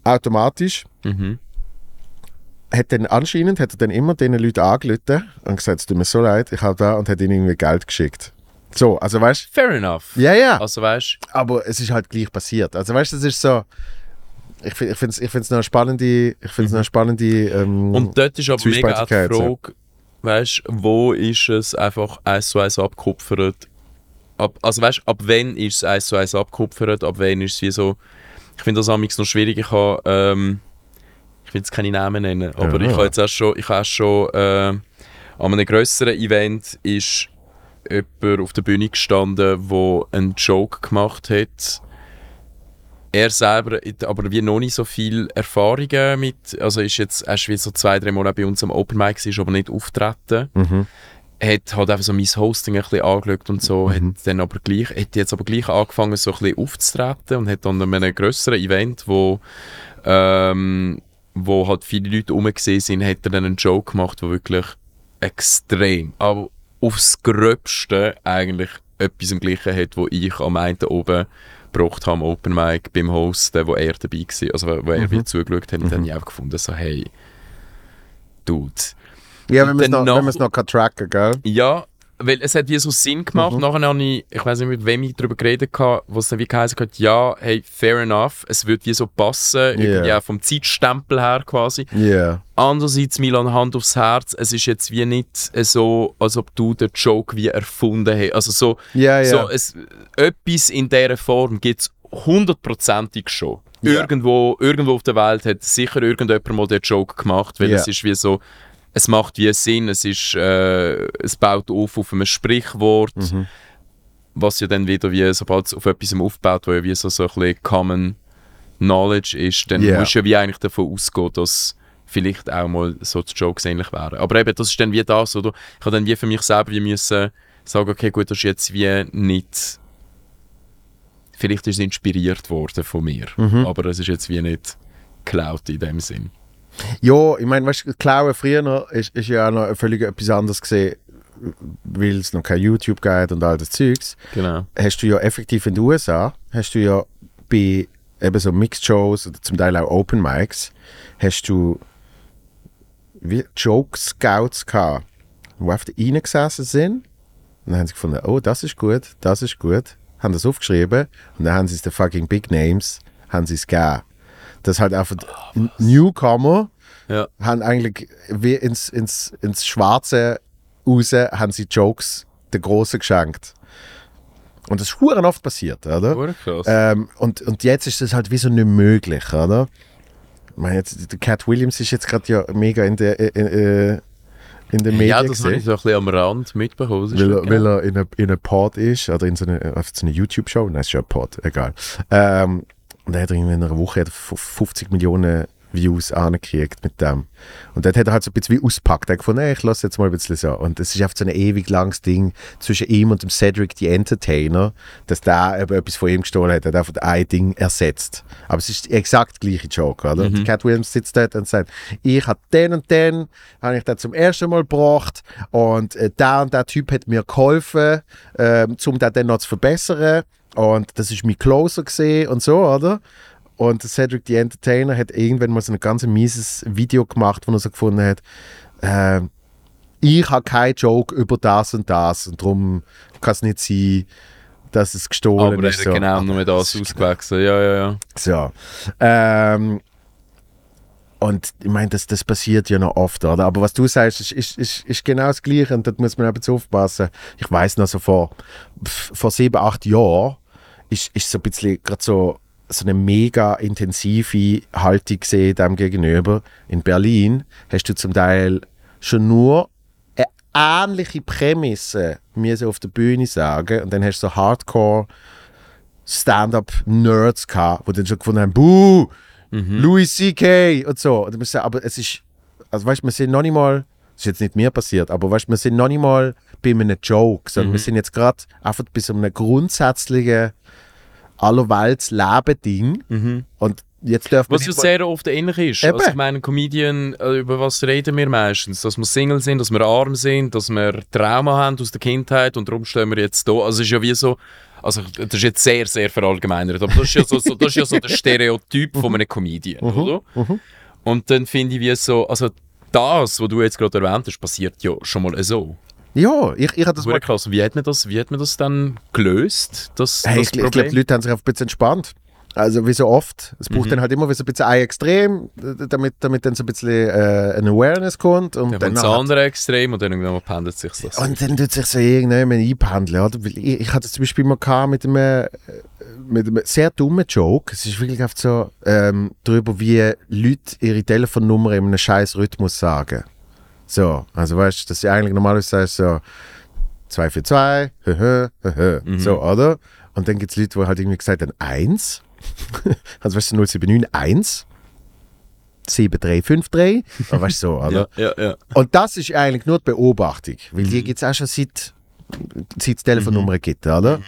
automatisch, Mhm. hat dann anscheinend hat er dann immer den Leuten angerufen und gesagt, es tut mir so leid, ich habe da und hat ihnen irgendwie Geld geschickt. So, also weißt Fair enough. ja, ja, Also weißt aber es ist halt gleich passiert. Also weißt du, es ist so, ich, fi- ich finde es ich find's noch eine spannende, ich find's noch eine spannende ähm, Und dort ist aber mega auch die. Frage, weißt, wo ist es einfach eins zu eins abgekupfert? Ab, also weißt, ab wann ist es eins zu eins abgekupfert? Ab wann ist es wie so... Ich finde das amigs noch schwierig. Ich habe... Ähm, ich will jetzt keine Namen nennen, aber Ja. ich habe jetzt auch schon... Ich habe schon äh, an einem grösseren Event ist jemand auf der Bühne gestanden, der einen Joke gemacht hat. Er selber aber wie noch nicht so viel Erfahrungen mit, also ist jetzt erst wie so zwei, drei Monate bei uns am Open Mic, ist aber nicht auftreten. Mhm. Hat halt einfach so mein Hosting ein bisschen angeschaut und so, Mhm. hat dann aber gleich, hat jetzt aber gleich angefangen so ein bisschen aufzutreten und hat dann an einem grösseren Event, wo, ähm, wo halt viele Leute rumgesehen sind, hat er dann einen Joke gemacht, der wirklich extrem, aber aufs Gröbste eigentlich etwas im Gleichen hat, wo ich am einen oben gebracht habe am Open Mic beim Hosten, wo er dabei war, also wo, er mir zugeschaut hat, und dann habe ich einfach gefunden, so hey, Dude. Ja, wenn man es noch, man's noch kann tracken gell? Ja, weil es hat wie so Sinn gemacht. Mhm. Nachher habe ich, ich weiß nicht mit wem ich darüber geredet habe, wo es dann wie geheißen hat, ja, hey, fair enough, es wird wie so passen, irgendwie Ja. vom Zeitstempel her quasi. Ja. Andererseits, Milan, Hand aufs Herz, es ist jetzt wie nicht so, als ob du den Joke wie erfunden hast. Also so, Ja, ja. so es, etwas in dieser Form gibt es hundertprozentig schon. Ja. Irgendwo, irgendwo auf der Welt hat sicher irgendjemand mal den Joke gemacht, weil es ist wie so, es macht wie Sinn, es ist, äh, es baut auf auf einem Sprichwort, Mhm. was ja dann wieder wie, sobald es auf etwas aufbaut, wo ja wie so, so ein bisschen Common Knowledge ist, dann Ja. musst du ja wie eigentlich davon ausgehen, dass vielleicht auch mal so die Jokes ähnlich wären. Aber eben, das ist dann wie das, oder? Ich habe dann wie für mich selber wie müssen sagen, okay, gut, das ist jetzt wie nicht... Vielleicht ist es inspiriert worden von mir, Mhm. aber es ist jetzt wie nicht geklaut in dem Sinn. Ja, ich meine, weißt du, Klauen früher noch, ist, ist ja auch noch völlig etwas anderes gesehen, weil es noch kein YouTube gibt und all das Zeugs. Genau. Hast du ja effektiv in den USA, hast du ja bei eben so Mixed Shows oder zum Teil auch Open Mics, hast du wie Joke Scouts gehabt, die einfach reingesessen sind und dann haben sie gefunden, oh, das ist gut, das ist gut, haben das aufgeschrieben und dann haben sie es den fucking Big Names, haben sie es gegeben. Das halt einfach Newcomer Ja. haben eigentlich wie ins, ins, ins Schwarze raus, haben sie Jokes den Großen geschenkt. Und das ist oft passiert, oder? Ähm, und, und jetzt ist das halt wie so nicht möglich, oder? Ich meine, jetzt, der Cat Williams ist jetzt gerade ja mega in der in, in, in den Medien ja, das habe ich so ein bisschen am Rand mitbekommen. Weil, er, weil er in einer in eine Pod ist, oder in so einer, auf so einer YouTube-Show, nein, ist ja ein Pod, egal. Ähm, und er hat irgendwie in einer Woche hat er 50 Millionen Views angekriegt mit dem. Und dort hat er halt so ein bisschen wie auspackt. Er hat gefunden, hey, ich lasse jetzt mal ein bisschen so. Und es ist einfach so ein ewig langes Ding zwischen ihm und dem Cedric, the Entertainer, dass der eben etwas von ihm gestohlen hat. Er hat einfach ein Ding ersetzt. Aber es ist exakt der gleiche Joke, oder? Und Cat Williams sitzt dort und sagt, ich habe den und den, habe ich den zum ersten Mal gebracht und äh, der und der Typ hat mir geholfen, ähm, um den dann noch zu verbessern. Und das ist mein Closer gesehen und so, oder? Und Cedric the Entertainer hat irgendwann mal so ein ganz mieses Video gemacht, wo er so gefunden hat, ähm, ich habe keinen Joke über das und das und darum kann es nicht sein, dass es gestohlen aber er ist. hat so. genau nur das ist ausgewechselt. Ja, ja, ja. so. Ähm, und ich meine, das, das passiert ja noch oft, oder? Aber was du sagst, ist, ist, ist, ist genau das Gleiche und dort muss man eben aufpassen. Ich weiß noch so vor, vor sieben, acht Jahren ist, ist so ein bisschen gerade so so eine mega intensive Haltung gesehen dem gegenüber. In Berlin hast du zum Teil schon nur eine ähnliche Prämisse müssen auf der Bühne sagen und dann hast du so Hardcore Stand-up-Nerds gehabt, die dann schon gefunden haben, buh, Louis C.K. und so. Und sagen, aber es ist, also weißt du, wir sind noch nicht mal, das ist jetzt nicht mir passiert, aber weißt du, wir sind noch nicht mal bei einem Joke, sondern wir sind jetzt gerade einfach bei so einem grundsätzlichen allerwelts Leben-Ding und jetzt dürfen Was ja sehr oft ähnlich ist. Eben. Also ich meine, ein Comedian, äh, über was reden wir meistens? Dass wir Single sind, dass wir arm sind, dass wir Trauma haben aus der Kindheit und darum stehen wir jetzt da. Also es ist ja wie so, also das ist jetzt sehr, sehr verallgemeinert, aber das ist ja so, so, das ist ja so der Stereotyp von einem Comedian, oder? Und dann finde ich wie so, also das, was du jetzt gerade erwähnt hast, passiert ja schon mal so. Ja, ich, ich habe das Das mal krass. Wie hat man das, wie hat man das dann gelöst? Das, Hey, das ich, ich glaube, die Leute haben sich ein bisschen entspannt. Also wie so oft. Es Mhm. braucht dann halt immer wie so ein bisschen ein Extrem, damit, damit dann so ein bisschen äh, eine Awareness kommt. Und dann dann, das andere Extrem und dann irgendwann pendelt sich das. und dann tut sich so irgendjemand einpendeln. Oder? Ich, ich hatte zum Beispiel mal gehabt mit einem, äh, mit einem sehr dummen Joke. Es ist wirklich oft so ähm, darüber, wie Leute ihre Telefonnummer in einem scheiß Rhythmus sagen. So, also weißt du, dass sie eigentlich normalerweise sagen so 242, hö, hö, hö, hö. Mhm. so, oder? Und dann gibt es Leute, die halt irgendwie gesagt haben, 1. *laughs* also weißt du, 079 1. 7353. Aber weißt du so, oder? *laughs* ja, ja, ja. Und das ist eigentlich nur die Beobachtung, weil die gibt es auch schon seit, seit es Telefonnummern gibt, oder?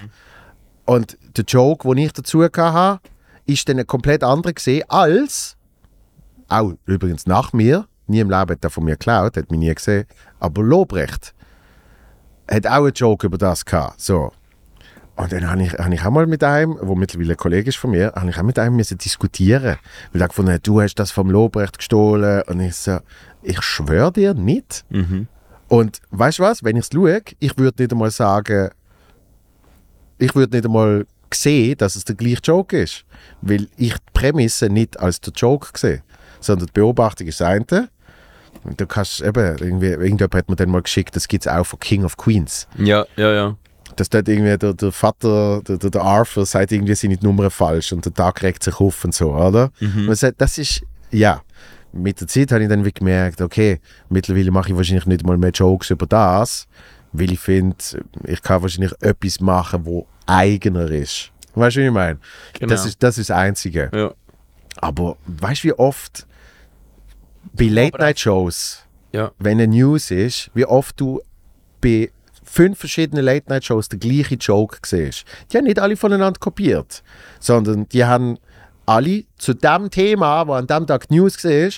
Und der Joke, den ich dazu hatte, ist dann ein komplett anderer gesehen als, auch übrigens nach mir, nie im Leben hat er von mir geklaut, hat mich nie gesehen, aber Lobrecht hat auch einen Joke über das gehabt, so. Und dann habe ich, hab ich auch mal mit einem, der mittlerweile ein Kollege ist von mir, habe ich auch mit einem müssen diskutieren. Weil er gefunden hat, du hast das vom Lobrecht gestohlen. Und ich so, ich schwöre dir nicht. Und weißt du was, wenn ich es schaue, ich würde nicht einmal sagen, ich würde nicht einmal sehen, dass es der gleiche Joke ist. Weil ich die Prämisse nicht als der Joke sehe, sondern die Beobachtung ist das eine. Und du kannst eben, irgendwie, irgendjemand hat mir dann mal geschickt, das gibt es auch von King of Queens Ja, ja, ja. dass dort irgendwie der, der Vater, der, der, Arthur, sagt irgendwie seine Nummern falsch und der Tag regt sich auf und so, oder? Und es hat- das ist, ja, mit der Zeit habe ich dann wie gemerkt, okay, mittlerweile mache ich wahrscheinlich nicht mal mehr Jokes über das, weil ich finde, ich kann wahrscheinlich etwas machen, wo eigener ist. Weißt du, wie ich meine? Genau. Das, ist, das ist das Einzige. ja. Aber weißt du, wie oft bei Late-Night-Shows Ja. wenn eine News ist, wie oft du bei fünf verschiedenen Late-Night-Shows den gleichen Joke siehst. Die haben nicht alle voneinander kopiert, sondern die haben alle zu dem Thema, wo an dem Tag die News war,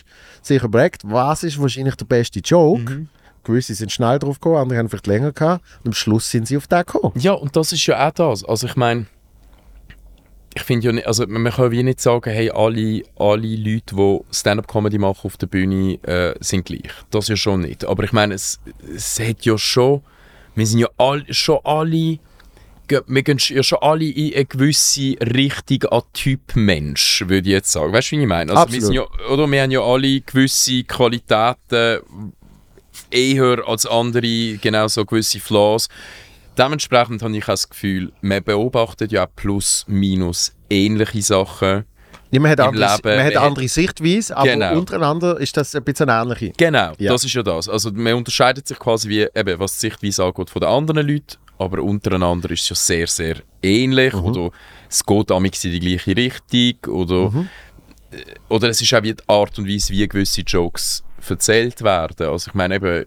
sich überlegt, was ist wahrscheinlich der beste Joke. Gewisse sind schnell drauf gekommen, andere haben vielleicht länger gehabt. Und am Schluss sind sie auf den gekommen. Ja, und das ist ja auch das. Also ich meine, ich finde ja nicht, also man kann wie nicht sagen, hey, alle, alle Leute, die Stand-Up-Comedy machen auf der Bühne, äh, sind gleich. Das ja schon nicht. Aber ich meine, es, es hat ja schon, wir sind ja all, schon alle, wir gehen ja schon alle in eine gewisse Richtung an Typ Mensch, würde ich jetzt sagen. Weißt du, wie ich meine? Also wir, Absolut. sind ja, oder wir haben ja alle gewisse Qualitäten, eher als andere, genau so gewisse Flaws. Dementsprechend habe ich auch das Gefühl, man beobachtet ja plus, minus ähnliche Sachen. Ja, man hat, Im andere, Leben, man hat andere Sichtweise, aber Genau. untereinander ist das ein bisschen ähnlich. Genau, Ja. das ist ja das. Also man unterscheidet sich quasi wie, eben, was die Sichtweise angeht von den anderen Leuten, aber untereinander ist es ja sehr, sehr ähnlich oder es geht amix in die gleiche Richtung oder, äh, oder es ist auch wie die Art und Weise, wie gewisse Jokes erzählt werden. Also ich meine eben, äh,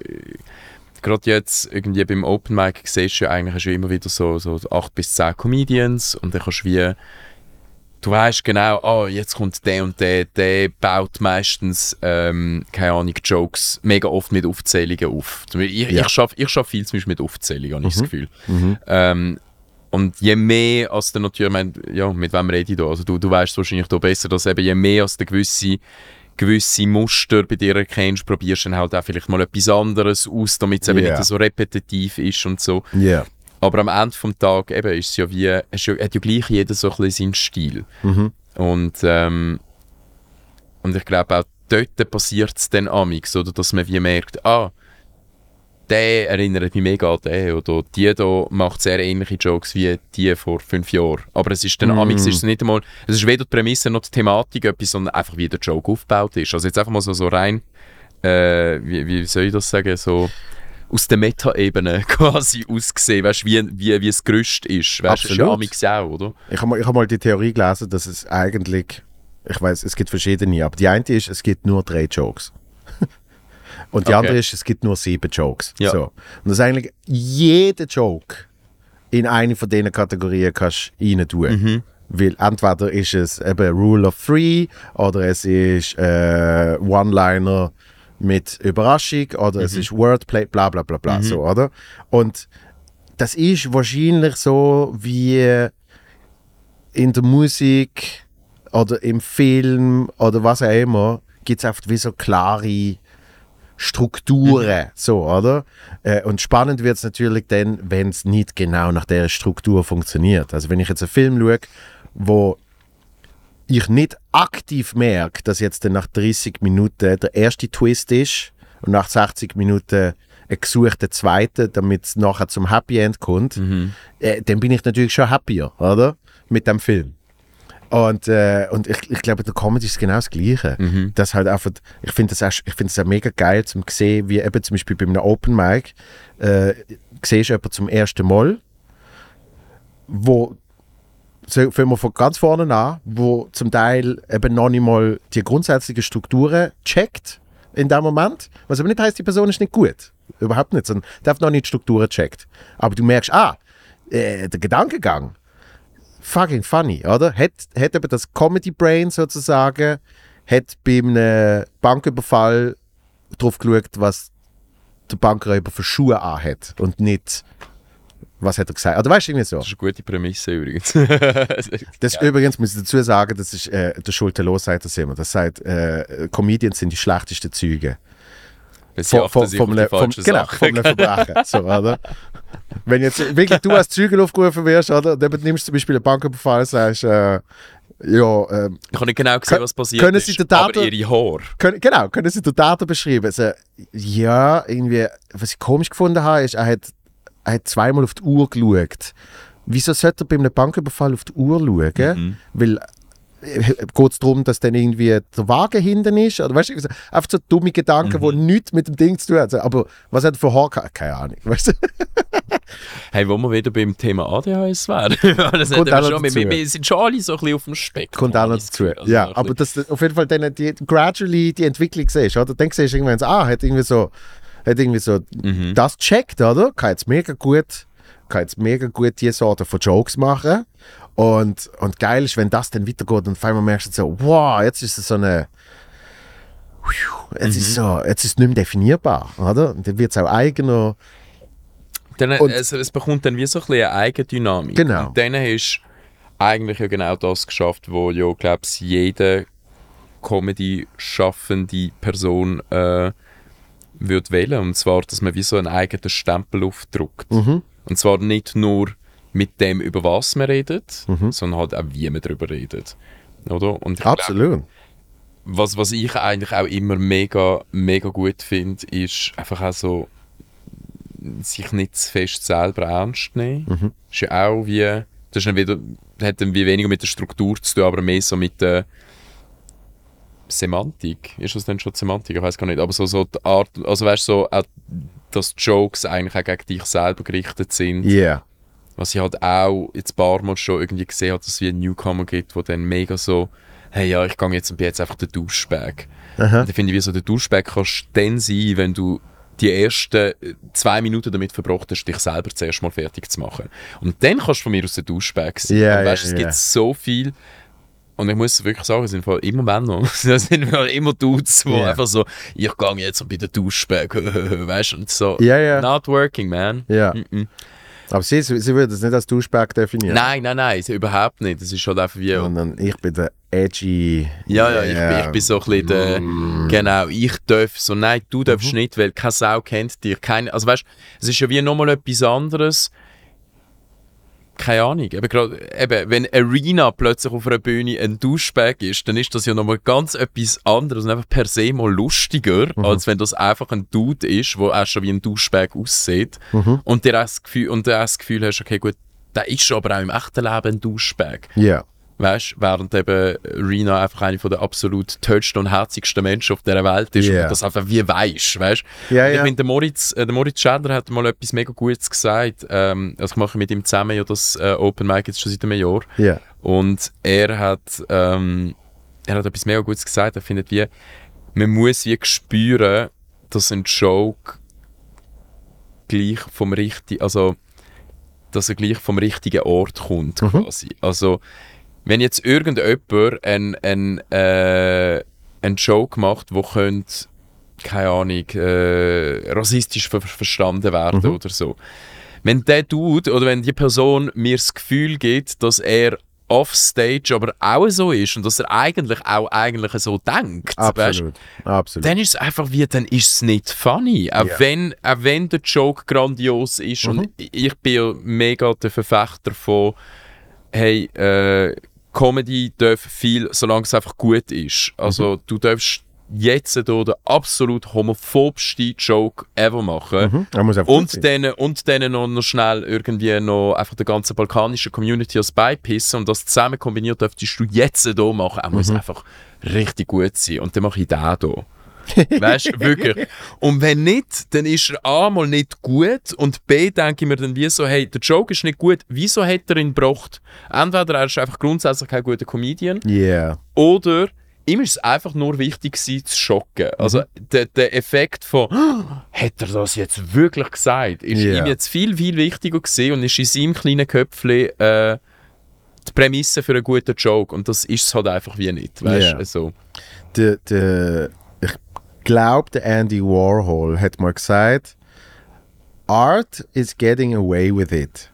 gerade jetzt irgendwie beim Open Mic siehst du ja eigentlich hast du immer wieder so, so acht bis zehn Comedians und dann kannst du wie du weißt genau, ah, jetzt kommt der und der, der baut meistens, ähm, keine Ahnung, Jokes mega oft mit Aufzählungen auf. Ich, Ja. ich schaffe ich schaff viel zum Beispiel mit Aufzählungen, habe ich das Gefühl. Ähm, und je mehr als der natürlich, ich meine, ja, mit wem rede ich da? Also du, du weißt wahrscheinlich da besser, dass eben je mehr als der gewisse gewisse Muster bei dir erkennst, probierst dann halt auch vielleicht mal etwas anderes aus, damit es eben Ja. nicht so repetitiv ist und so. Ja. Aber am Ende vom Tag eben ist es ja wie, es ja, hat ja gleich jeder so ein bisschen seinen Stil. Und, ähm, und ich glaube auch dort passiert es dann amix, oder dass man wie merkt, ah, der erinnert mich mega an den. Oder die da macht sehr ähnliche Jokes wie die vor fünf Jahren. Aber es ist dann, Mm. amix ist es nicht einmal, es ist weder die Prämisse noch die Thematik etwas, sondern einfach wie der Joke aufgebaut ist. Also jetzt einfach mal so, so rein, äh, wie, wie soll ich das sagen, so aus der Meta-Ebene *laughs* quasi ausgesehen, weißt du, wie, wie, wie es Gerüst ist. Weißt du, ist ja Absolut. amix auch, oder? Ich habe mal, ich hab mal die Theorie gelesen, dass es eigentlich, ich weiß, es gibt verschiedene, aber die eine ist, es gibt nur drei Jokes. *laughs* Und die Okay. andere ist, es gibt nur sieben Jokes. Ja. So. Und das ist eigentlich jeder Joke in eine von diesen Kategorien kannst rein tun. Mhm. Weil entweder ist es eben Rule of Three oder es ist äh, One-Liner mit Überraschung oder Mhm. es ist Wordplay, bla bla bla bla, so, oder? Und das ist wahrscheinlich so wie in der Musik oder im Film oder was auch immer, gibt es einfach wie so klare Strukturen, so, oder? Äh, und spannend wird es natürlich dann, wenn es nicht genau nach der Struktur funktioniert. Also wenn ich jetzt einen Film schaue, wo ich nicht aktiv merke, dass jetzt nach 30 Minuten der erste Twist ist und nach 60 Minuten ein gesuchter zweite, damit es nachher zum Happy End kommt, äh, dann bin ich natürlich schon happier, oder? Mit dem Film. Und, äh, und ich, ich glaube, der Comedy ist genau das Gleiche. Das halt einfach, ich finde das, auch- ich finde das auch mega geil, zum sehen, wie eben zum Beispiel bei einem Open Mic, äh, siehst du jemanden zum ersten Mal, wo fangen wir von ganz vorne an, wo zum Teil eben noch nicht mal die grundsätzlichen Strukturen checkt in dem Moment. Was aber nicht heißt, die Person ist nicht gut. Überhaupt nicht, sondern darf noch nicht die Strukturen checkt. Aber du merkst, ah, äh, der Gedankengang, fucking funny, oder? Hat, hat eben das Comedy Brain sozusagen, hat bei einem Banküberfall drauf geschaut, was der Bankräuber für Schuhe anhat und nicht, was hat er gesagt. Oder weißt du, irgendwie so. Das ist eine gute Prämisse übrigens. *laughs* Das übrigens muss ich dazu sagen, das ist äh, der Schulterlos sagt das immer. Das sagt, äh, Comedians sind die schlechtesten Züge. Auf die Le- falschen genau, vom Verbrechen. so, oder? Wenn jetzt wirklich du als Zügel aufgerufen wirst, oder? Dann nimmst du zum Beispiel einen Banküberfall und sagst, äh, ja, ähm, Ich habe nicht genau gesehen, was passiert können ist, Sie den Daten- aber ihre Haare. können, genau, können Sie den Daten beschreiben? Also, ja, irgendwie, was ich komisch gefunden habe, ist, er hat, er hat zweimal auf die Uhr geschaut. Wieso sollte er bei einem Banküberfall auf die Uhr schauen? Mhm. Weil geht es darum, dass dann irgendwie der Wagen hinten ist? Oder weißt du, einfach so dumme Gedanken, Mhm. die nichts mit dem Ding zu tun haben. Aber was hat er für Haar gehabt? Keine Ahnung. Weißt du? *laughs* Hey, wo wir wieder beim Thema ADHS wären. *laughs* das Kommt wir, schon, wir, wir sind schon alle so ein bisschen auf dem Spektrum. Kommt auch noch dazu. Also ja, aber bisschen- das auf jeden Fall dann die, gradually die Entwicklung siehst, oder? Dann siehst du irgendwann ah, hat irgendwie so, hat irgendwie so Mhm. das checkt, oder? Kann jetzt mega gut, kann jetzt mega gut diese Sorte von Jokes machen. Und, und geil ist, wenn das dann weitergeht und auf einmal merkst du so, wow, jetzt ist es so eine, jetzt ist Mhm. so, jetzt ist es nicht mehr definierbar, oder? Und dann wird es auch eigener. Dann, es, es bekommt dann wie so ein bisschen eine Eigendynamik. Genau. Und dann hast du eigentlich ja genau das geschafft, wo ja, glaube ich, jede Comedy-schaffende Person äh, würde wählen. Und zwar, dass man wie so einen eigenen Stempel aufdruckt. Mhm. Und zwar nicht nur mit dem, über was man redet, Mhm. sondern halt auch, wie man darüber redet. Oder? Und ich glaub, Absolut. was, was ich eigentlich auch immer mega, mega gut finde, ist einfach auch so, sich nicht zu fest selber ernst nehmen. Mhm. Ist ja auch wie, das ist dann wieder, hat dann wie weniger mit der Struktur zu tun, aber mehr so mit der Semantik. Ist das denn schon Semantik? Ich weiß gar nicht. Aber so, so die Art, also weißt du, so, dass Jokes eigentlich auch gegen dich selber gerichtet sind. Yeah. Was ich halt auch jetzt ein paar Mal schon irgendwie gesehen habe, dass es wie einen Newcomer gibt, wo dann mega so, hey ja, ich gehe jetzt und bin jetzt einfach der Duschbag. Dann finde ich, wie so der Duschbag kannst dann sein, wenn du die ersten äh, zwei Minuten damit verbracht hast, dich selber zuerst mal fertig zu machen. Und dann kannst du von mir aus der Duschbag sein. Ja, und weißt, ja, es ja. gibt so viel und ich muss wirklich sagen, es sind voll immer Männer. *laughs* Es sind immer Dudes, die Ja. einfach so, ich gehe jetzt und bin der Duschbag, *laughs* weißt du, und so, Ja, ja. not working, man. Ja. Mm-mm. Aber sie, sie würde es nicht als Duschbag definieren. Nein, nein, nein, überhaupt nicht. Das ist halt einfach wie. Sondern ich bin der edgy. Ja, ja, ich, bin, ich bin so ein bisschen der. Genau, ich darf so. Nein, du darfst nicht, weil keine Sau kennt dich. Keine, also weißt es ist ja wie nochmal etwas anderes. Keine Ahnung, eben, grad, eben, wenn Arena plötzlich auf einer Bühne ein Duschbag ist, dann ist das ja nochmal ganz etwas anderes und einfach per se mal lustiger, als wenn das einfach ein Dude ist, der auch schon wie ein Duschbag aussieht und der auch das Gefühl, und du auch das Gefühl hast, okay gut, der ist schon aber auch im echten Leben ein Duschbag. Ja. Weißt während eben Rina einfach eine von der absolut tollsten und herzigsten Menschen auf dieser Welt ist Ja. und das einfach wie weisst, weißt Und Ich ja. finde, der Moritz, äh, der Moritz Schädler hat mal etwas mega Gutes gesagt. Ähm, also ich mache mit ihm zusammen ja das äh, Open Mic jetzt schon seit einem Jahr. Ja. Und er hat, ähm, er hat etwas mega Gutes gesagt. Er findet wie, man muss wie spüren, dass ein Joke gleich vom richtigen, also dass er gleich vom richtigen Ort kommt quasi. Also wenn jetzt irgendjemand ein, ein, äh, einen Joke macht, wo könnte keine Ahnung, äh, rassistisch ver verstanden werden oder so. Wenn der Dude oder wenn die Person mir das Gefühl gibt, dass er offstage aber auch so ist und dass er eigentlich auch eigentlich so denkt, Absolut. Absolut. dann ist es einfach wie, dann ist es nicht funny. Auch, Ja. wenn, auch wenn der Joke grandios ist und ich bin ja mega der Verfechter von, hey, äh, Comedy darf viel, solange es einfach gut ist. Also du darfst jetzt hier den absolut homophobsten Joke ever machen. Mhm. Und dann, und dann noch, noch schnell irgendwie noch einfach der ganzen balkanischen Community als beipissen und das zusammen kombiniert dürftest du jetzt hier machen. Er Mhm. muss einfach richtig gut sein. Und dann mache ich den hier. *laughs* weißt du, wirklich. Und wenn nicht, dann ist er A mal nicht gut und B denke ich mir dann wie so, hey, der Joke ist nicht gut, wieso hat er ihn gebracht? Entweder er ist einfach grundsätzlich kein guter Comedian Yeah. oder ihm ist es einfach nur wichtig gewesen, zu schocken. Also der, der Effekt von «Ah, *gasps* «Hat er das jetzt wirklich gesagt?» ist Ja. ihm jetzt viel, viel wichtiger gewesen und ist in seinem kleinen Köpfchen äh, die Prämisse für einen guten Joke und das ist es halt einfach wie nicht. Weißt du? So. Der, der, ich glaube, der Andy Warhol hat mal gesagt, Art is getting away with it.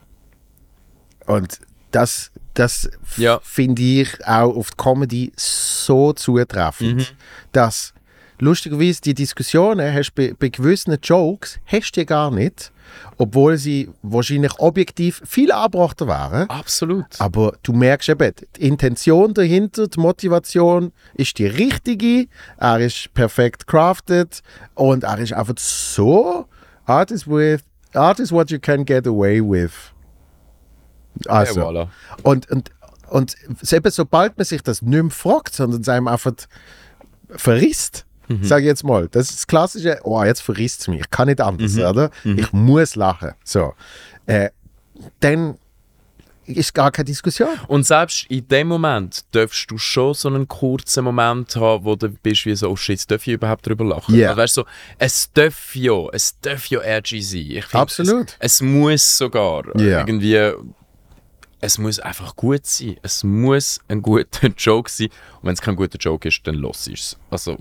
Und das, das Ja. finde ich auch auf die Comedy so zutreffend, dass lustigerweise die Diskussionen hast bei, bei gewissen Jokes hast du gar nicht, obwohl sie wahrscheinlich objektiv viel angebrachter wären. Absolut. Aber du merkst eben, die Intention dahinter, die Motivation ist die richtige. Er ist perfekt crafted und er ist einfach so art is with art is what you can get away with. Also, Ja, voilà. und, und, und eben sobald man sich das nicht mehr fragt, sondern es einem einfach verrisst, Mhm. ich jetzt mal, das ist das klassische, oh, jetzt verrisst es mich, ich kann nicht anders, Mhm. oder? Ich muss lachen. So. Äh, dann ist gar keine Diskussion. Und selbst in dem Moment darfst du schon so einen kurzen Moment haben, wo du bist wie so, oh shit, darf ich überhaupt darüber lachen? Ja. Also weißt du, so, es darf ja, es darf ja edgy sein. Find, Absolut. Es, es muss sogar Ja. irgendwie, es muss einfach gut sein. Es muss ein guter *laughs* Joke sein. Und wenn es kein guter Joke ist, dann los es. Also,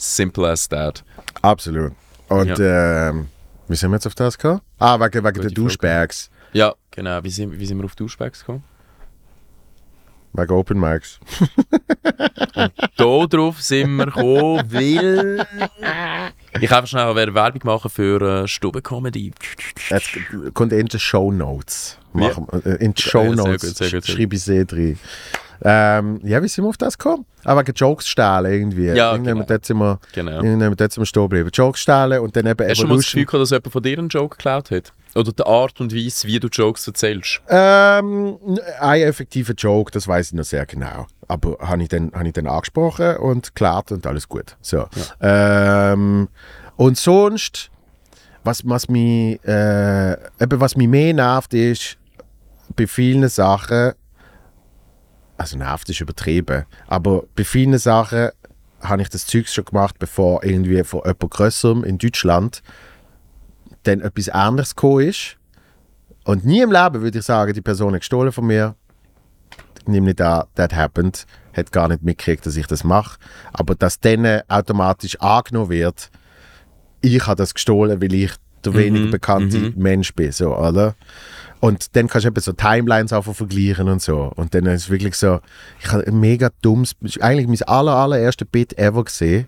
simple as that. Absolut. Und ähm, wie sind wir jetzt auf das gekommen? Ah, wegen, wegen der. Douchebags, Ja, genau. Wie sind, wie sind wir auf Duschbags gekommen? wegen Open Mics. Da drauf sind wir gekommen, weil... *laughs* Ich einfach schnell eine Werbung machen für äh, Stube-Comedy. Jetzt kommt in die Show Notes. Machen, wir- äh, in die Show Ja, sehr Notes gut, sehr gut, sehr schreibe ich sie drin. Ähm, ja, wie sind wir auf das gekommen? Ah, wegen Jokes stehlen irgendwie. Ja, genau. dort sind wir, Genau. dort sind wir stehen geblieben. Jokes stehlen und dann eben Hast du mal das Gefühl Evolution. gehabt, dass jemand von dir einen Joke geklaut hat? Oder die Art und Weise, wie du Jokes erzählst? Ähm, ein effektiver Joke, das weiß ich noch sehr genau. Aber habe ich, dann- habe ich dann angesprochen und geklärt und alles gut. So. Ähm, und sonst, was, was, mich, äh, eben was mich mehr nervt, ist, bei vielen Sachen, also nervt ist übertrieben, aber bei vielen Sachen habe ich das Zeug schon gemacht, bevor irgendwie von jemand Grösserem in Deutschland dann etwas Ähnliches gekommen ist. Und nie im Leben würde ich sagen, die Person hat gestohlen von mir. Nimm nicht an, that happened. Hat gar nicht mitgekriegt, dass ich das mache. Aber dass dann automatisch angenommen wird, ich habe das gestohlen, weil ich der weniger bekannte Mensch bin. So, oder? Und dann kannst du eben so Timelines einfach vergleichen und so. Und dann ist es wirklich so, ich habe ein mega dummes, eigentlich mein aller, allererste Bit ever gesehen.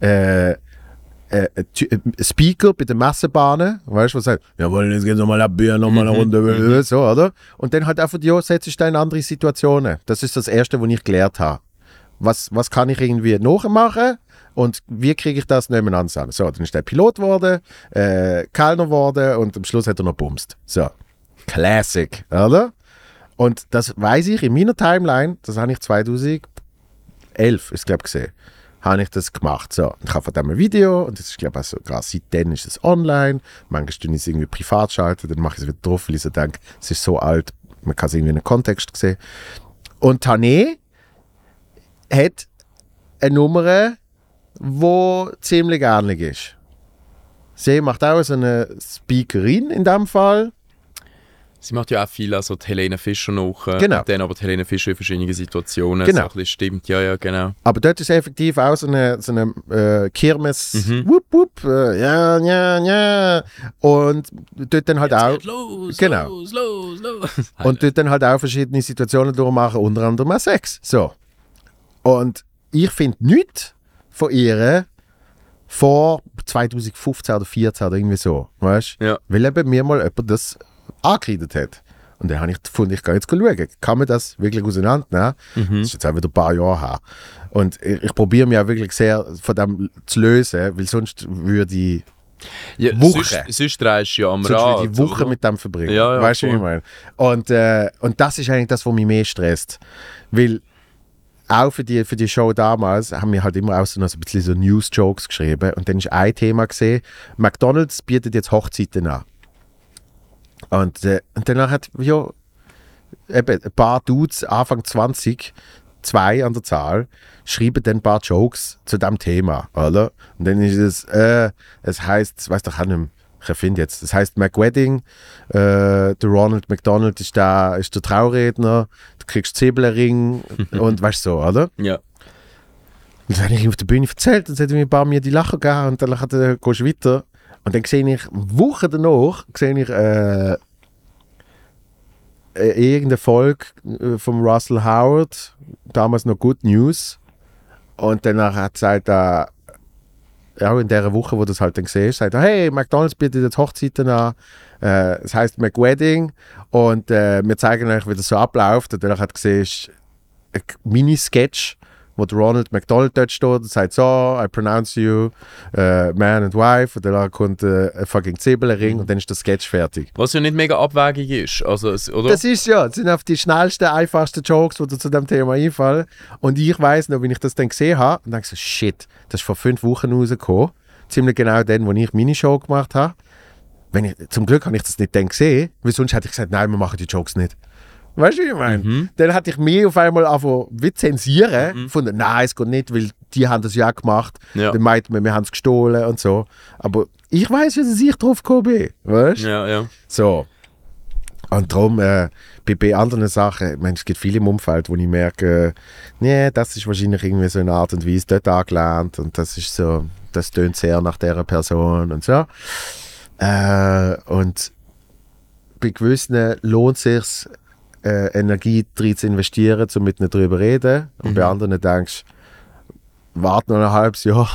Äh, äh, Speaker bei den Messebahnen, weißt du, was sagt, ja, wollen jetzt geht's nochmal ab, Bier, nochmal eine Runde, *laughs* so, oder? Und dann halt einfach, ja, setzt dich da in andere Situationen. Das ist das Erste, was ich gelernt habe. Was, was kann ich irgendwie nachmachen und wie kriege ich das nebeneinander an? So, dann ist der Pilot geworden, äh, Kellner geworden und am Schluss hat er noch bumst. So, Classic, oder? Und das weiß ich in meiner Timeline, das habe ich 2011, ist glaube gesehen, habe ich das gemacht. So, ich habe von dem ein Video und das ist glaube ich also, gerade seitdem ist es online. Manchmal tue ich es irgendwie privat schalten, dann mache ich es wieder drauf, weil ich so denke, es ist so alt, man kann es irgendwie in einem Kontext sehen. Und Tané hat eine Nummer, wo ziemlich ähnlich ist. Sie macht auch so eine Speakerin in dem Fall. Sie macht ja auch viel, also die Helene Fischer noch. äh, Genau. Dann aber die Helene Fischer in verschiedenen Situationen. Genau. So ein bisschen stimmt, ja, ja, genau. Aber dort ist effektiv auch so eine, so eine äh, Kirmes, Mhm. wupp, wupp, äh, ja, ja, ja. Und dort dann halt auch, los, Genau. los, los, los. *laughs* und dort dann halt auch verschiedene Situationen durchmachen, unter anderem auch Sex. So. Und ich finde nichts von ihr vor 2015 oder 2014 oder irgendwie so, weißt Ja. Weil eben mir mal jemand das angekreidet hat. Und dann habe ich gefunden, ich gehe jetzt schauen, kann man das wirklich auseinandernehmen? Mhm. Das ist jetzt auch wieder ein paar Jahre her. Und ich, ich probiere mich auch wirklich sehr von dem zu lösen, weil sonst würde ich, Ja, Woche. Sonst, sonst drehst du ja am sonst Rad. ich Wochen oder? mit dem verbringen. Ja, ja, weißt du, wie ich meine? Und, äh, und das ist eigentlich das, was mich mehr stresst. Weil auch für die, für die Show damals haben wir halt immer auch so, so ein bisschen so News-Jokes geschrieben. Und dann ist ein Thema gesehen, McDonalds bietet jetzt Hochzeiten an. Und, äh, und danach hat, ja, eben ein paar Dudes, Anfang 20, zwei an der Zahl, schreiben dann ein paar Jokes zu dem Thema, oder? Und dann ist es, äh, es heißt, weiß doch auch nicht mehr, ich erfinde jetzt, es heißt McWedding, äh, der Ronald McDonald ist, der, ist der Trauredner, du kriegst Zwiebelring *laughs* und weißt du so, oder? Ja. Und dann habe ich auf der Bühne erzählt, dann hat er mir ein paar mir die Lachen gegeben und dann hat er, gehst du weiter. Und dann sehe ich, Wochen danach, sehe ich äh, äh, irgendeine Folge äh, von Russell Howard, damals noch Good News. Und danach hat gesagt, äh, ja, in der Woche, wo du das halt dann siehst, sagt er, hey, McDonalds bietet jetzt Hochzeiten an. Äh, es heißt McWedding und äh, wir zeigen euch, wie das so abläuft. Und dann hat gesehen, ein Mini-Sketch, wo Ronald McDonald dort steht und sagt so, I pronounce you äh, man and wife. Und dann kommt äh, ein fucking Zwiebelring und dann ist der Sketch fertig. Was ja nicht mega abwägig ist. Also, oder? Das ist ja, das sind auf die schnellsten, einfachsten Jokes, die dir zu dem Thema einfallen. Und ich weiß noch, wenn ich das dann gesehen habe, und denke so, shit, das ist vor fünf Wochen rausgekommen. Ziemlich genau dann, wo ich meine Show gemacht habe. Wenn ich, zum Glück habe ich das nicht dann gesehen, weil sonst hätte ich gesagt, nein, wir machen die Jokes nicht. Weißt du, wie ich meine? Mhm. Dann hatte ich mich auf einmal angefangen, wie zensieren, von nein, es geht nicht, weil die haben das ja auch gemacht. Ja. Dann meinten wir, wir haben es gestohlen und so. Aber ich weiß dass ich drauf gekommen bin. Weißt du? ja, ja. So. Und darum, äh, bei, bei anderen Sachen, ich meine, es gibt viele im Umfeld, wo ich merke, äh, nee, das ist wahrscheinlich irgendwie so eine Art und Weise dort angelernt und das ist so, das tönt sehr nach dieser Person und so. Äh, und bei gewissen lohnt es sich, äh, Energie drin zu investieren, um mit ihnen darüber zu reden. Und bei anderen denkst du, warte noch ein halbes Jahr,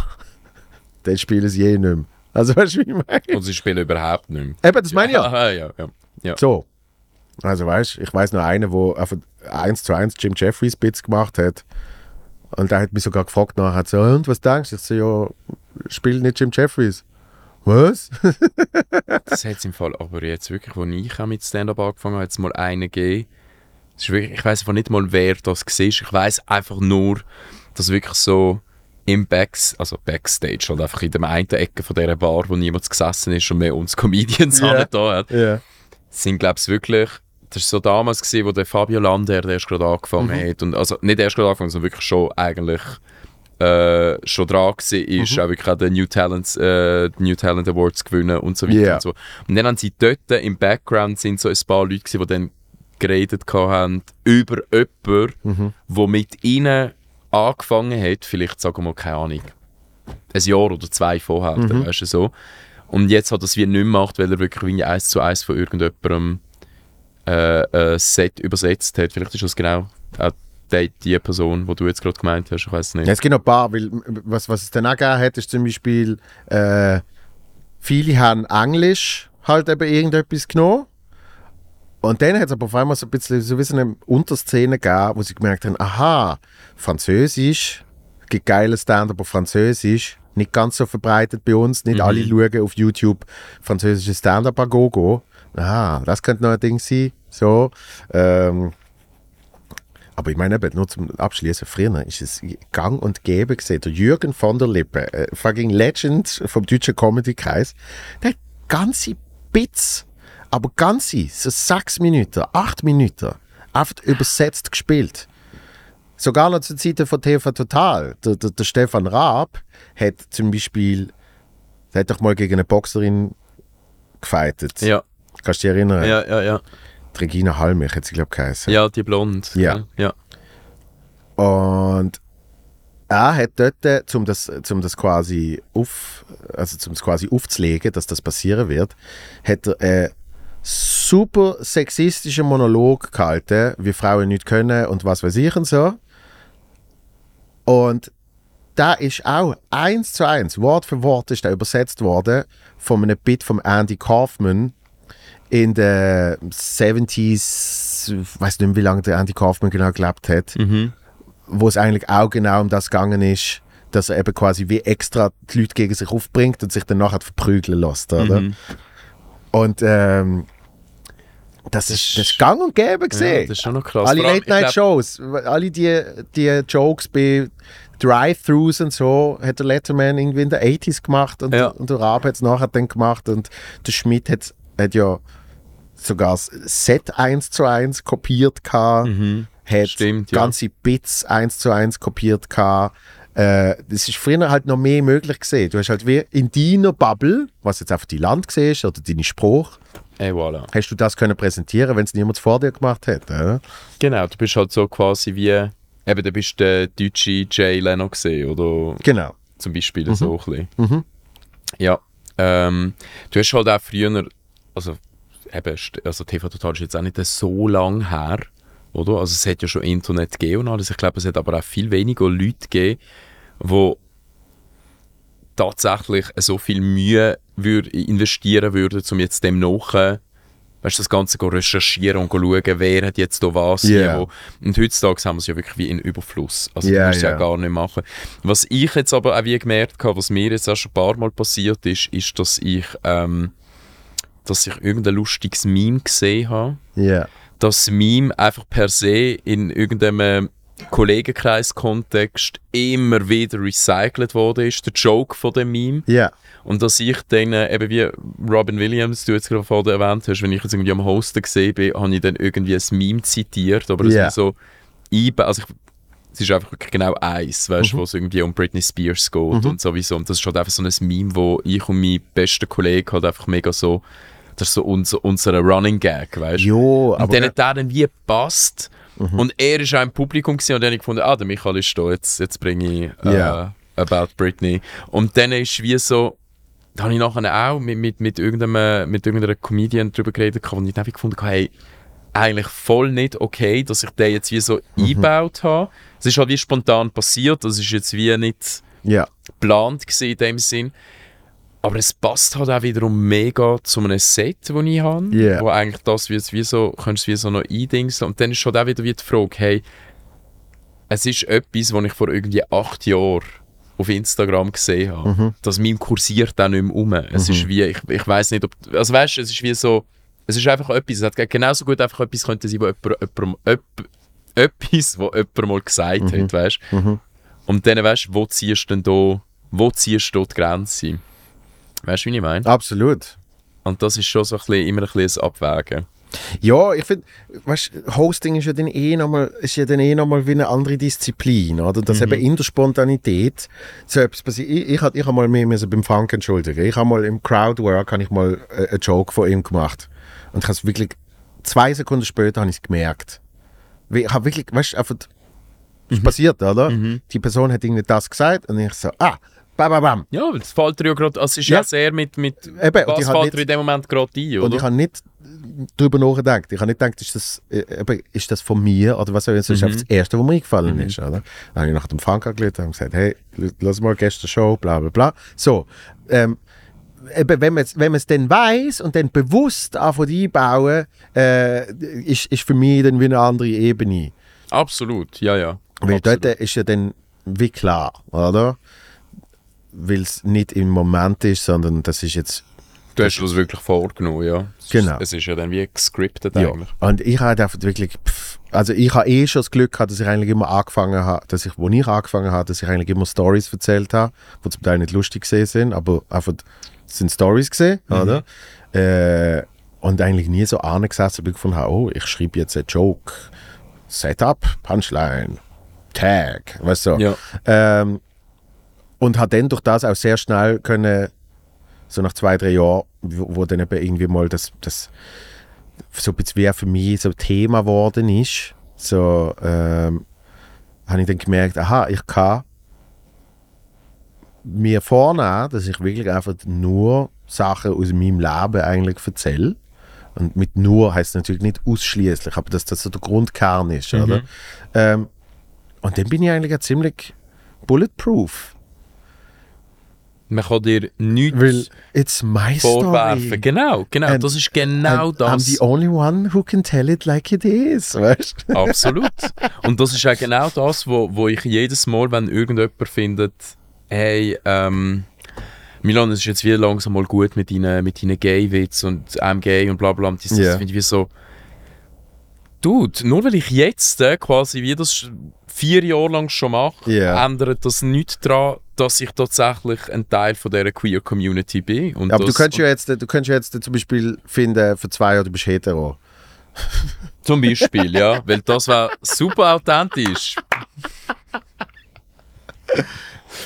*laughs* dann spielen sie eh nicht mehr. Also, weißt du, wie ich meine? Und sie spielen überhaupt nicht mehr. Eben, das meine ich ja. Ah, ja, ja. ja. So. Also weißt ich weiß noch einen, der einfach eins zu eins Jim Jeffries Bits gemacht hat. Und der hat mich sogar gefragt nachher, so, und was denkst du? Ich so, ja, spielt nicht Jim Jeffries. Was? *laughs* Das hat es im Fall aber jetzt wirklich, wo ich mit Stand-Up angefangen habe, hat es mal einen gegeben. Wirklich, ich weiß einfach nicht mal, wer das war. Ich weiß einfach nur, dass wirklich so im Backs, also Backstage, oder einfach in der einen Ecke von dieser Bar, wo niemand gesessen ist und mehr uns Comedians *laughs* yeah. da hat, Ja. sind, glaube ich, wirklich, das war so damals, gewesen, wo der Fabio Lander der erst gerade angefangen hat. Und, also nicht erst gerade angefangen, sondern wirklich schon eigentlich äh, schon dran war, ist, auch wirklich den New, Talents, äh, die New Talent Awards gewinnen und so weiter Yeah. und so. Und dann haben sie dort im Background sind so ein paar Leute gewesen, die dann geredet haben über jemanden, der mit ihnen angefangen hat, vielleicht sagen wir mal, keine Ahnung, ein Jahr oder zwei vorher, Mhm. weißt du so. Und jetzt hat er es wie nicht gemacht, weil er wirklich wie eins zu eins von irgendjemandem äh, ein Set übersetzt hat. Vielleicht ist das genau auch die, die Person, die du jetzt gerade gemeint hast, ich weiß nicht. Ja, es gibt noch ein paar, weil was, was es dann auch gegeben hat, ist zum Beispiel, äh, viele haben Englisch halt eben irgendetwas genommen. Und dann hat es aber auf einmal so ein bisschen so wie eine Unterszene gegeben, wo sie gemerkt haben, aha, Französisch, gibt geile Stand-up auf Französisch, nicht ganz so verbreitet bei uns, nicht alle schauen auf YouTube französische Stand-up an Gogo. Aha, das könnte noch ein Ding sein. So, ähm, aber ich meine eben, nur zum Abschließen, früher ist es gang und gäbe gesehen. Der Jürgen von der Lippe, äh, fucking Legend vom deutschen Comedy-Kreis, der hat ganze Bits, aber ganze, so sechs Minuten, acht Minuten, einfach übersetzt gespielt. Sogar noch zu Zeiten von TV Total. Der, der, der Stefan Raab hat zum Beispiel, der hat doch mal gegen eine Boxerin gefightet. Ja, Kannst du dich erinnern? ja, ja, ja. Regina Halmich hat sie, glaube ich, geheißen. Ja, die Blond. Ja. ja. Und er hat dort, um das, zum das quasi auf, also zum das quasi aufzulegen, dass das passieren wird, hat er einen super sexistischen Monolog gehalten, wie Frauen nicht können und was weiß ich und so. Und da ist auch eins zu eins, Wort für Wort ist da übersetzt worden von einem Bit von Andy Kaufman in den 70s, ich weiß nicht mehr, wie lange der Andy Kaufman genau gelebt hat wo es eigentlich auch genau um das gegangen ist, dass er eben quasi wie extra die Leute gegen sich aufbringt und sich dann nachher verprügeln lässt, oder? Mhm. Und ähm, das, ist, das ist gang und gäbe Ja, gesehen. das ist schon noch krass. alle Late-Night-Shows, alle die, die Jokes bei Drive-Thrus und so hat der Letterman irgendwie in den 80s gemacht und, Ja. und der Raab hat es nachher dann gemacht und der Schmidt hat, hat ja sogar das Set 1 zu 1 kopiert gehabt, hat Mhm. Stimmt, ja. ganze Bits 1 zu 1 kopiert gehabt. Äh, das ist früher halt noch mehr möglich gesehen. Du hast halt wie in deiner Bubble, was jetzt einfach die Land gesehen ist oder deine Spruch, Ey, voilà. hast du das können präsentieren, wenn es niemand vor dir gemacht hat. Oder? Genau, du bist halt so quasi wie, eben, du bist der deutsche Jay Leno gesehen, oder Genau. zum Beispiel so ein bisschen. Ja, ähm, du hast halt auch früher, also eben, also TV Total ist jetzt auch nicht so lang her, oder? Also es hat ja schon Internet gegeben und alles. Ich glaube, es hat aber auch viel weniger Leute gegeben, die tatsächlich so viel Mühe würd, investieren würden, um jetzt dem nach weißt, das Ganze recherchieren und schauen, wer hat jetzt da was hier, wo. Und heutzutage haben wir es ja wirklich wie in Überfluss. Also musst es ja. ja. gar nicht machen. Was ich jetzt aber auch wie gemerkt habe, was mir jetzt auch schon ein paar Mal passiert ist, ist, dass ich, ähm, dass ich irgendein lustiges Meme gesehen habe Ja. das Meme einfach per se in irgendeinem Kollegenkreis-Kontext immer wieder recycelt worden ist, der Joke von dem Meme. Ja. Und dass ich dann, äh, eben wie Robin Williams, du jetzt gerade vorhin erwähnt hast, wenn ich jetzt irgendwie am Hosten gesehen bin, habe ich dann irgendwie ein Meme zitiert, aber das ist so einbe also ich, es ist einfach wirklich genau eins, weißt Mhm. wo es irgendwie um Britney Spears geht und sowieso. Und das ist halt einfach so ein Meme, wo ich und mein bester Kollege halt einfach mega so, das ist so unser, unser Running Gag, weißt du? Und aber dann hat der dann wie gepasst. Und er ist auch im Publikum gewesen, und dann habe ich gefunden, ah, der Michael ist da, jetzt, jetzt bringe ich äh, Ja. About Britney. Und dann ist wie so, da habe ich nachher auch mit, mit, mit, irgendeinem, mit irgendeiner Comedian darüber geredet, und ich dann gefunden, habe, hey, eigentlich voll nicht okay, dass ich den jetzt wie so eingebaut habe. Es ist halt wie spontan passiert, das ist jetzt wie nicht geplant gewesen in dem Sinn. Aber es passt halt auch wiederum mega zu einem Set, das ich habe, Yeah. wo eigentlich das wie, wie so, könntest du wie so noch eindingsen. Und dann ist halt auch wieder wie die Frage, hey, es ist etwas, was ich vor irgendwie acht Jahren auf Instagram gesehen habe. Mhm. Das Meme kursiert auch nicht mehr um. Es ist wie, ich, ich weiß nicht, ob, also weißt du, es ist wie so, es ist einfach etwas, es hat genauso gut einfach etwas könnte sein, wo jemand, jemand, jemand, etwas, wo jemand mal gesagt Mhm. hat, weißt du. Und dann weißt du, wo ziehst du denn da, wo ziehst du die Grenze? Weißt du, wie ich meine? Absolut. Und das ist schon so ein bisschen, immer ein bisschen ein Abwägen. Ja, ich finde, weißt, Hosting ist ja dann eh nochmal, ja dann eh nochmal wie eine andere Disziplin, oder? Dass eben in der Spontanität so etwas passiert. Ich, ich, ich habe mal mehr müssen beim Frank entschuldigen. Ich habe mal im Crowdwork ich mal äh, einen Joke von ihm gemacht. Und ich habe es wirklich, zwei Sekunden später habe ich es gemerkt. Ich habe wirklich, weißt du, einfach, ist passiert, oder? Die Person hat irgendwie das gesagt und ich so, ah, bam, bam, bam. Ja, das fällt dir ja gerade, also es ist Ja. ja sehr mit, mit Eben, und was fällt hab dir nicht- in dem Moment gerade ein, Und oder? ich habe nicht drüber nachgedacht. Ich habe nicht gedacht, ist das, äh, eben, ist das von mir oder was soll ich Das ist einfach das Erste, was mir eingefallen ist. Oder? Dann habe ich nach dem Frank angerufen und gesagt, hey, lass mal gestern Show, bla bla bla. So, ähm, eben, wenn man es wenn man's dann weiß und dann bewusst anfängt einbauen, äh, ist, ist für mich dann wie eine andere Ebene. Absolut, ja, ja. Weil Absolut. dort ist ja dann wie klar, oder? Weil es nicht im Moment ist, sondern das ist jetzt Du hast das wirklich vorgenommen, ja. Es Genau. Ist, es ist ja dann wie gescriptet Ja. eigentlich. Und ich habe einfach wirklich, also ich habe eh schon das Glück gehabt, dass ich eigentlich immer angefangen habe, dass ich, wo ich angefangen habe, dass ich eigentlich immer Stories erzählt habe, die zum Teil nicht lustig gesehen sind, aber einfach sind Stories gesehen, oder? Äh, und eigentlich nie so angesessen bin gefunden habe, oh, ich schreibe jetzt einen Joke, Setup, Punchline, Tag, weißt du? Ja. Ähm, und hat dann durch das auch sehr schnell können, so nach zwei, drei Jahren, wo, wo dann eben irgendwie mal das, das so ein bisschen für mich so Thema geworden ist, so ähm, habe ich dann gemerkt, aha, ich kann mir vornehmen, dass ich wirklich einfach nur Sachen aus meinem Leben eigentlich erzähle. Und mit nur heißt natürlich nicht ausschließlich, aber dass das so der Grundkern ist, oder? Ähm, und dann bin ich eigentlich ziemlich bulletproof. Man kann dir nichts Weil it's my vorwerfen. story. Genau, genau. And- das ist genau And I'm das. the only one who can tell it like it is, weißt? Absolut. Und das ist auch genau das, wo, wo ich jedes Mal, wenn irgendjemand findet, hey, ähm, Milan, es ist jetzt wieder langsam mal gut mit deinen, mit deinen Gay-Witz und I'm gay und bla bla. Und das das finde ich wie so, Dude, nur weil ich jetzt äh, quasi wie das vier Jahre lang schon mache, Ja. ändert das nichts daran, dass ich tatsächlich ein Teil von dieser queer Community bin. Und Aber du das, könntest ja jetzt, du könntest ja jetzt zum Beispiel finden, für zwei Jahre du bist hetero. Zum Beispiel, ja, *laughs* weil das war super authentisch.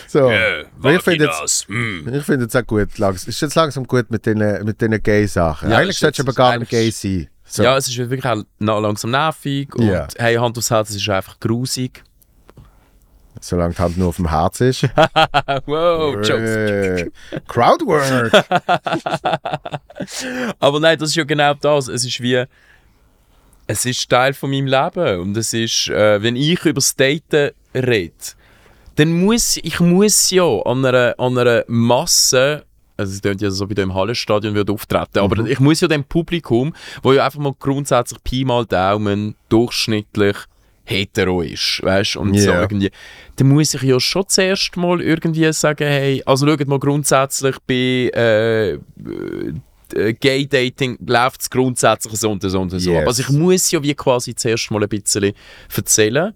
So. Weil ich finde jetzt? Hm. ich finde jetzt auch gut, langsam, ist jetzt langsam gut mit den, mit den Gay-Sachen. Ja, eigentlich solltest du aber gar nicht gay sein. So. Ja, es ist wirklich auch langsam nervig und Ja. hey, Hand aufs Herz, es ist einfach grusig. Solange die Hand nur auf dem Herz ist. *laughs* wow, Jokes. äh, Crowdwork. *laughs* Aber nein, das ist ja genau das. Es ist wie, es ist Teil von meinem Leben und es ist, äh, wenn ich über das Daten rede, dann muss ich muss ja an einer, an einer Masse also es klingt ja so wie du im Hallenstadion würde auftreten, aber ich muss ja dem Publikum, wo ja einfach mal grundsätzlich Pi mal Daumen durchschnittlich hetero ist, weißt und so Ja. irgendwie, dann muss ich ja schon zuerst mal irgendwie sagen, hey, also schaut mal grundsätzlich bei äh, äh, Gay Dating läuft es grundsätzlich so und so und so. Yes. Also ich muss ja wie quasi zuerst mal ein bisschen erzählen.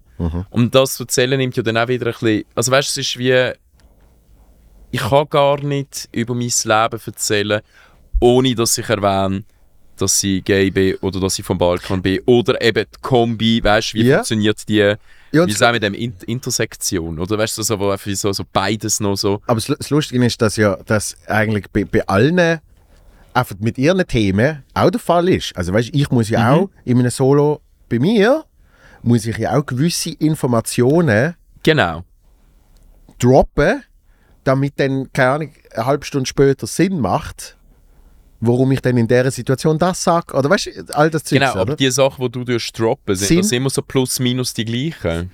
Und das Erzählen nimmt ja dann auch wieder ein bisschen, also weißt du, es ist wie, ich kann gar nicht über mein Leben erzählen, ohne dass ich erwähne, dass ich gay bin oder dass ich vom Balkan bin oder eben die Kombi, weißt du, wie Ja. funktioniert die, Ja, wie sagen wir dem, In Intersektion, oder weißt du, so, wo einfach so, so beides noch so, Aber das, das Lustige ist, dass ja dass eigentlich bei, bei allen einfach mit ihren Themen auch der Fall ist. Also weißt, ich muss ja Mhm. auch in einem Solo bei mir muss ich ja auch gewisse Informationen genau, droppen, damit dann, keine Ahnung, eine halbe Stunde später Sinn macht, warum ich dann in dieser Situation das sage. Oder weißt du, all das Zeugs, genau, aber oder? die Sachen, die du droppen, sind, Sind- das immer so plus minus die gleichen.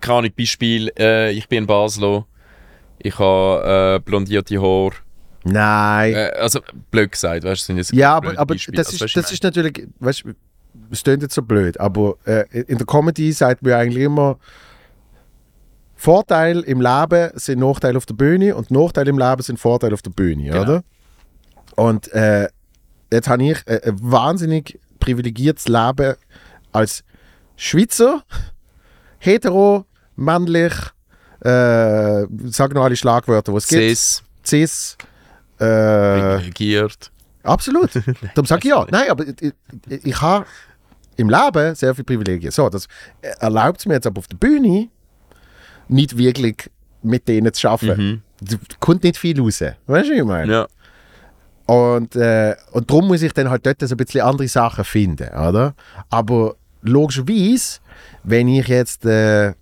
Keine Ahnung, Beispiel, äh, ich bin in Basel, ich habe äh, blondierte Haare, Nein. äh, also blöd gesagt, weißt du, sind jetzt Ja, aber, aber Beispiele. das, Also, ist, das ist natürlich, weißt du, es klingt jetzt so blöd, aber äh, in der Comedy sagt man eigentlich immer, Vorteil im Leben sind Nachteile auf der Bühne und Nachteile im Leben sind Vorteile auf der Bühne, Genau. oder? Und äh, jetzt habe ich äh, ein wahnsinnig privilegiertes Leben als Schweizer, hetero, männlich, äh, sag noch alle Schlagwörter, was es gibt. Cis, Cis, äh, regiert. Absolut. *laughs* Darum sage ich ja. Nein, aber ich, ich, ich habe im Leben sehr viele Privilegien. So, das erlaubt es mir jetzt aber auf der Bühne nicht wirklich mit denen zu arbeiten. Da kommt nicht viel raus. Weißt du, was ich meine? Ja. Und, äh, und darum muss ich dann halt dort so ein bisschen andere Sachen finden, oder? Aber logischerweise, wenn ich jetzt, äh,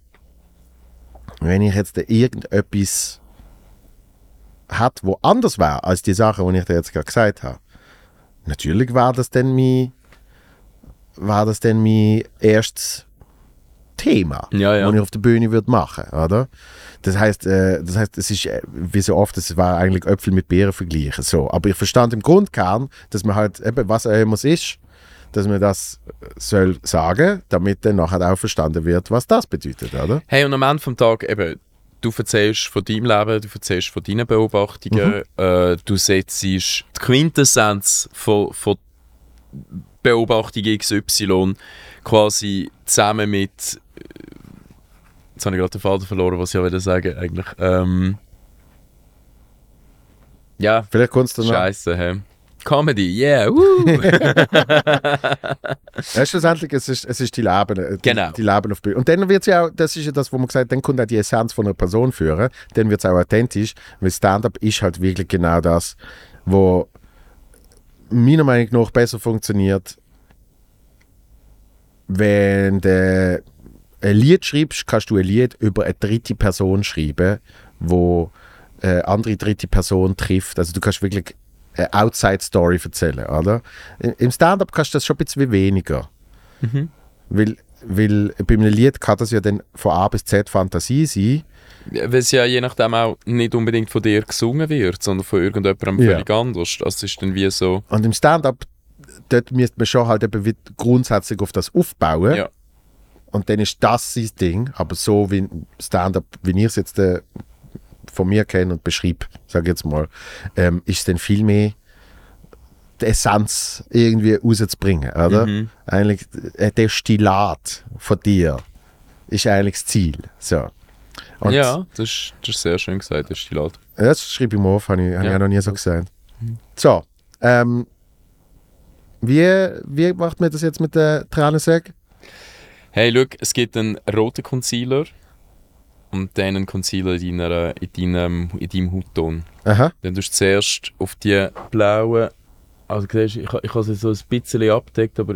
wenn ich jetzt irgendetwas hat, wo anders wäre als die Sachen, die ich dir jetzt gerade gesagt habe, natürlich war das dann mein, war das dann mein erstes Thema, Ja, ja. das ich auf der Bühne würde machen, oder? Das heißt, äh, das heißt, es ist äh, wie so oft, es war eigentlich Äpfel mit Beeren vergleichen, so. Aber ich verstand im Grundkern, dass man halt eben was auch immer es ist, dass man das soll sagen, damit dann nachher auch verstanden wird, was das bedeutet, oder? Hey, und am Ende vom Tag eben, du erzählst von deinem Leben, du erzählst von deinen Beobachtungen, äh, du setzt die Quintessenz von, von Beobachtung XY quasi zusammen mit jetzt habe ich gerade den Faden verloren, was ich ja wieder sagen eigentlich. Ähm, ja, Vielleicht kommst du noch. scheiße, hä? Comedy, yeah, woo! *laughs* Ja, schlussendlich, es ist, es ist die Leben, äh, die, Genau. die Leben auf Bühne. Und dann wird es ja auch, das ist ja das, wo man gesagt hat, dann kommt auch die Essenz von einer Person führen, dann wird es auch authentisch, weil Stand-up ist halt wirklich genau das, wo meiner Meinung nach besser funktioniert, wenn du ein Lied schreibst, kannst du ein Lied über eine dritte Person schreiben, wo eine andere dritte Person trifft. Also du kannst wirklich eine Outside-Story erzählen, oder? Im- Stand-up kannst du das schon ein bisschen weniger. Weil, weil bei einem Lied kann das ja dann von A bis Z Fantasie sein. Weil es ja je nachdem auch nicht unbedingt von dir gesungen wird, sondern von irgendjemandem Ja. völlig anders. Das ist dann wie so. Und im Stand-up, dort müsste man schon halt eben grundsätzlich auf das aufbauen. Ja. Und dann ist das sein Ding. Aber so wie Stand-up, wie ich es jetzt äh, von mir kenne und beschreibe, sage ich jetzt mal, ähm, ist dann viel mehr die Essenz irgendwie rauszubringen, oder? Mhm. Eigentlich äh, der Stillat von dir ist eigentlich das Ziel. So. Und ja, das ist, das ist sehr schön gesagt, die Lade. Das schreibe ich mir auf, habe ich, ich Ja. auch noch nie so gesagt. So, ähm, wie, wie macht man das jetzt mit der Tränensäge? Hey, schau, es gibt einen roten Concealer und dann einen Concealer in, deiner, in, deinem, in deinem Hautton. Aha. Dann tust du zuerst auf die blauen. Also, siehst, ich, ich habe es so ein bisschen abgedeckt, aber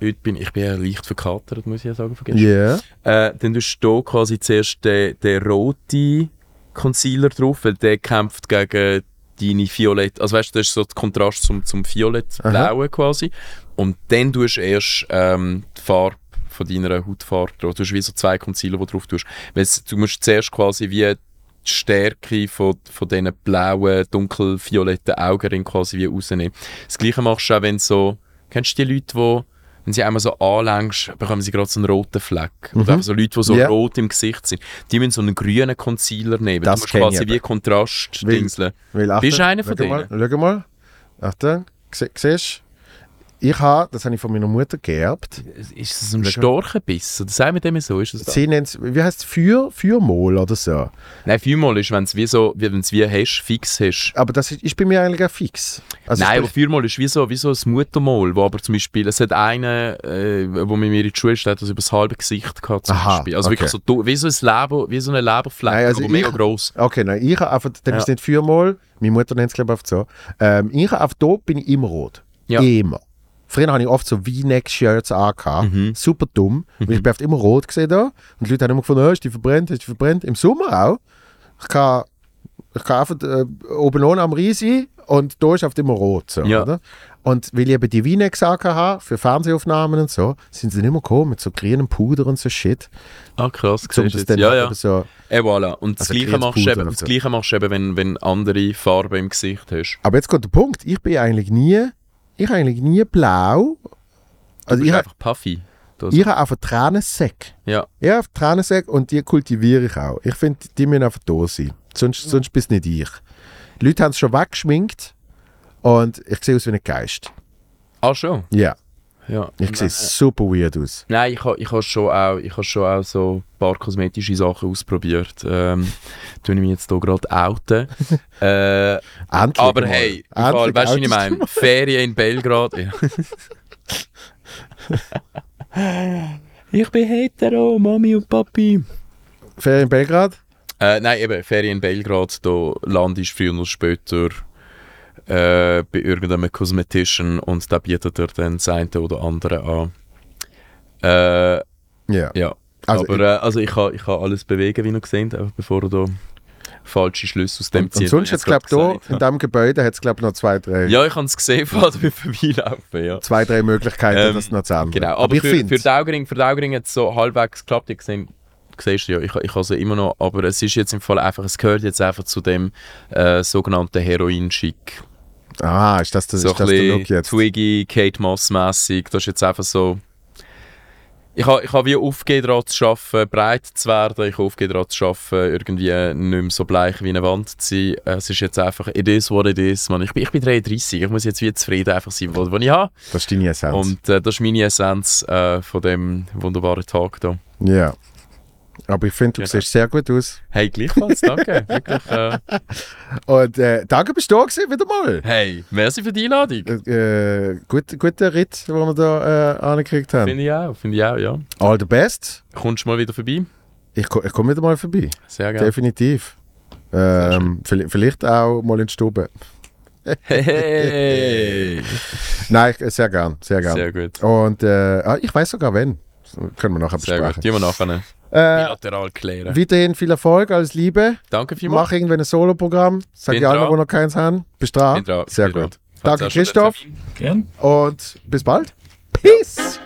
heute bin ich bin ja leicht verkatert, muss ich ja sagen. Vergessen. Ja. Äh, dann tust du hier quasi zuerst den, den roten Concealer drauf, weil der kämpft gegen deine Violett. Also weißt du, das ist so der Kontrast zum, zum Violett-Blauen quasi. Und dann tust du erst ähm, die Farbe von deiner Hautfarbe drauf. Du hast wie so zwei Concealer, die drauf tust. Du musst zuerst quasi wie die Stärke von, von diesen blauen, dunkelvioletten Augenringen quasi wie rausnehmen. Das gleiche machst du auch, wenn so... Kennst du die Leute, die wenn sie einmal so anlängst, bekommen sie gerade so einen roten Fleck. Oder einfach so Leute, die so Mhm. Ja. rot im Gesicht sind. Die müssen so einen grünen Concealer nehmen. Das du musst ich quasi wie Kontrast Weil- dingseln. Weil, Achtung, Bist du einer von schau mal, denen? Schau mal. Achtung. Sie- Siehst du? Ich habe, das habe ich von meiner Mutter geerbt. Ist das ein. Storchenbiss? Oder sagen wir dem so? Ist das da? Sie nennt es, wie heißt es, Für, Fürmol oder so. Nein, viermal ist, wenn es wie so, wie, wenn's wie hast, fix hast. Aber das ist, ist bei mir eigentlich auch fix. Also Nein, aber viermal ist wie so, wie so ein Muttermal, wo aber zum Beispiel, es hat einen, äh, wo mir in die Schule steht, das über das halbe Gesicht gehabt zum Aha, Beispiel. Also okay. wirklich so, wie so ein Leber, wie so ein Leberfleck, Nein, also aber mega ich- gross. Okay, nein, ich habe einfach, dann Ja. ist es nicht viermal, meine Mutter nennt es glaube ich oft so. Ähm, ich habe einfach, da bin ich immer rot. Ja. Immer. Früher habe ich oft so V-Neck-Shirts angehabt. Mhm. Super dumm. Weil ich bin oft immer rot gesehen da. Und die Leute haben immer gefunden, oh, ist die verbrennt, ist die verbrennt. Im Sommer auch. Ich kann, ich kann einfach äh, oben ohne am Rhein sein und da ist oft immer rot. So, Ja. oder? Und weil ich eben die V-Necks habe, für Fernsehaufnahmen und so, sind sie nicht mehr gekommen mit so grünem Puder und so Shit. Ah, krass, Um das dann Ja, ja. so Et voilà. Und das, Also Gleiche machst, du eben, das. Gleiche machst du eben, wenn, wenn andere Farben im Gesicht hast. Aber jetzt kommt der Punkt. Ich bin eigentlich nie, ich habe eigentlich nie blau. Du Also bist ich, einfach puffy. Das- ich habe einfach Tränensäcke. Ja. Ich habe Tränensäcke und die kultiviere ich auch. Ich finde, die müssen einfach da sein. Sonst, sonst bist nicht ich. Die Leute haben es schon weggeschminkt und ich sehe aus wie ein Geist. Ah, schon? Ja, Ja. ich sehe super weird aus. Nein, ich habe ich ha schon, auch- ich ha schon auch so ein paar kosmetische Sachen ausprobiert. Ähm, *laughs* tue ich mich jetzt hier gerade outen. *laughs* äh, Endlich aber mal. hey, Fall, weißt du, was ich meine? Ferien in Belgrad. *laughs* Ich bin hetero, Mami und Papi. Ferien in Belgrad? Äh, nein, eben, Ferien in Belgrad, da landest früher oder später äh, bei irgendeinem Kosmetischen und da bietet er dann das eine oder andere an. Äh, Ja. ja. Also Aber äh, also ich kann, ich kann alles bewegen, wie ihr seht, einfach bevor ihr da falsche Schlüsse aus dem Und, und sonst glaube ich, da in diesem Gebäude hat es, glaube ich, noch zwei, drei, Ja, ich habe es gesehen, *laughs* vor allem vorbeilaufen, ja. zwei, drei Möglichkeiten, Ähm, das noch zu ändern. Genau, aber, ich für, finde, für die Augenring, für die Augenring hat es so halbwegs geklappt. Ich gesehen, siehst du ja, ich, ich habe sie immer noch, aber es ist jetzt im Fall einfach, es gehört jetzt einfach zu dem äh, sogenannten Heroin-Schick. Ah, ist das, das, So ist das der Look jetzt? Twiggy, Kate Moss-mässig. Das ist jetzt einfach so... Ich habe ich ha wie aufgegeben daran zu arbeiten, breit zu werden. Ich habe aufgegeben daran zu arbeiten, irgendwie nicht mehr so bleich wie eine Wand zu sein. Es ist jetzt einfach, it is what it is. Man, ich, bin, ich bin 33, ich muss jetzt wie zufrieden einfach sein, was ich habe. Das ist deine Essenz. Und äh, das ist meine Essenz äh, von dem wunderbaren Tag hier. ja. Aber ich finde, du Genau. siehst sehr gut aus. Hey, gleichfalls, danke. *laughs* Wirklich, äh, Und äh, danke, bist du da gewesen, wieder mal. hey, merci für die Einladung. Äh, gut, guter Ritt, den wir da äh, angekriegt haben. Finde ich auch, finde ich auch, ja. All the best. Kommst du mal wieder vorbei? Ich, ich komme wieder mal vorbei. Sehr gerne. Definitiv. Ähm, vielleicht, auch mal in die Stube. Hey! *laughs* Nein, sehr gern, sehr gern. Sehr gut. Und äh, ah, ich weiß sogar wenn. Können wir nachher Sehr gut. besprechen. Die wir nachher Äh, bilateral klären. weiterhin viel Erfolg, alles Liebe. Danke vielmals. Mach irgendwann ein Solo-Programm. Sag ja alle, die noch keins haben. Bist dran? Bin dran, Sehr bin gut. dran. Danke, Christoph. Gern. Und bis bald. Peace.